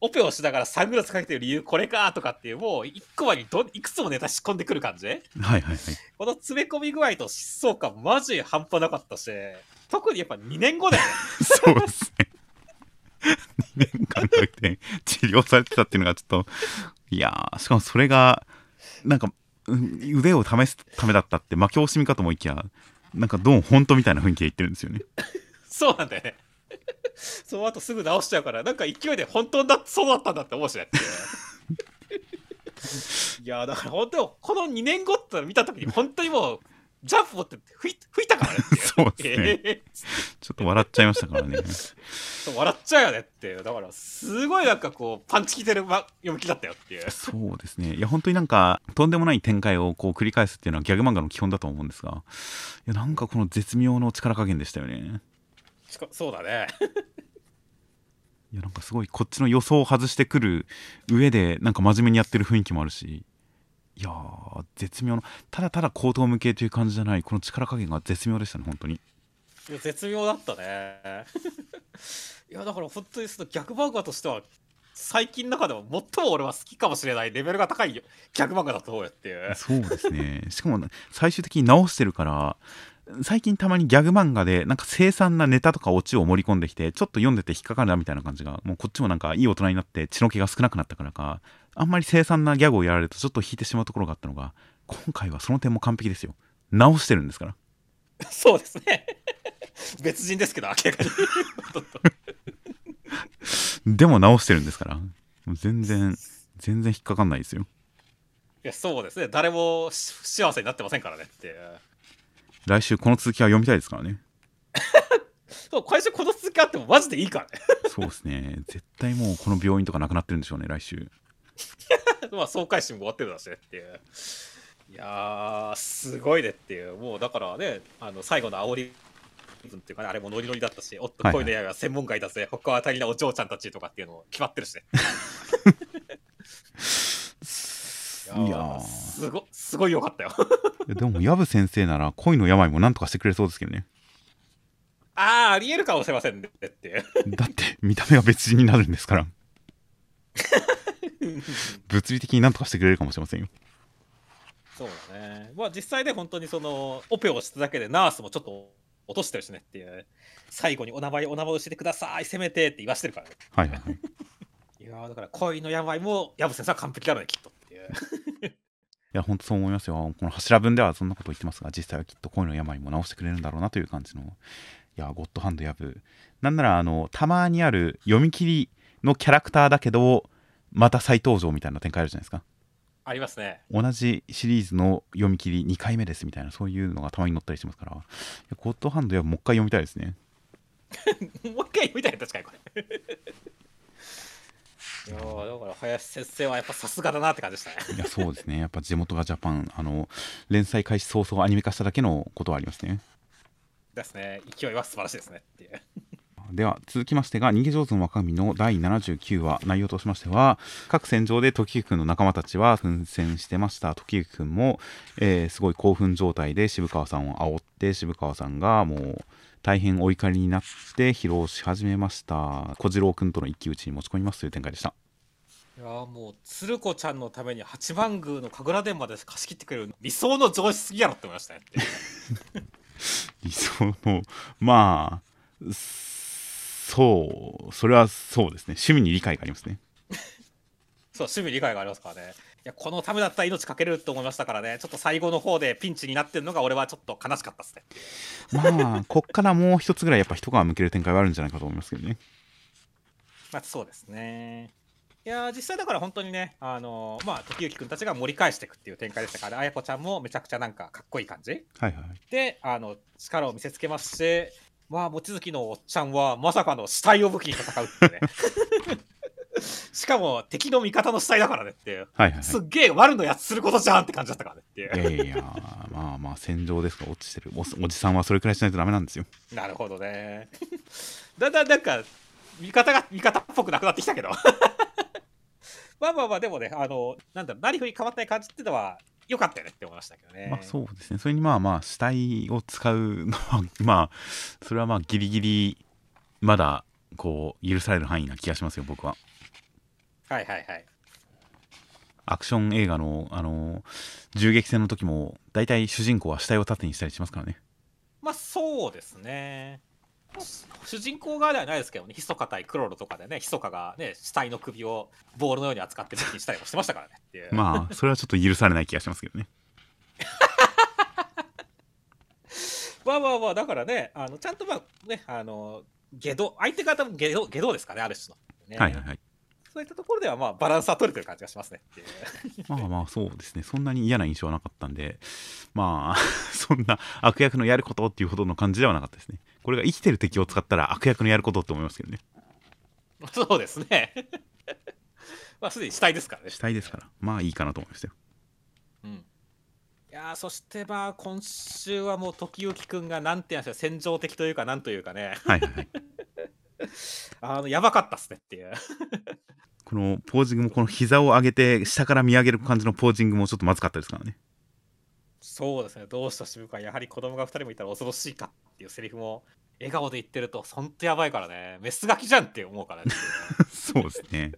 オペをしながらサングラスかけてる理由これかとかっていうもう一個まにどいくつもネタ仕込んでくる感じ？はいはいはい。この詰め込み具合と疾走感マジ半端なかったし特にやっぱ2年後だよね。そうですね。2年間かけて治療されてたっていうのがちょっといやーしかもそれがなんかうん腕を試すためだったって負け惜しみかと思いきやなんかどうも本当みたいな雰囲気で言ってるんですよね。そうなんだよね。その後すぐ直しちゃうからなんか勢いで本当だそうだったんだって思うしねいやだから本当にこの2年後って見た時に本当にもうジャンプ持って吹い吹いたからねそうですね。えちょっと笑っちゃいましたからね。ー笑っちゃうよねってだからすごいなんかこうパンチ効いてる、ま、読み切りだったよっていう。そうですね。いや本当になんかとんでもない展開をこう繰り返すっていうのはギャグ漫画の基本だと思うんですが。いやなんかこの絶妙の力加減でしたよね。そうだね。いやなんかすごいこっちの予想を外してくる上でなんか真面目にやってる雰囲気もあるしいやー絶妙なただただ口頭無形という感じじゃないこの力加減が絶妙でしたね本当に。いや絶妙だったね。いやだから本当にその逆漫画としては最近の中でも最も俺は好きかもしれないレベルが高い逆漫画だと思うよっていう。そうですね。しかも最終的に直してるから最近たまにギャグ漫画でなんか凄惨なネタとかオチを盛り込んできてちょっと読んでて引っかかるなみたいな感じがもうこっちもなんかいい大人になって血の気が少なくなったからかあんまり凄惨なギャグをやられるとちょっと引いてしまうところがあったのが今回はその点も完璧ですよ。直してるんですから。そうですね。別人ですけど明らかに。でも直してるんですから。全然全然引っかかんないですよ。いやそうですね。誰も幸せになってませんからねって。来週この続きは読みたいですからね。そう最初この続きあってもマジでいいからね。そうですね。絶対もうこの病院とかなくなってるんでしょうね来週 まあ総回収も終わってるだしねっていう。いやーすごいねっていう。もうだからねあの最後の煽り分っていうかねあれもノリノリだったしおっとはいはい。恋の刃は専門外だぜ。他は足りないお嬢ちゃんたちとかっていうのも決まってるしね。いやー。すごすごいよかったよ。でも藪先生なら恋の病もなんとかしてくれそうですけどね。ああありえるかもしれませんねってだって見た目が別人になるんですから 物理的になんとかしてくれるかもしれませんよ。そうだね。まあ実際で本当にそのオペをしただけでナースもちょっと落としてるしねっていう。最後にお名前お名前教えてください。せめてって言わしてるからね。はいはいはい。いやーだから恋の病も藪先生は完璧だろうねきっとっていう。いや本当そう思いますよ。この柱文ではそんなこと言ってますが実際はきっと恋の病も治してくれるんだろうなという感じの。いやゴッドハンドヤブ。なんならあのたまにある読み切りのキャラクターだけどまた再登場みたいな展開あるじゃないですか。ありますね。同じシリーズの読み切り2回目ですみたいなそういうのがたまに載ったりしますから。ゴッドハンドヤブもう一回読みたいですね。もう一回読みたいね確かにこれ。いやーだから林先生はやっぱさすがだなって感じでしたね。いやそうですね。やっぱ地元がジャパンあの連載開始早々アニメ化しただけのことはありますね。ですね。勢いは素晴らしいですねっていうでは続きましてが「逃げ上手の若君」の第79話内容としましては各戦場で時行くんの仲間たちは奮戦してました。時行くんも、えーすごい興奮状態で渋川さんを煽って渋川さんがもう大変お怒りになって疲労し始めました。小次郎くんとの一騎打ちに持ち込みますという展開でした。いやーもう鶴子ちゃんのために八幡宮の神楽殿まで貸し切ってくれる理想の上司すぎやろって思いましたね。理想のまあそう。それはそうですね。趣味に理解がありますね。そう、趣味理解がありますからね。いや、このためだったら命かけると思いましたからね、ちょっと最後の方でピンチになってるのが、俺はちょっと悲しかったですね。まあこっからもう一つぐらいやっぱ一皮向ける展開はあるんじゃないかと思いますけどね。まあ、そうですね。いやー実際だから本当にね、あのーまあ、時行くんたちが盛り返していくっていう展開でしたから、あやこちゃんもめちゃくちゃなんかかっこいい感じ。はいはい。で、あの、力を見せつけますし、まあ、望月のおっちゃんはまさかの死体を武器に戦うってね。しかも敵の味方の死体だからねっていう。はいはいすっげえ悪のやつすることじゃんって感じだったからねっていう。いやいやまあまあ戦場ですか？ら落ちてるおおじさんはそれくらいしないとダメなんですよなるほどね。だんだんなんか、味方が味方っぽくなくなってきたけど。まあまあまあ、でもね、あの、なんだろう、なりふり変わった感じっていうのは、良かったよねって思いましたけどね。まあそうですねそれにまあまあ死体を使うのは まあそれはまあギリギリまだこう許される範囲な気がしますよ僕ははいはいはい。アクション映画のあの銃撃戦の時も大体主人公は死体を盾にしたりしますからねまあそうですね。主人公側ではないですけどね、ひそか対クロロとかでね、ひそかがね、死体の首をボールのように扱って武器にしたりもしてましたからねっていう。まあそれはちょっと許されない気がしますけどね まあまあまあ、だからね、あのちゃんとまあね、あの、下道、相手方も下道下道ですかね、ある種の。ねはいはいはいそういったところではまあバランスは取れてる感じがしますね。まあまあそうですねそんなに嫌な印象はなかったんでまあ そんな悪役のやることっていうほどの感じではなかったですねこれが生きてる敵を使ったら悪役のやることって思いますけどね。そうですね。まあすでに死体ですからね。死体ですから。まあいいかなと思いましたよ。うん。いやーそしてまあ今週はもう時行くんがなんて言うんでしょう戦場的というかなんというかね。はいはいはい。あのやばかったっすねっていう。このポージングもこの膝を上げて下から見上げる感じのポージングもちょっとまずかったですからねそうですね。どうした渋川やはり子供が2人もいたら恐ろしいかっていうセリフも笑顔で言ってるとほんとやばいからね。メスガキじゃんって思うからね。そうですね。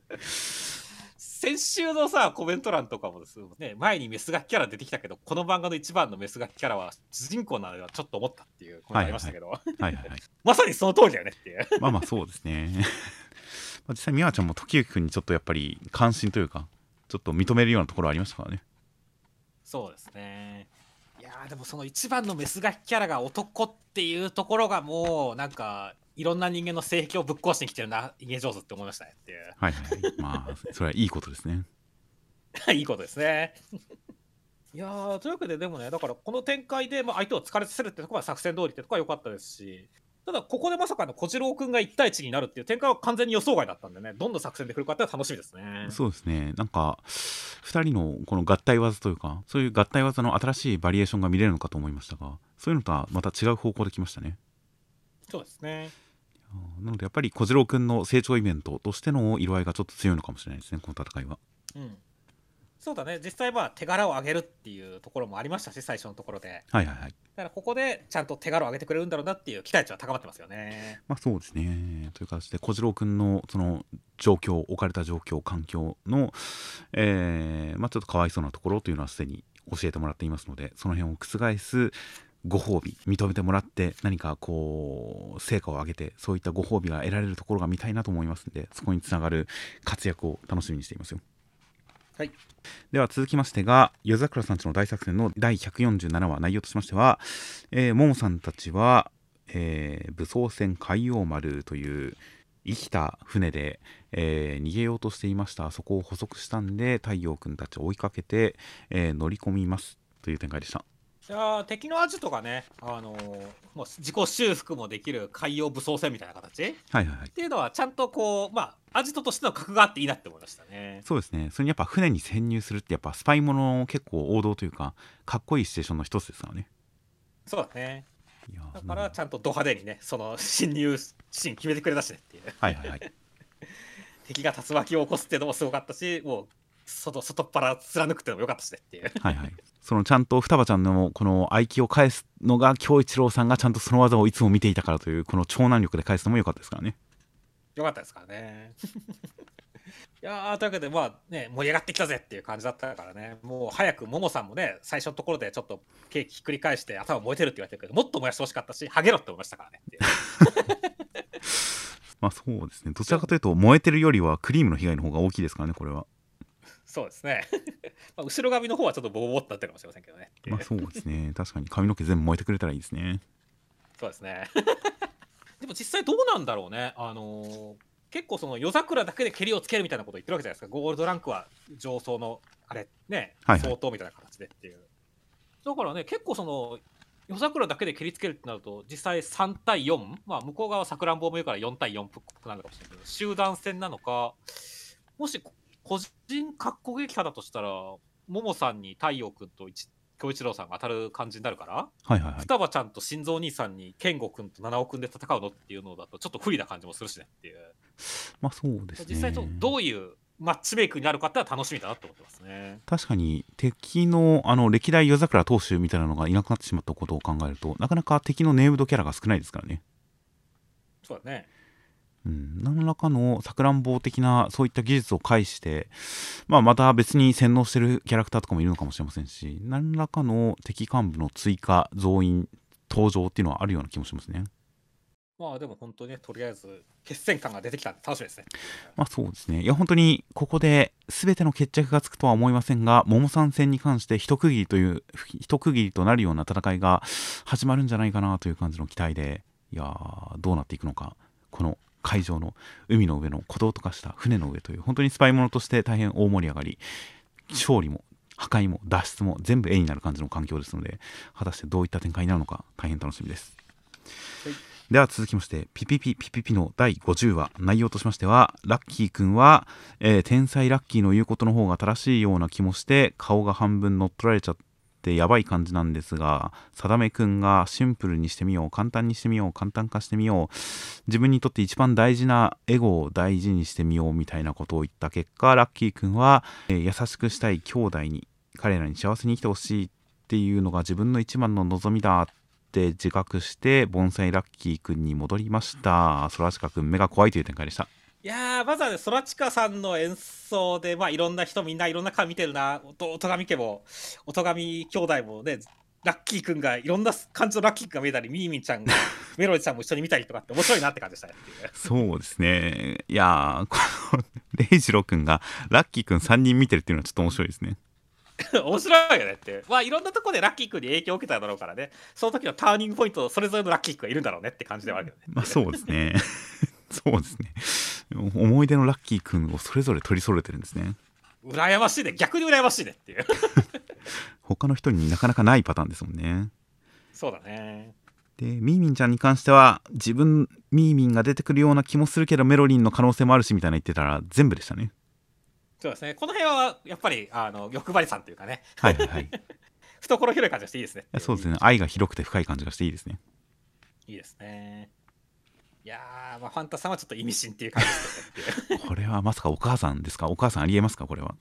先週のさコメント欄とかもですね前にメスガキキャラ出てきたけどこの漫画の一番のメスガキキャラは主人公なのではちょっと思ったっていうコメントありましたけど、はいはいはい。まさにその通りだよねっていう。まあまあそうですね。まあ実際美和ちゃんも時行くんにちょっとやっぱり関心というかちょっと認めるようなところありましたからね。そうですねいやーでもその一番のメスガキキャラが男っていうところがもうなんかいろんな人間の性癖をぶっ壊しに来てるな逃げ上手って思いましたねっていう。はいはいはい。まあそれはいいことですね。いいことですね。いやーというわけででもねだからこの展開で、まあ、相手を疲れさせるってところは作戦通りってところは良かったですしただここでまさかの小次郎君が1対1になるっていう展開は完全に予想外だったんでねどんな作戦で来るかって楽しみですね。そうですねなんか2人のこの合体技というかそういう合体技の新しいバリエーションが見れるのかと思いましたがそういうのとはまた違う方向で来ましたねそうですね。なのでやっぱり小次郎くんの成長イベントとしての色合いがちょっと強いのかもしれないですねこの戦いはうん。そうだね実際まあ手柄を上げるっていうところもありましたし最初のところで。はいはいはいだからここでちゃんと手柄を上げてくれるんだろうなっていう期待値は高まってますよね。まあそうですねという形で小次郎くんのその状況置かれた状況環境の、えーまあ、ちょっとかわいそうなところというのはすでに教えてもらっていますのでその辺を覆すご褒美認めてもらって何かこう成果を上げてそういったご褒美が得られるところが見たいなと思いますのでそこにつながる活躍を楽しみにしていますよはい。では続きましてが夜桜さんちの大作戦の第147話内容としましては、えー、ももさんたちは、えー武装船海王丸という生きた船で、えー逃げようとしていましたそこを捕捉したんで太陽君たちを追いかけて、え乗り込みますという展開でしたいやー敵のアジトがね、あのーもう自己修復もできる海洋武装船みたいな形？っはいはいはいていうのはちゃんとこうまあアジトとしての格があっていいなって思いましたね。そうですねそれにやっぱ船に潜入するってやっぱスパイものの結構王道というかかっこいいシチュエーションの一つですからねそうだね。いやーだからちゃんとド派手にね、その侵入シーン決めてくれたしねっていう。はいはいはい 敵が竜巻を起こすっていうのもすごかったし、もう外外っ腹貫くってのも良かったしねっていう。はいはい。そのちゃんと双葉ちゃんのこの合気を返すのが京一郎さんがちゃんとその技をいつも見ていたからというこの超難力で返すのも良かったですからね。良かったですからね。いやーというわけでまあね盛り上がってきたぜっていう感じだったからね。もう早くももさんもね最初のところでちょっとケーキひっくり返して頭燃えてるって言われてるけどもっと燃やしてほしかったしハゲろって思いましたからね まあそうですね。どちらかというと燃えてるよりはクリームの被害の方が大きいですからねこれはそうですね。まあ後ろ髪の方はちょっとボコボコってなってるかもしれませんけどね。まあそうですね確かに髪の毛全部燃えてくれたらいいですねそうですね。でも実際どうなんだろうね。あのー結構その夜桜だけで蹴りをつけるみたいなこと言ってるわけじゃないですか。ゴールドランクは上層のあれね、はいはい相当みたいな形でっていう。だからね、結構その夜桜だけで蹴りつけるってなると、実際3対4、まあ向こう側さくらんぼも言うから4対4っぽくなるかもしれないけど、集団戦なのか、もし個人格好撃破だとしたら、ももさんに太陽君と一京一郎さんが当たる感じになるから、はいはいはい。双葉ちゃんと心臓兄さんに健吾君と七尾君で戦うのっていうのだとちょっと不利な感じもするしねっていう。まあそうですね。実際とどういうマッチメイクになるかってのは楽しみだなと思ってますね確かに敵のあの歴代夜桜投手みたいなのがいなくなってしまったことを考えるとなかなか敵のネームドキャラが少ないですからねそうだねうん、何らかのさくらんぼ的なそういった技術を介して、まあ、また別に洗脳してるキャラクターとかもいるのかもしれませんし何らかの敵幹部の追加増員登場っていうのはあるような気もしますね。まあでも本当にねとりあえず決戦感が出てきたんで楽しみですね。まあそうですね。いや本当にここで全ての決着がつくとは思いませんが桃さん戦に関して一区切りという一区切りとなるような戦いが始まるんじゃないかなという感じの期待でいやーどうなっていくのかこの海上の海の上の鼓動と化した船の上という本当にスパイものとして大変大盛り上がり勝利も破壊も脱出も全部絵になる感じの環境ですので果たしてどういった展開になるのか大変楽しみです、はい。では続きましてピピピピピピの第50話内容としましてはラッキーくんは、えー天才ラッキーの言うことの方が正しいような気もして顔が半分乗っ取られちゃってやばい感じなんですが定めくんがシンプルにしてみよう簡単にしてみよう簡単化してみよう自分にとって一番大事なエゴを大事にしてみようみたいなことを言った結果ラッキーくんは、えー優しくしたい兄弟に彼らに幸せに生きてほしいっていうのが自分の一番の望みだって自覚して盆栽ラッキーくんに戻りました。空近くん目が怖いという展開でした。いやーまずはね空知さんの演奏でまあいろんな人みんないろんな顔見てるな。お音神家も音神兄弟もねラッキーくんがいろんな感じのラッキーくんが見えたりミーミンちゃんが メロディちゃんも一緒に見たりとかって面白いなって感じでしたね。そうですね。いやーこのレイジローくんがラッキーくん3人見てるっていうのはちょっと面白いですね。面白いよねって。まあいろんなところでラッキー君に影響を受けただろうからね、その時のターニングポイント、それぞれのラッキー君がいるんだろうねって感じではあるよね。まあそうですね。そうですね思い出のラッキーくんをそれぞれ取り揃えてるんですね羨ましいね、逆に羨ましいねっていう。他の人になかなかないパターンですもんねそうだね。でミーミンちゃんに関しては自分ミーミンが出てくるような気もするけどメロリンの可能性もあるしみたいな言ってたら全部でしたねそうですね。この辺はやっぱりあの欲張りさんというかね、はいはい 懐広い感じがしていいですね。やそうですね愛が広くて深い感じがしていいですねいいですね。いやー、まあ、ファンタさんはちょっと意味深っていう感じで。これはまさかお母さんですか？お母さんありえますか？これは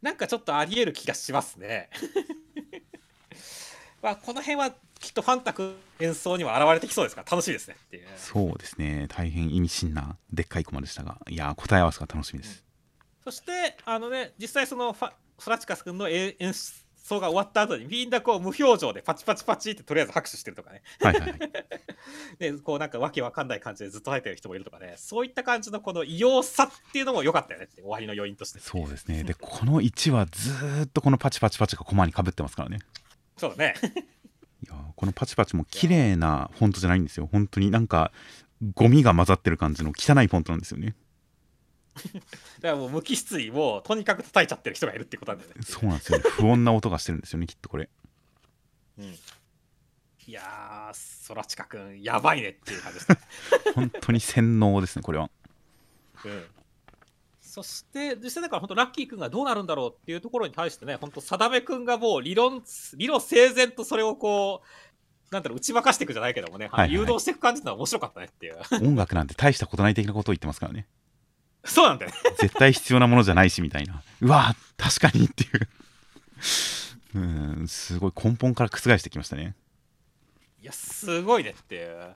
なんかちょっとありえる気がしますね。まあ、この辺はきっとファンタ君演奏には現れてきそうですから楽しいですねっていう。そうですね大変意味深なでっかいコマでしたがいやー答え合わせが楽しみですそして、あのね、実際そのファソラチカス君の演演奏が終わった後にみんなこう無表情でパチパチパチってとりあえず拍手してるとかね。はいはいはい で、こうなんかわけわかんない感じでずっと入ってる人もいるとかね。そういった感じのこの異様さっていうのも良かったよねって終わりの余韻として。そうですねでこの1話ずーっとこのパチパチパチがコマにかぶってますからねそうだね。いやーこのパチパチも綺麗なフォントじゃないんですよ本当になんかゴミが混ざってる感じの汚いフォントなんですよねだからもう無機質にもうとにかく叩いちゃってる人がいるってことなんだよね。そうなんですよね不穏な音がしてるんですよねきっとこれうん。いやー、ソラチカ君、やばいねっていう感じですね。本当に洗脳ですねこれはうんそして、実際だから本当、ラッキー君がどうなるんだろうっていうところに対してね、本当、定め君がもう理論、理論整然とそれをこう、なんだろう、打ち負かしていくじゃないけどもね、はいはい誘導していく感じのは面白かったねっていう。音楽なんて大したことない的なことを言ってますからねそうなんだよね。絶対必要なものじゃないしみたいなうわー確かにっていう うんすごい根本から覆してきましたねいや、すごいねっていう。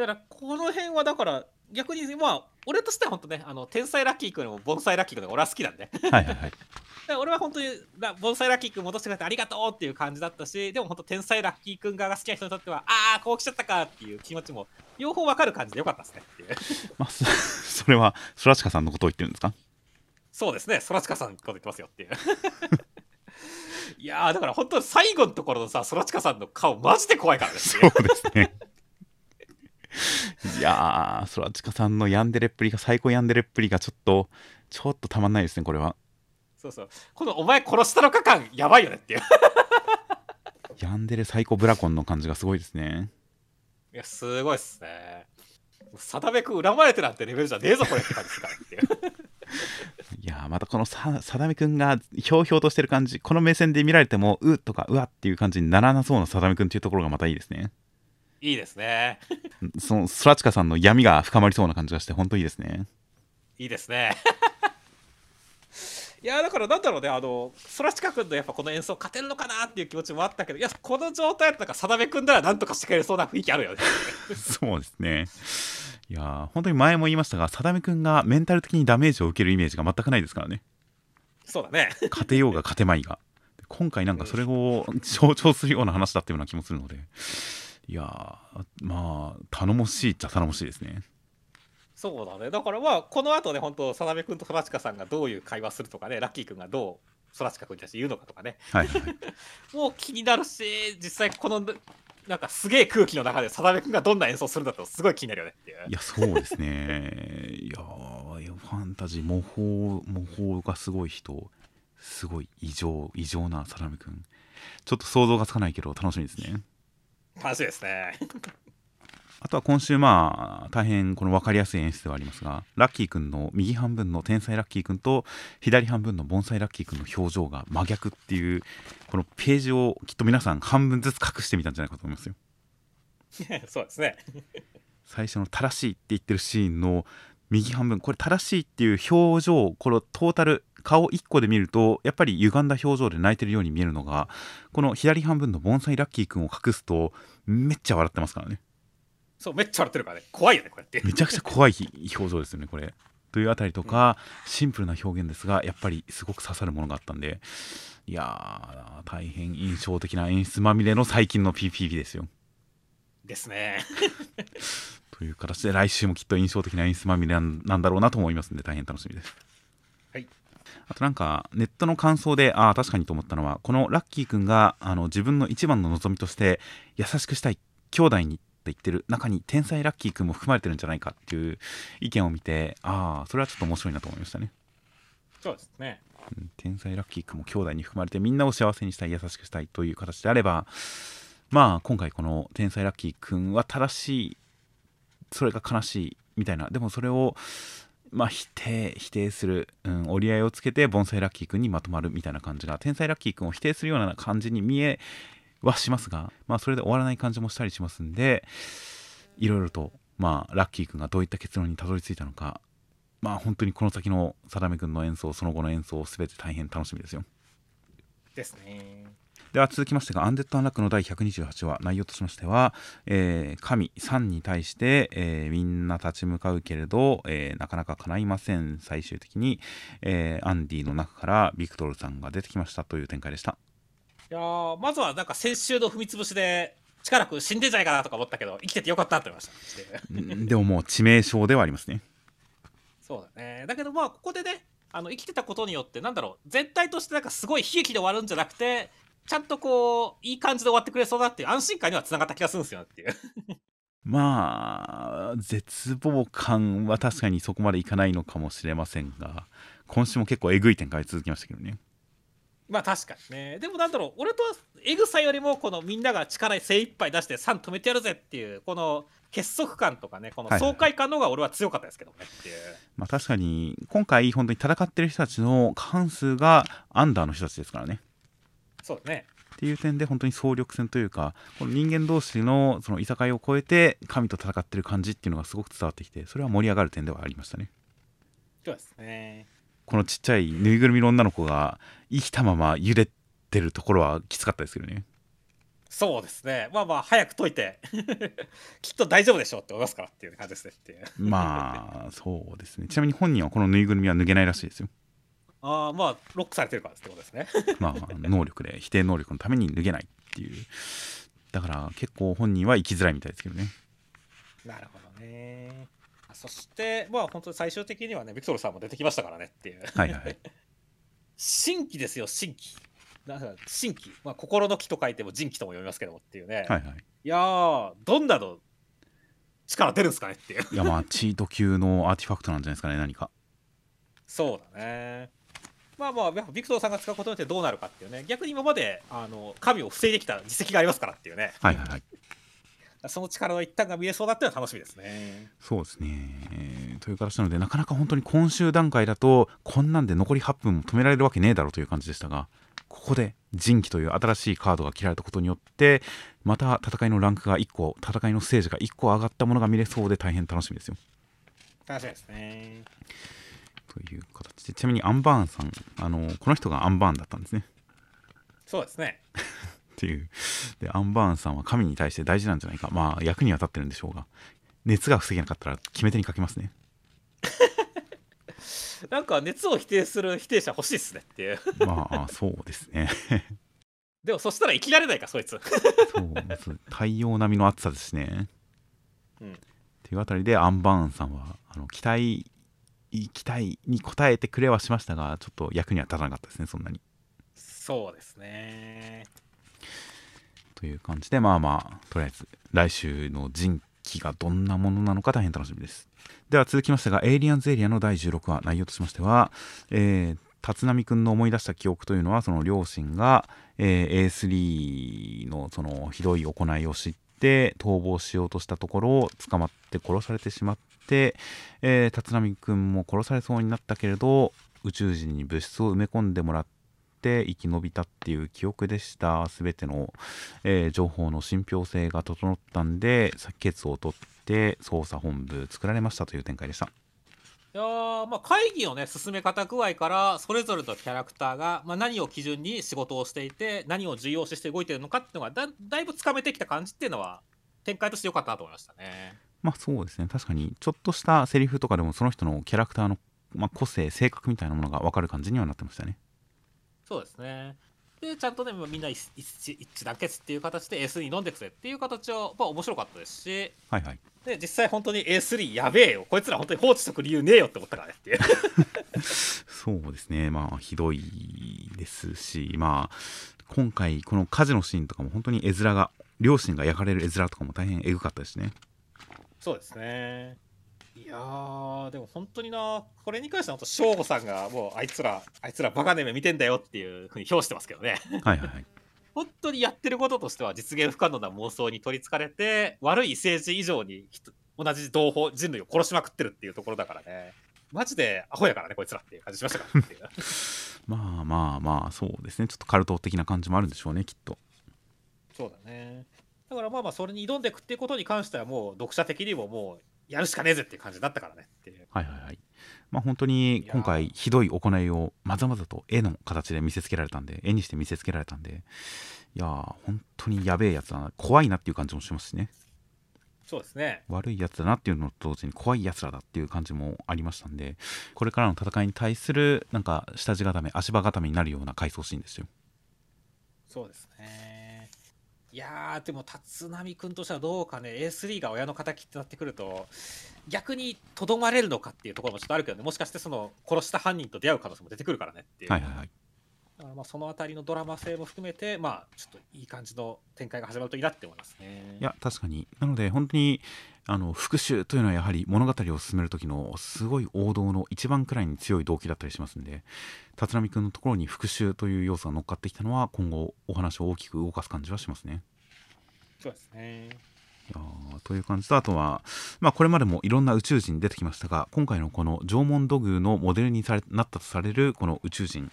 だから、この辺はだから、逆にまあ俺としては本当ねあの天才ラッキー君も盆栽ラッキー君が俺は好きなんで。はいはいはい。で俺は本当にラ盆栽ラッキー君戻してくれてありがとうっていう感じだったしでも本当天才ラッキー君側が好きな人にとってはああこう来ちゃったかっていう気持ちも両方わかる感じでよかったですね。っていう。まあそそれはそらちかさんのことを言ってるんですか？そうですね、そらちかさんのこと言ってますよっていう。いやー、だから本当に最後のところのさ、そらちかさんの顔、マジで怖いからですそうですね いやーそらちかさんのヤンデレっぷりが最高ヤンデレっぷりがちょっとちょっとたまんないですねこれはそうそう。このお前殺したのか感、やばいよねっていう。ヤンデレ最高ブラコンの感じがすごいですねいや、すごいっすね。さだめくん恨まれてなんてレベルじゃねえぞ、これって感じですからっていう。いやーまたこのささだめくんがひょうひょうとしてる感じこの目線で見られてもうとかうわっていう感じにならなそうなさだめくんっていうところがまたいいですねいいですね。そのそらちかさんの闇が深まりそうな感じがして本当いいですねいいですね。い やだからなんだろうね、あの、そらちかくんのやっぱこの演奏勝てるのかなっていう気持ちもあったけど、いや、この状態だったら、さだめくんならなんとかしてくれるそうな雰囲気あるよね。そうですねいやー本当に前も言いましたがさだめくんがメンタル的にダメージを受けるイメージが全くないですからねそうだね。勝てようが勝てまいが今回なんかそれを象徴するような話だったような気もするのでいやーまあ頼もしいっちゃ頼もしいですね。そうだね。だからまあ、この後ね、本当、さだめくんとそらちかさんがどういう会話するとかね、ラッキーくんがどうそらちかくんに対して言うのかとかね、はいはい。は いもう気になるし、実際この、なんかすげえ空気の中でさだめくんがどんな演奏するんだとすごい気になるよねっていう。いやそうですね。いやーファンタジー模倣模倣がすごい人すごい異常異常なサラメくん。ちょっと想像がつかないけど楽しみですね楽しいですね。あとは今週まあ大変この分かりやすい演出ではありますがラッキーくんの右半分の天才ラッキーくんと左半分の盆栽ラッキーくんの表情が真逆っていうこのページをきっと皆さん半分ずつ隠してみたんじゃないかと思いますよ そうですね。最初の正しいって言ってるシーンの右半分これ正しいっていう表情このトータル顔1個で見るとやっぱり歪んだ表情で泣いてるように見えるのがこの左半分の盆栽ラッキーくんを隠すとめっちゃ笑ってますからねそう、めっちゃ笑ってるからね。怖いよね、こうやって。めちゃくちゃ怖い表情ですよねこれというあたりとかシンプルな表現ですがやっぱりすごく刺さるものがあったんでいやー大変印象的な演出まみれの最近の PPP ですよですね。という形で来週もきっと印象的な演出まみれなんだろうなと思いますんで大変楽しみですはい。あとなんかネットの感想でああ確かにと思ったのはこのラッキーくんがあの自分の一番の望みとして優しくしたい兄弟にって言ってる中に天才ラッキーくんも含まれてるんじゃないかっていう意見を見てああそれはちょっと面白いなと思いましたね、そうですね。うん天才ラッキーくんも兄弟に含まれてみんなを幸せにしたい優しくしたいという形であればまあ今回この天才ラッキーくんは正しいそれが悲しいみたいなでもそれをまあ否定否定する、うん、折り合いをつけて盆栽ラッキーくんにまとまるみたいな感じが天才ラッキーくんを否定するような感じに見えはしますがまあそれで終わらない感じもしたりしますんでいろいろとまあラッキーくんがどういった結論にたどり着いたのかまあ本当にこの先の定めくんの演奏その後の演奏全て大変楽しみですよですね。では続きましてが「アンデッド・アンラック」の第128話内容としましては、えー神サンに対して、えーみんな立ち向かうけれど、えーなかなか叶いません最終的に、えーアンディの中からビクトルさんが出てきましたという展開でしたいやーまずはなんか先週の踏み潰しで、力く死んでんじゃないかなとか思ったけど、生きててよかったって思いました。でももう致命傷ではありますねそうだね。だけどまあ、ここでね、あの生きてたことによって、なんだろう、全体としてなんかすごい悲劇で終わるんじゃなくて、ちゃんとこう、いい感じで終わってくれそうだっていう安心感にはつながった気がするんですよっていう。まあ絶望感は確かにそこまでいかないのかもしれませんが今週も結構えぐい展開続きましたけどねまあ確かにね。でもなんだろう、俺とエグさよりも、このみんなが力精一杯出して3止めてやるぜっていう、この結束感とかね、このはいはい爽快感の方が俺は強かったですけどねっていう。まあ確かに今回本当に戦ってる人たちの過半数がアンダーの人たちですからねそうだね。っていう点で本当に総力戦というかこの人間同士のそのいさかいを超えて神と戦ってる感じっていうのがすごく伝わってきてそれは盛り上がる点ではありましたねそうですね。このちっちゃいぬいぐるみの女の子が生きたまま揺れてるところはきつかったですけどねそうですね。まあまあ、早く解いて、きっと大丈夫でしょうって思いますからっていう感じですねっていう。まあそうですねちなみに本人はこのぬいぐるみは脱げないらしいですよああ、まあ、ロックされてるからってことですね。まあ能力で否定能力のために脱げないっていうだから結構本人は生きづらいみたいですけどねなるほどね。そして、まあ本当に最終的にはね、ビクトルさんも出てきましたからねっていう。はいはいはい新規ですよ、新規。なんか新規。まあ、心の木と書いても人気とも読みますけどもっていうね。はいはいいやー、どんなの力出るんですかねっていう。いやまあチート級のアーティファクトなんじゃないですかね何かそうだね。まあまあ、やっぱビクトルさんが使うことによってどうなるかっていうね、逆に今まであの神を防いできた実績がありますからっていうね、はいはいはい。その力の一端が見えそうだっていうのは楽しみですね。そうですね、えーという形なのでなかなか本当に今週段階だとこんなんで残り8分も止められるわけねえだろうという感じでしたがここで人気という新しいカードが切られたことによってまた戦いのランクが1個戦いのステージが1個上がったものが見れそうで大変楽しみですよ。楽しみですね。という形。でちなみにアンバーンさんあのこの人がアンバーンだったんですね。そうですね。っていう。でアンバーンさんは神に対して大事なんじゃないか。まあ役には立ってるんでしょうが。熱が防げなかったら決め手にかけますね。なんか熱を否定する否定者欲しいっすねっていう。まあそうですね。でもそしたら生きられないか、そいつ。そう太陽並みの暑さですしね。うん。っていうあたりでアンバーンさんはあの期待期待に応えてくれはしましたがちょっと役には立たなかったですねそんなに。そうですね。という感じでまあまあとりあえず来週の人気がどんなものなのか大変楽しみです。では続きましてがエイリアンズエリアの第16話内容としましては、えー立浪くんの思い出した記憶というのはその両親が、えー A3 のそのひどい行いを知って逃亡しようとしたところを捕まって殺されてしまって、えー立浪くんも殺されそうになったけれど宇宙人に物質を埋め込んでもらって生き延びたっていう記憶でした。全ての、えー情報の信憑性が整ったんでケツを取って捜査本部作られました。という展開でした。いやまあ会議のね進め方具合からそれぞれのキャラクターが、まあ、何を基準に仕事をしていて何を重要視して動いてるのかっていうのがだだいぶつかめてきた感じっていうのは展開として良かったなと思いましたね。まあそうですね。確かにちょっとしたセリフとかでもその人のキャラクターの、まあ、個性性格みたいなものが分かる感じにはなってましたね。そうですね。でちゃんとねみんな一致団結っていう形で A3 に飲んでくぜっていう形は、まあ、面白かったですし。はいはい。で実際本当に A3 やべえよ。こいつら本当に放置しとく理由ねえよって思ったからねっていう。そうですね。まあひどいですしまあ今回この火事のシーンとかも本当に絵面が両親が焼かれる絵面とかも大変エグかったですしねそうですね。いやー、でも本当にな、これに関しては本当、省吾さんがもう、あいつら、あいつらバカネ目見てんだよっていうふうに評してますけどね。はいはいはい 本当にやってることとしては実現不可能な妄想に取りつかれて、悪い政治以上に人同じ同胞、人類を殺しまくってるっていうところだからね。マジでアホやからね、こいつらっていう感じしましたから。まあまあまあそうですねちょっとカルト的な感じもあるんでしょうねきっとそうだね。だからまあまあ、それに挑んでいくっていうことに関しては、もう読者的にももう、やるしかねえぜっていう感じになったからねっていう。はいはいはいまあ本当に今回ひどい行いをまざまざと絵の形で見せつけられたんで絵にして見せつけられたんでいやー本当にやべえやつだな怖いなっていう感じもしますしねそうですね。悪いやつだなっていうのと同時に怖いやつらだっていう感じもありましたんでこれからの戦いに対するなんか下地固め足場固めになるような回想シーンですよそうですね。いやー、でも、立浪君としてはどうかね、A3 が親の敵ってなってくると、逆にとどまれるのかっていうところもちょっとあるけどね、もしかしてその殺した犯人と出会う可能性も出てくるからねっていう。はいはいはいだからまあそのあたりのドラマ性も含めて、まあ、ちょっといい感じの展開が始まるといいなって思いますね。いや確かになので本当にあの復讐というのはやはり物語を進める時のすごい王道の一番くらいに強い動機だったりしますんで立浪君のところに復讐という要素が乗っかってきたのは今後お話を大きく動かす感じはしますね。そうですね。いやーという感じとあとは、まあ、これまでもいろんな宇宙人出てきましたが今回のこの縄文土偶のモデルにされなったとされるこの宇宙人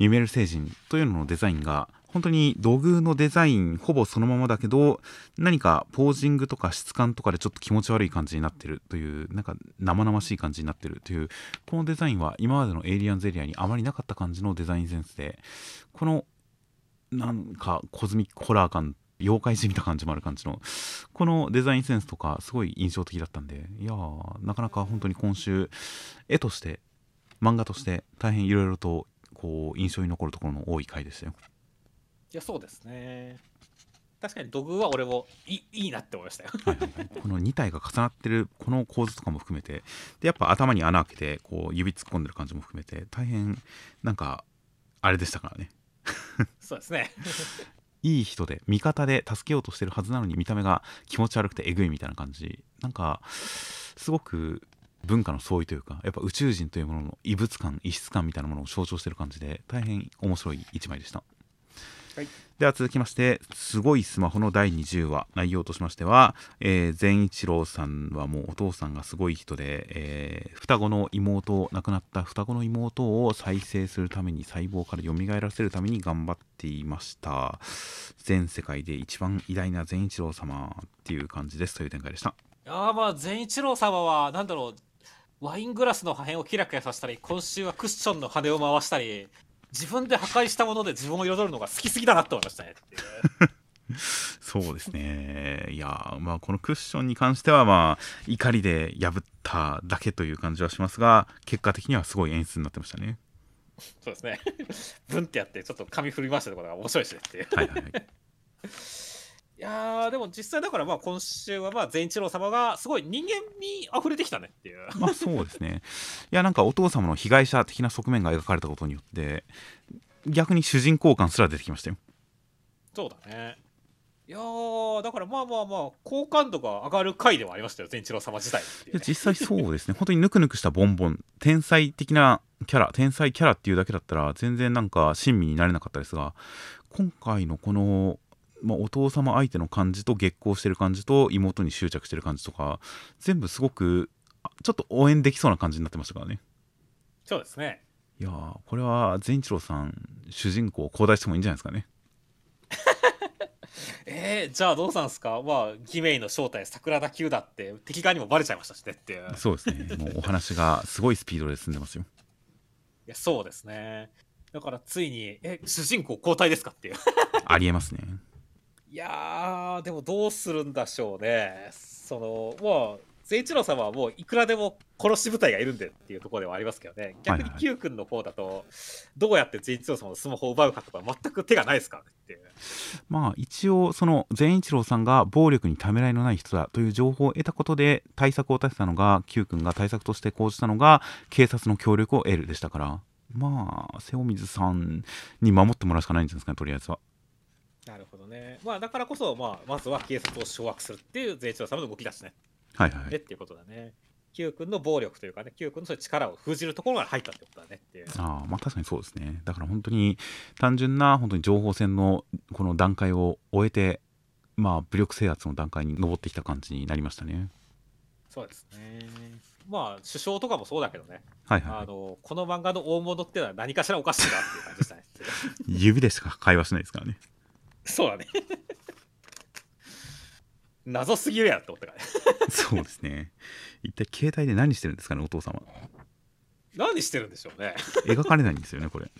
ミメル星人というののデザインが本当に土偶のデザインほぼそのままだけど何かポージングとか質感とかでちょっと気持ち悪い感じになってるというなんか生々しい感じになってるというこのデザインは今までのエイリアンズエリアにあまりなかった感じのデザインセンスでこのなんかコズミックホラー感妖怪じみた感じもある感じのこのデザインセンスとかすごい印象的だったんでいやーなかなか本当に今週絵として漫画として大変いろいろとこう印象に残るところの多い回でしたよ。やそうですね。確かに土偶は俺もいいいなって思いましたよ。はいはいはい、この2体が重なってるこの構図とかも含めてでやっぱ頭に穴開けてこう指突っ込んでる感じも含めて大変なんかあれでしたからね。そうですね。いい人で味方で助けようとしてるはずなのに見た目が気持ち悪くてえぐいみたいな感じ。なんかすごく文化の相違というかやっぱ宇宙人というものの異物感異質感みたいなものを象徴してる感じで大変面白い一枚でした。はい。では続きまして「すごいスマホ」の第20話内容としましては、えー善一郎さんはもうお父さんがすごい人で、えー双子の妹亡くなった双子の妹を再生するために細胞から蘇らせるために頑張っていました。全世界で一番偉大な善一郎様っていう感じですという展開でした。いやーまあ善一郎様はなんだろうワイングラスの破片をキラキラさせたり今週はクッションの羽を回したり自分で破壊したもので自分を彩るのが好きすぎだなって思いましたね。そうですね。いやーまあこのクッションに関してはまあ怒りで破っただけという感じはしますが結果的にはすごい演出になってましたね。そうですね。ブンってやってちょっと髪振り回したところが面白いしねっていう。はいはいはいいやーでも実際だからまあ今週はまあ善一郎様がすごい人間味溢れてきたねっていう。まあそうですね。いやなんかお父様の被害者的な側面が描かれたことによって逆に主人公感すら出てきましたよ。そうだね。いやーだからまあまあまあ好感度が上がる回ではありましたよ善一郎様自体ね。いや実際そうですね。本当にぬくぬくしたボンボン天才的なキャラ天才キャラっていうだけだったら全然なんか親身になれなかったですが今回のこの、まあ、お父様相手の感じと激高してる感じと妹に執着してる感じとか全部すごくあちょっと応援できそうな感じになってましたからね。そうですね。いやーこれは善一郎さん主人公を交代してもいいんじゃないですかね。えー、じゃあどうしたんですか？まあ義メイの正体桜田九だって敵側にもバレちゃいましたしねっていう。そうですね。もうお話がすごいスピードで進んでますよ。いやそうですね。だからついにえ主人公交代ですかっていう。ありえますねいやーでもどうするんでしょうね。そのもう善一郎様はもういくらでも殺し部隊がいるんでっていうところではありますけどね。逆に Q 君の方だとどうやって善一郎様のスマホを奪うかとか全く手がないですからねっていう。まあ一応その善一郎さんが暴力にためらいのない人だという情報を得たことで対策を立てたのが Q 君が対策として講じたのが警察の協力を得るでしたから。まあ瀬尾水さんに守ってもらうしかないんじゃないですかねとりあえずはなるほどね。まあだからこそ、まあ、まずは警察を掌握するっていう善一郎様の動きだしね。はいはい。ねっていうことだね。Q 君の暴力というかね Q 君のそういう力を封じるところが入ったってことだねっていう。ああまあ確かにそうですね。だから本当に単純な本当に情報戦のこの段階を終えてまあ武力制圧の段階に上ってきた感じになりましたね。そうですね。まあ首相とかもそうだけどね。はいはい、はい、あのこの漫画の大物っていうのは何かしらおかしいなっていう感じでしたね。指でしか会話しないですからねそうだね。謎すぎるやんって思ったからね。そうですね。一体携帯で何してるんですかねお父様。何してるんでしょうね。描かれないんですよねこれ。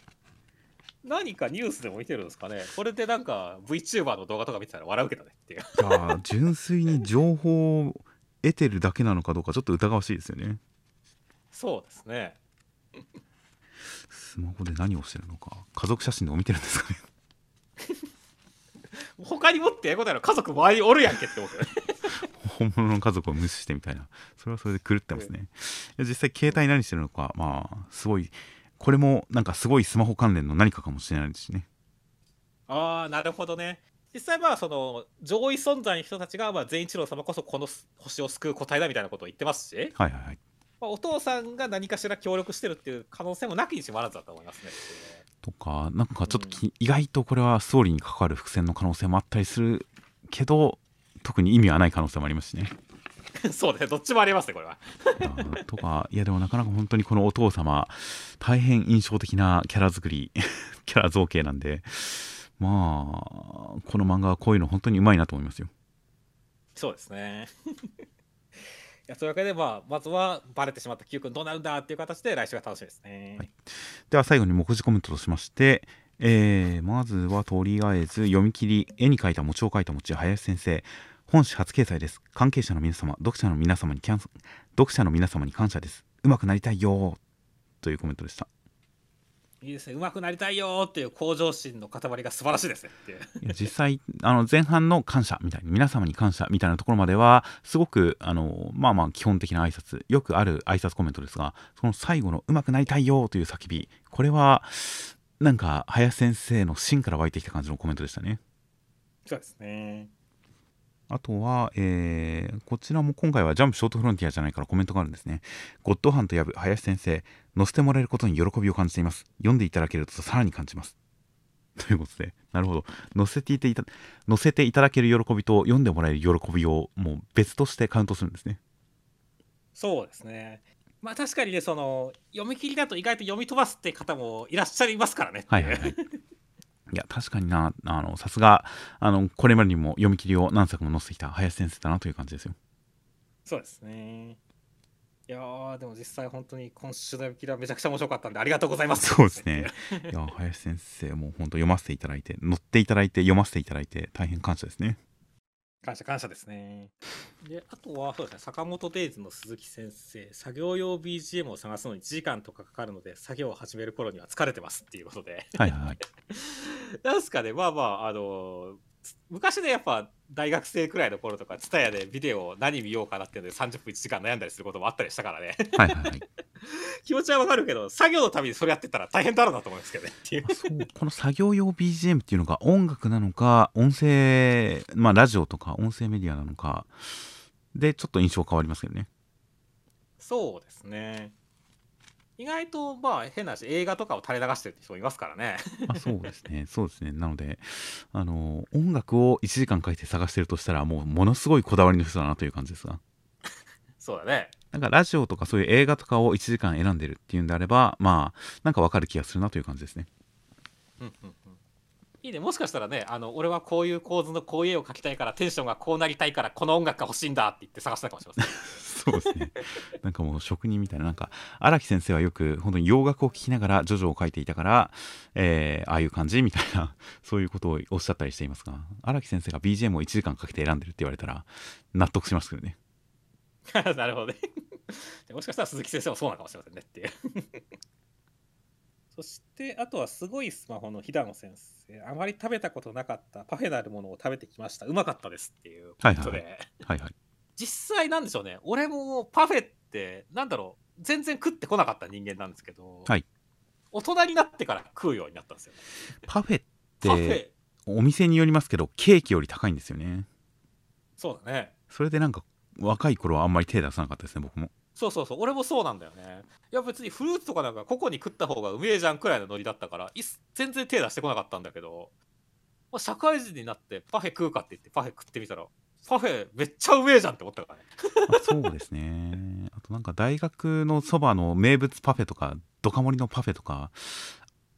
何かニュースでも見てるんですかね。これでなんか VTuber の動画とか見てたら笑うけどねっていう。いやー純粋に情報を得てるだけなのかどうかちょっと疑わしいですよね。そうですね。スマホで何をしてるのか。家族写真でも見てるんですかね他にもってえことやろ。家族周りにおるやんけって思うけどね本物の家族を無視してみたいな。それはそれで狂ってますね。実際携帯何してるのかまあすごいこれもなんかすごいスマホ関連の何かかもしれないですしね。ああなるほどね。実際まあその上位存在の人たちがまあ善一郎様こそこの星を救う答えだみたいなことを言ってますし、はいはいはい。まあ、お父さんが何かしら協力してるっていう可能性もなきにしもあらずだと思いますね。とかなんかちょっとき、意外とこれはストーリーに関わる伏線の可能性もあったりするけど特に意味はない可能性もありますしね そうですねどっちもありますねこれは。とかいやでもなかなか本当にこのお父様大変印象的なキャラ作り キャラ造形なんでまあこの漫画はこういうの本当にうまいなと思いますよそうですね。いやそういうわけで、まあ、まずはバレてしまった Q 君どうなるんだっていう形で来週が楽しみですね。はい。では最後に目次コメントとしましてえーまずはとりあえず読み切り絵に描いた餅を描いた餅林先生。本誌初掲載です。関係者の皆様読者の皆様にキャン読者の皆様に感謝です。うまくなりたいよというコメントでした。いいですね上手くなりたいよーっていう向上心の塊が素晴らしいですね。って実際あの前半の感謝みたいな皆様に感謝みたいなところまではすごくあのまあまあ基本的な挨拶よくある挨拶コメントですがその最後の「うまくなりたいよ」という叫びこれはなんか林先生の芯から湧いてきた感じのコメントでしたね。そうですねあとは、えーこちらも今回はジャンプショートフロンティアじゃないからコメントがあるんですね。ゴッドハンと呼ぶ林先生、載せてもらえることに喜びを感じています。読んでいただけるとさらに感じます。ということで、なるほど。載せていた、載せていただける喜びと読んでもらえる喜びをもう別としてカウントするんですね。そうですねまあ確かにねその読み切りだと意外と読み飛ばすって方もいらっしゃいますからねはいはいはい。いや、確かにな、あの、さすが、あの、これまでにも読み切りを何作も載せてきた林先生だなという感じですよ。そうですねいやーでも実際本当に今週の読み切りはめちゃくちゃ面白かったんでありがとうございますそうですね。いや、林先生、もう本当読ませていただいて、載っていただいて、読ませていただいて、大変感謝ですね。感謝感謝ですねであとはそうですね坂本デイズの鈴木先生作業用 BGM を探すのに1時間とかかかるので作業を始める頃には疲れてますっていうことではいはいはい。なんすかねまあまああの昔ねやっぱ大学生くらいの頃とか TSUTAYA でビデオを何見ようかなっていうので30分1時間悩んだりすることもあったりしたからねはいはいはい。気持ちはわかるけど作業のためにそれやってたら大変だろうなと思うんですけどね。っていうあそう。この作業用 BGM っていうのが音楽なのか音声まあラジオとか音声メディアなのかでちょっと印象変わりますけどね。そうですね。意外とまあ変な話映画とかを垂れ流してる人もいますからね。あそうですね。そうですね。なのであの音楽を1時間かけて探してるとしたらもうものすごいこだわりの人だなという感じですがそうだね。なんかラジオとかそういう映画とかを1時間選んでるっていうんであればまあなんかわかる気がするなという感じですね。うんうんうん。いいね。もしかしたらねあの俺はこういう構図のこういう絵を描きたいからテンションがこうなりたいからこの音楽が欲しいんだって言って探したかもしれません。そうですね。なんかもう職人みたいななんか荒木先生はよく本当に洋楽を聴きながらジョジョを書いていたから、えーああいう感じみたいな そういうことをおっしゃったりしていますが荒木先生が BGM を1時間かけて選んでるって言われたら納得しますけどね なるほどね。で もしかしたら鈴木先生もそうなのかもしれませんねっていう。そしてあとはすごいスマホの飛騨野先生。あまり食べたことなかったパフェなるものを食べてきました。うまかったですっていうことで、はいはいはい。はい実際なんでしょうね。俺もパフェってなんだろう。全然食ってこなかった人間なんですけど、はい。大人になってから食うようになったんですよ。ねパフェっパフェ。てお店によりますけどケーキより高いんですよね。そうだね。それでなんか若い頃はあんまり手出さなかったですね僕も。そうそうそう。俺もそうなんだよね。いや別にフルーツとかなんか個々に食った方がうめえじゃんくらいのノリだったから全然手出してこなかったんだけど、まあ社会人になってパフェ食うかって言ってパフェ食ってみたらパフェめっちゃうめえじゃんって思ったからね。あそうですね。あとなんか大学のそばの名物パフェとかドカ盛りのパフェとか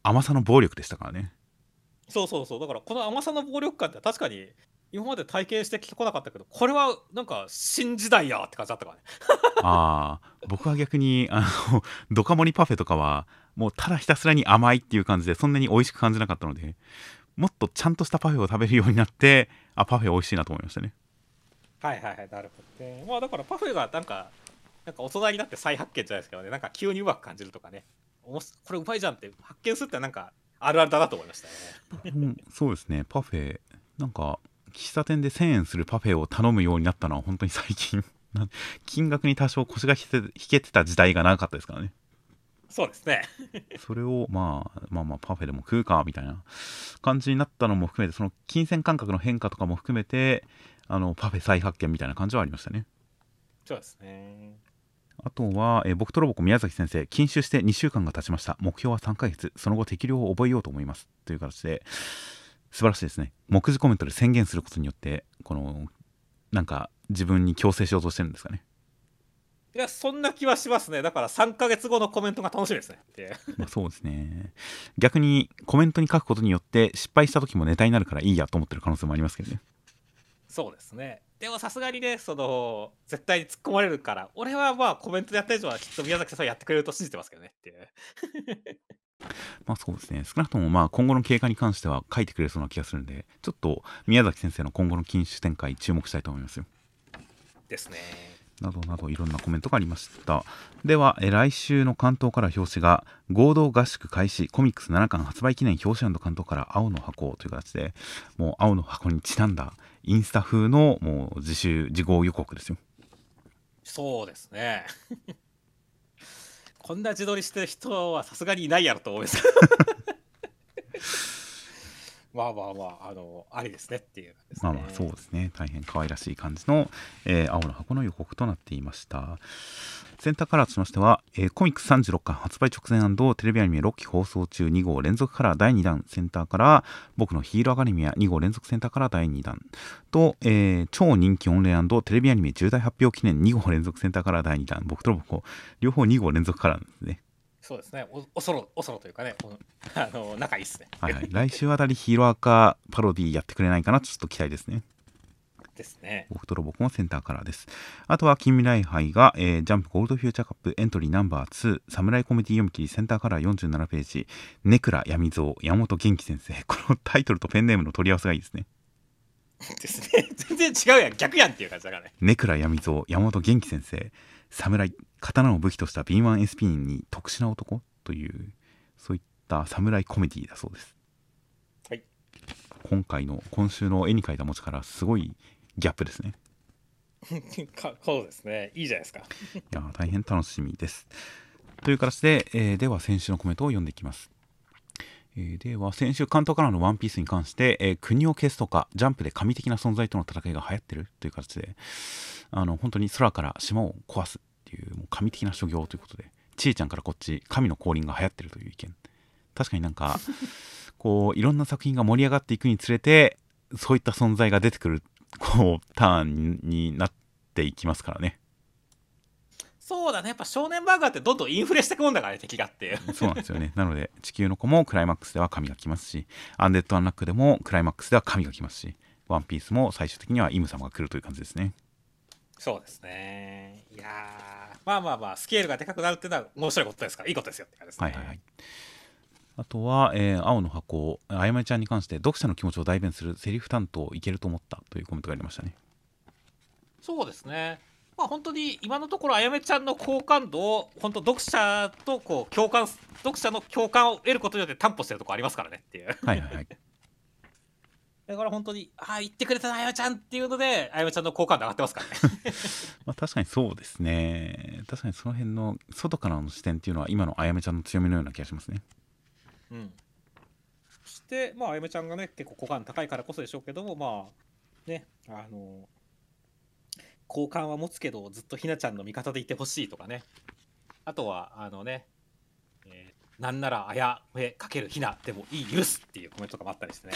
甘さの暴力でしたからね。そうそうそう。だからこの甘さの暴力感って確かに今まで体験してきてこなかったけどこれはなんか新時代やって感じだったからね。ああ僕は逆にあの ドカ盛りパフェとかはもうただひたすらに甘いっていう感じでそんなに美味しく感じなかったのでもっとちゃんとしたパフェを食べるようになってあパフェ美味しいなと思いましたね。はいはいはいなるほど。ねまあだからパフェがなんかなんか大人になって再発見じゃないですけどねなんか急にうまく感じるとかね。おもしこれうまいじゃんって発見するってなんかあるあるだなと思いましたね。うんそうですね。パフェなんか喫茶店で1000円するパフェを頼むようになったのは本当に最近。な金額に多少腰が引けて引けてた時代が長かったですからね。そうですね。それをまあまあまあパフェでも食うかみたいな感じになったのも含めてその金銭感覚の変化とかも含めてあのパフェ再発見みたいな感じはありましたね。そうですね。あとは、えー僕とロボコ宮崎先生禁酒して2週間が経ちました。目標は3ヶ月。その後適量を覚えようと思います。という形で素晴らしいですね。目次コメントで宣言することによってこのなんか自分に強制しようとしてるんですかね。いやそんな気はしますね。だから3ヶ月後のコメントが楽しみですね。ってまあそうですね。逆にコメントに書くことによって失敗した時もネタになるからいいやと思ってる可能性もありますけどね。そうですねでもさすがにねその絶対に突っ込まれるから俺はまあコメントでやった以上はきっと宮崎さんはやってくれると信じてますけどねっていう。まあそうですね。少なくともまあ今後の経過に関しては書いてくれそうな気がするんでちょっと宮崎先生の今後の禁酒展開注目したいと思いますよ。ですねなどなどいろんなコメントがありました。では来週の関東から表紙が合同合宿開始コミックス7巻発売記念表紙関東から青の箱という形でもう青の箱にちなんだインスタ風のもう自習自号予告ですよ。そうですね。こんな自撮りしてる人はさすがにいないやろと思います。まあまあまあ、あの、ありですねっていう、ね、まあまあそうですね。大変可愛らしい感じの、えー、青の箱の予告となっていました。センターカラーとしましては、えー、コミック36巻発売直前テレビアニメ6期放送中2号連続カラー第2弾センターから僕のヒーローアカデミア2号連続センターカラー第2弾と、えー、超人気御礼テレビアニメ重大発表記念2号連続センターカラー第2弾僕と僕両方2号連続カラーですね。そうですね。おおそろおそろというかね。あの仲いいっすね。はい、はい、来週あたりヒーローアカパロディやってくれないかな。ちょっと期待ですね。ですね。僕とロボコンセンターからです。あとは近未来杯が、えー、ジャンプゴールドフューチャーカップエントリーナンバー2侍コメディ読み切りセンターカラー47ページネクラ闇蔵山本元気先生。このタイトルとペンネームの取り合わせがいいですね。ですね。全然違うやん。逆やんっていう感じだからね。ネクラ闇蔵山本元気先生。侍刀を武器とした B1SP に特殊な男というそういった侍コメディだそうです、はい、今回の今週の絵に描いた文字からすごいギャップですね。そうですね。いいじゃないですか。いや大変楽しみです。という形で、えー、では先週のコメントを読んでいきます。えー、では先週関東からのワンピースに関して、えー、国を消すとかジャンプで神的な存在との戦いが流行ってるという形であの本当に空から島を壊すっていうもう神的な所業ということでちえちゃんからこっち神の降臨が流行ってるという意見。確かになんか こういろんな作品が盛り上がっていくにつれてそういった存在が出てくるこうターンになっていきますからね。そうだね。やっぱ少年漫画ってどんどんインフレしていくもんだからね敵がっていう。そうなんですよね。なので地球の子もクライマックスでは神が来ますしアンデッド・アンラックでもクライマックスでは神が来ますしワンピースも最終的にはイム様が来るという感じですね。そうですね。いやまあまあまあ、スケールがでかくなるっていうのは面白いことですから、いいことですよって感じですね。はいはいはい。あとは、えー、青の箱、あやめちゃんに関して読者の気持ちを代弁するセリフ担当いけると思ったというコメントがありましたね。そうですね。まあ本当に今のところあやめちゃんの好感度を本当読者とこう共感読者の共感を得ることによって担保してるところありますからねっていう。はいはいはい。だから本当に、ああ、言ってくれたな、あやめちゃんっていうので、あやめちゃんの好感度上がってますからね。まあ確かにそうですね。確かにその辺の外からの視点っていうのは、今のあやめちゃんの強みのような気がしますね。うん。そして、まあ、あやめちゃんがね、結構好感高いからこそでしょうけども、まあ、ね、あの、好感は持つけど、ずっとひなちゃんの味方でいてほしいとかね。あとは、あのね、えー、なんならあやめかけるひなでもいい許すっていうコメントとかもあったりしてね。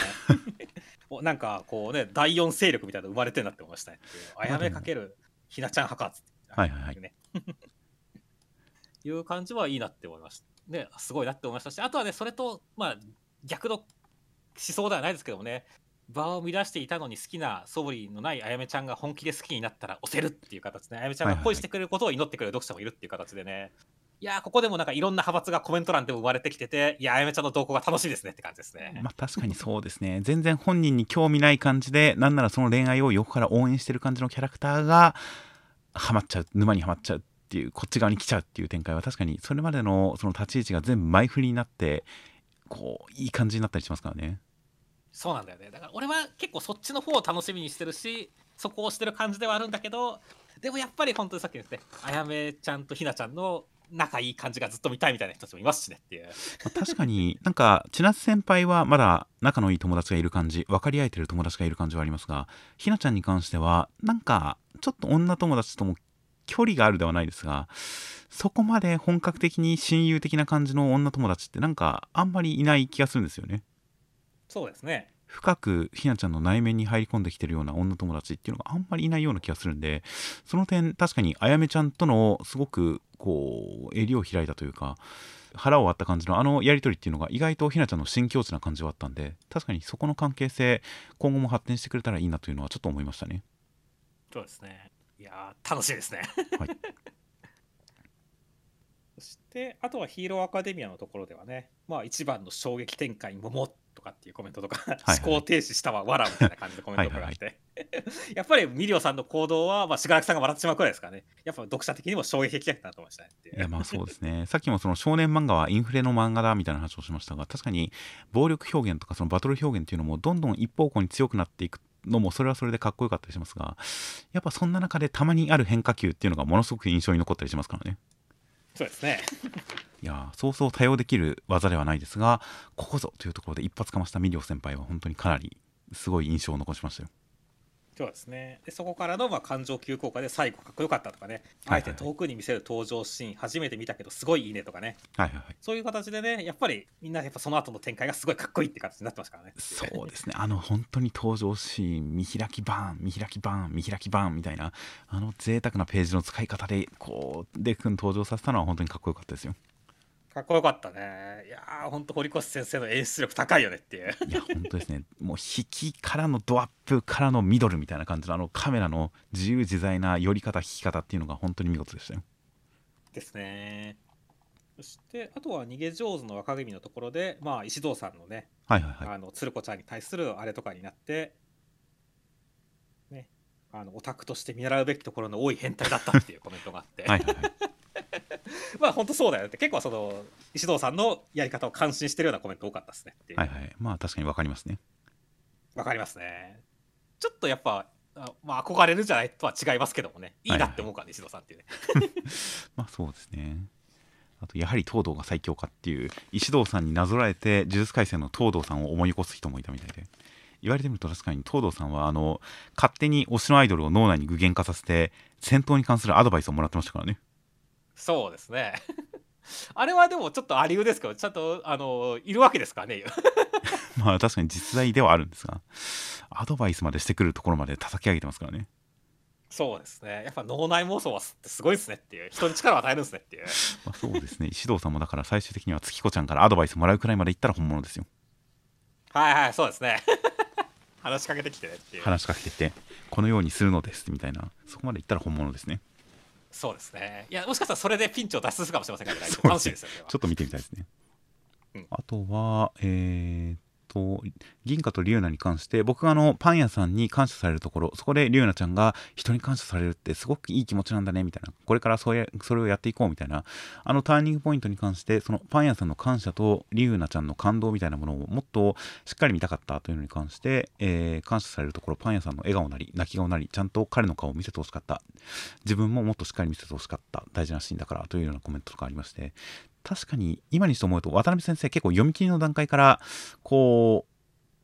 なんかこうね第四勢力みたいなの生まれてるなって思いましたね。あやめかけるひなちゃん博士はいはいはい。ね。いう感じはいいなって思いました。ねすごいなって思いましたしあとはねそれとまあ逆の思想ではないですけどもね。場を乱していたのに好きな素振りのないあやめちゃんが本気で好きになったら押せるっていう形で、ね、あやめちゃんが恋してくれることを祈ってくれる読者もいるっていう形でね、いやここでもなんかいろんな派閥がコメント欄でも生まれてきてていやあやめちゃんの動向が楽しいですねって感じですね。まあ確かにそうですね。全然本人に興味ない感じでなんならその恋愛を横から応援してる感じのキャラクターがハマっちゃう沼にはまっちゃうっていうこっち側に来ちゃうっていう展開は確かにそれまでのその立ち位置が全部前振りになってこういい感じになったりしますからね。そうなんだよね。だから俺は結構そっちの方を楽しみにしてるしそこをしてる感じではあるんだけどでもやっぱり本当にさっきですねあやめちゃんとひなちゃんの仲いい感じがずっと見たいみたいな人たちもいますしねっていう。確かになんか千夏先輩はまだ仲のいい友達がいる感じ。分かり合えてる友達がいる感じはありますがひなちゃんに関してはなんかちょっと女友達とも距離があるではないですがそこまで本格的に親友的な感じの女友達ってなんかあんまりいない気がするんですよね。そうですね深くひなちゃんの内面に入り込んできてるような女友達っていうのがあんまりいないような気がするんでその点確かにあやめちゃんとのすごくこう襟を開いたというか腹を割った感じのあのやり取りっていうのが意外とひなちゃんの新境地な感じはあったんで確かにそこの関係性今後も発展してくれたらいいなというのはちょっと思いましたねそうですね。いやー楽しいですね。はい そして、あとはヒーローアカデミアのところではね、まあ一番の衝撃展開、桃とかっていうコメントとか、はい思考停止したわ、わらみたいな感じのコメントとかがあって、やっぱりミリオさんの行動は、まあ、しがらきさんが笑ってしまうくらいですからね、やっぱ読者的にも衝撃的だったなと思いましたねいやまあそうですね。さっきもその少年漫画はインフレの漫画だみたいな話をしましたが確かに暴力表現とかそのバトル表現っていうのもどんどん一方向に強くなっていくのもそれはそれでかっこよかったりしますがやっぱそんな中でたまにある変化球っていうのがものすごく印象に残ったりしますからねそうですね。いやそうそう多用できる技ではないですがここぞというところで一発かましたミリオ先輩は本当にかなりすごい印象を残しましたよそうですね。でそこからのまあ感情急降下で最後かっこよかったとかね、はいはいあえて遠くに見せる登場シーン初めて見たけどすごいいいねとかね。はいはいはい。そういう形でねやっぱりみんなやっぱその後の展開がすごいかっこいいって形になってますからね。そうですね。あの本当に登場シーン見開きバーン見開きバーン見開きバーンみたいなあの贅沢なページの使い方でこうデク君登場させたのは本当にかっこよかったですよかっこよかったね。いやーほんと堀越先生の演出力高いよねっていう。いや本当ですね。もう引きからのドアップからのミドルみたいな感じのあのカメラの自由自在な寄り方引き方っていうのが本当に見事でしたよ。ですね。そしてあとは逃げ上手の若君のところでまあ石堂さんのね、はいはいはい。あの鶴子ちゃんに対するあれとかになってねあのオタクとして見習うべきところの多い変態だったっていうコメントがあって、はいはいはい まあ本当そうだよねって結構その石堂さんのやり方を感心してるようなコメント多かったですねはいはい。まあ確かに分かりますね。わかりますね。ちょっとやっぱあまあ憧れるんじゃないとは違いますけどもね。いいなって思うからね、石堂さんっていうね。まあそうですね。あとやはり東堂が最強かっていう石堂さんになぞらえて呪術廻戦の東堂さんを思い起こす人もいたみたいで。言われてみると確かに東堂さんはあの勝手に推しのアイドルを脳内に具現化させて戦闘に関するアドバイスをもらってましたからねそうですね。あれはでもちょっとありうですけどちゃんとあのいるわけですからね？まあ確かに実在ではあるんですがアドバイスまでしてくるところまで叩き上げてますからね。そうですね。やっぱ脳内妄想はすごいですねっていう。人に力を与えるんですねっていう。まあ、そうですね。石堂さんもだから最終的には月子ちゃんからアドバイスもらうくらいまでいったら本物ですよ。はいはいそうですね。話しかけてきてねっていう。話しかけてきてこのようにするのですみたいな。そこまでいったら本物ですねそうですね。いやもしかしたらそれでピンチを脱出するかもしれませんから、ね、楽しいですよねちょっと見てみたいですね。うん。あとは、えーっと、銀貨とリュウナに関して、僕があのパン屋さんに感謝されるところ、そこでリュウナちゃんが人に感謝されるってすごくいい気持ちなんだねみたいな、これからそれそれをやっていこうみたいな、あのターニングポイントに関して、そのパン屋さんの感謝とリュウナちゃんの感動みたいなものをもっとしっかり見たかったというのに関して、えー感謝されるところ、パン屋さんの笑顔なり、泣き顔なり、ちゃんと彼の顔を見せてほしかった。自分ももっとしっかり見せてほしかった。大事なシーンだからというようなコメントとかありまして、確かに今にして思うと渡辺先生結構読み切りの段階からこう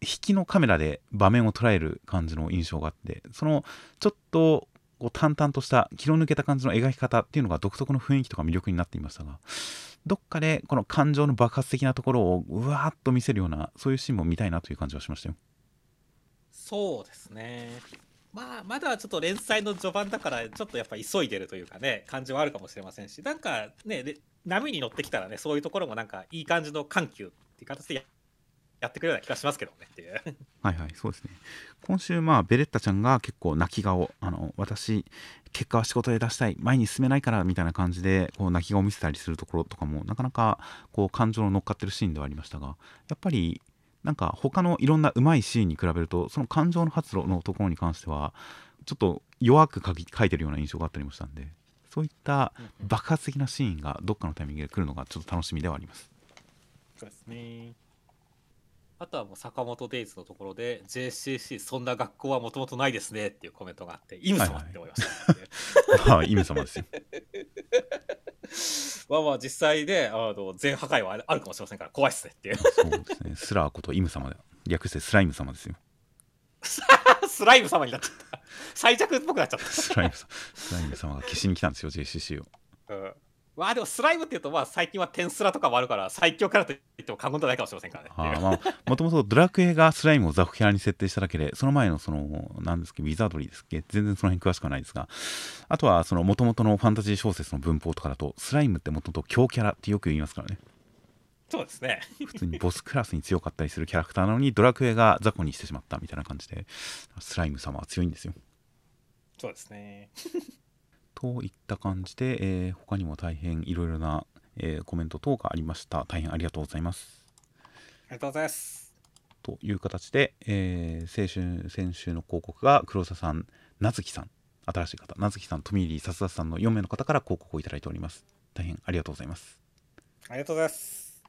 引きのカメラで場面を捉える感じの印象があってそのちょっとこう淡々とした気の抜けた感じの描き方っていうのが独特の雰囲気とか魅力になっていましたがどっかでこの感情の爆発的なところをうわーっと見せるようなそういうシーンも見たいなという感じはしましたよ。そうですねまあまだちょっと連載の序盤だからちょっとやっぱ急いでるというかね感じはあるかもしれませんしなんかね波に乗ってきたらねそういうところもなんかいい感じの緩急っていう形でややってくれるような気がしますけどねっていうはいはい、そうですね。今週、まあ、ベレッタちゃんが結構泣き顔、あの、私、結果は仕事で出したい、前に進めないから、みたいな感じで、こう、泣き顔を見せたりするところとかも、なかなか、こう、感情の乗っかってるシーンではありましたが、やっぱり、なんか、他のいろんなうまいシーンに比べると、その感情の発露のところに関しては、ちょっと弱く書き書いてるような印象があったりもしたんで、そういった爆発的なシーンがどっかのタイミングで来るのがちょっと楽しみではあります。そうですねあとはもう坂本デイズのところで JCC そんな学校はもともとないですねっていうコメントがあってイム様って思いました、まあ、イム様ですよ。まあまあ実際であの全破壊はあるかもしれませんから怖いっすねっていうそうですね。スラーことイム様で、略してスライム様ですよ。スライム様になっちゃった最弱っぽくなっちゃっスライムさん、スライム様が消しに来たんですよ、JCC を。た、うん、まあでもスライムっていうとまあ最近は転スラとかもあるから最強キャラと言っても過言ではないかもしれませんからねあーまあ、もともとドラクエがスライムを雑魚キャラに設定しただけで、その前のその、なんですっけ、ウィザードリーですっけ、全然その辺詳しくはないですが、あとはその元々のファンタジー小説の文法とかだと、スライムってもともと強キャラってよく言いますからね。そうですね普通にボスクラスに強かったりするキャラクターなのに、ドラクエが雑魚にしてしまったみたいな感じで、スライム様は強いんですよ。そうですね。といった感じで、えー他にも大変いろいろな、えーコメント等がありました大変ありがとうございますありがとうございます。という形で、えー先週先週の広告が黒沢さんなずきさん新しい方なずきさんトミーリーさすださんの4名の方から広告をいただいております大変ありがとうございますありがとうございます。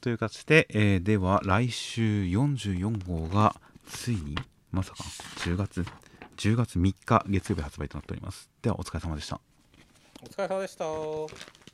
という形で、えーでは来週44号がついにまさか10月10月3日月曜日発売となっておりますではお疲れ様でしたお疲れ様でした。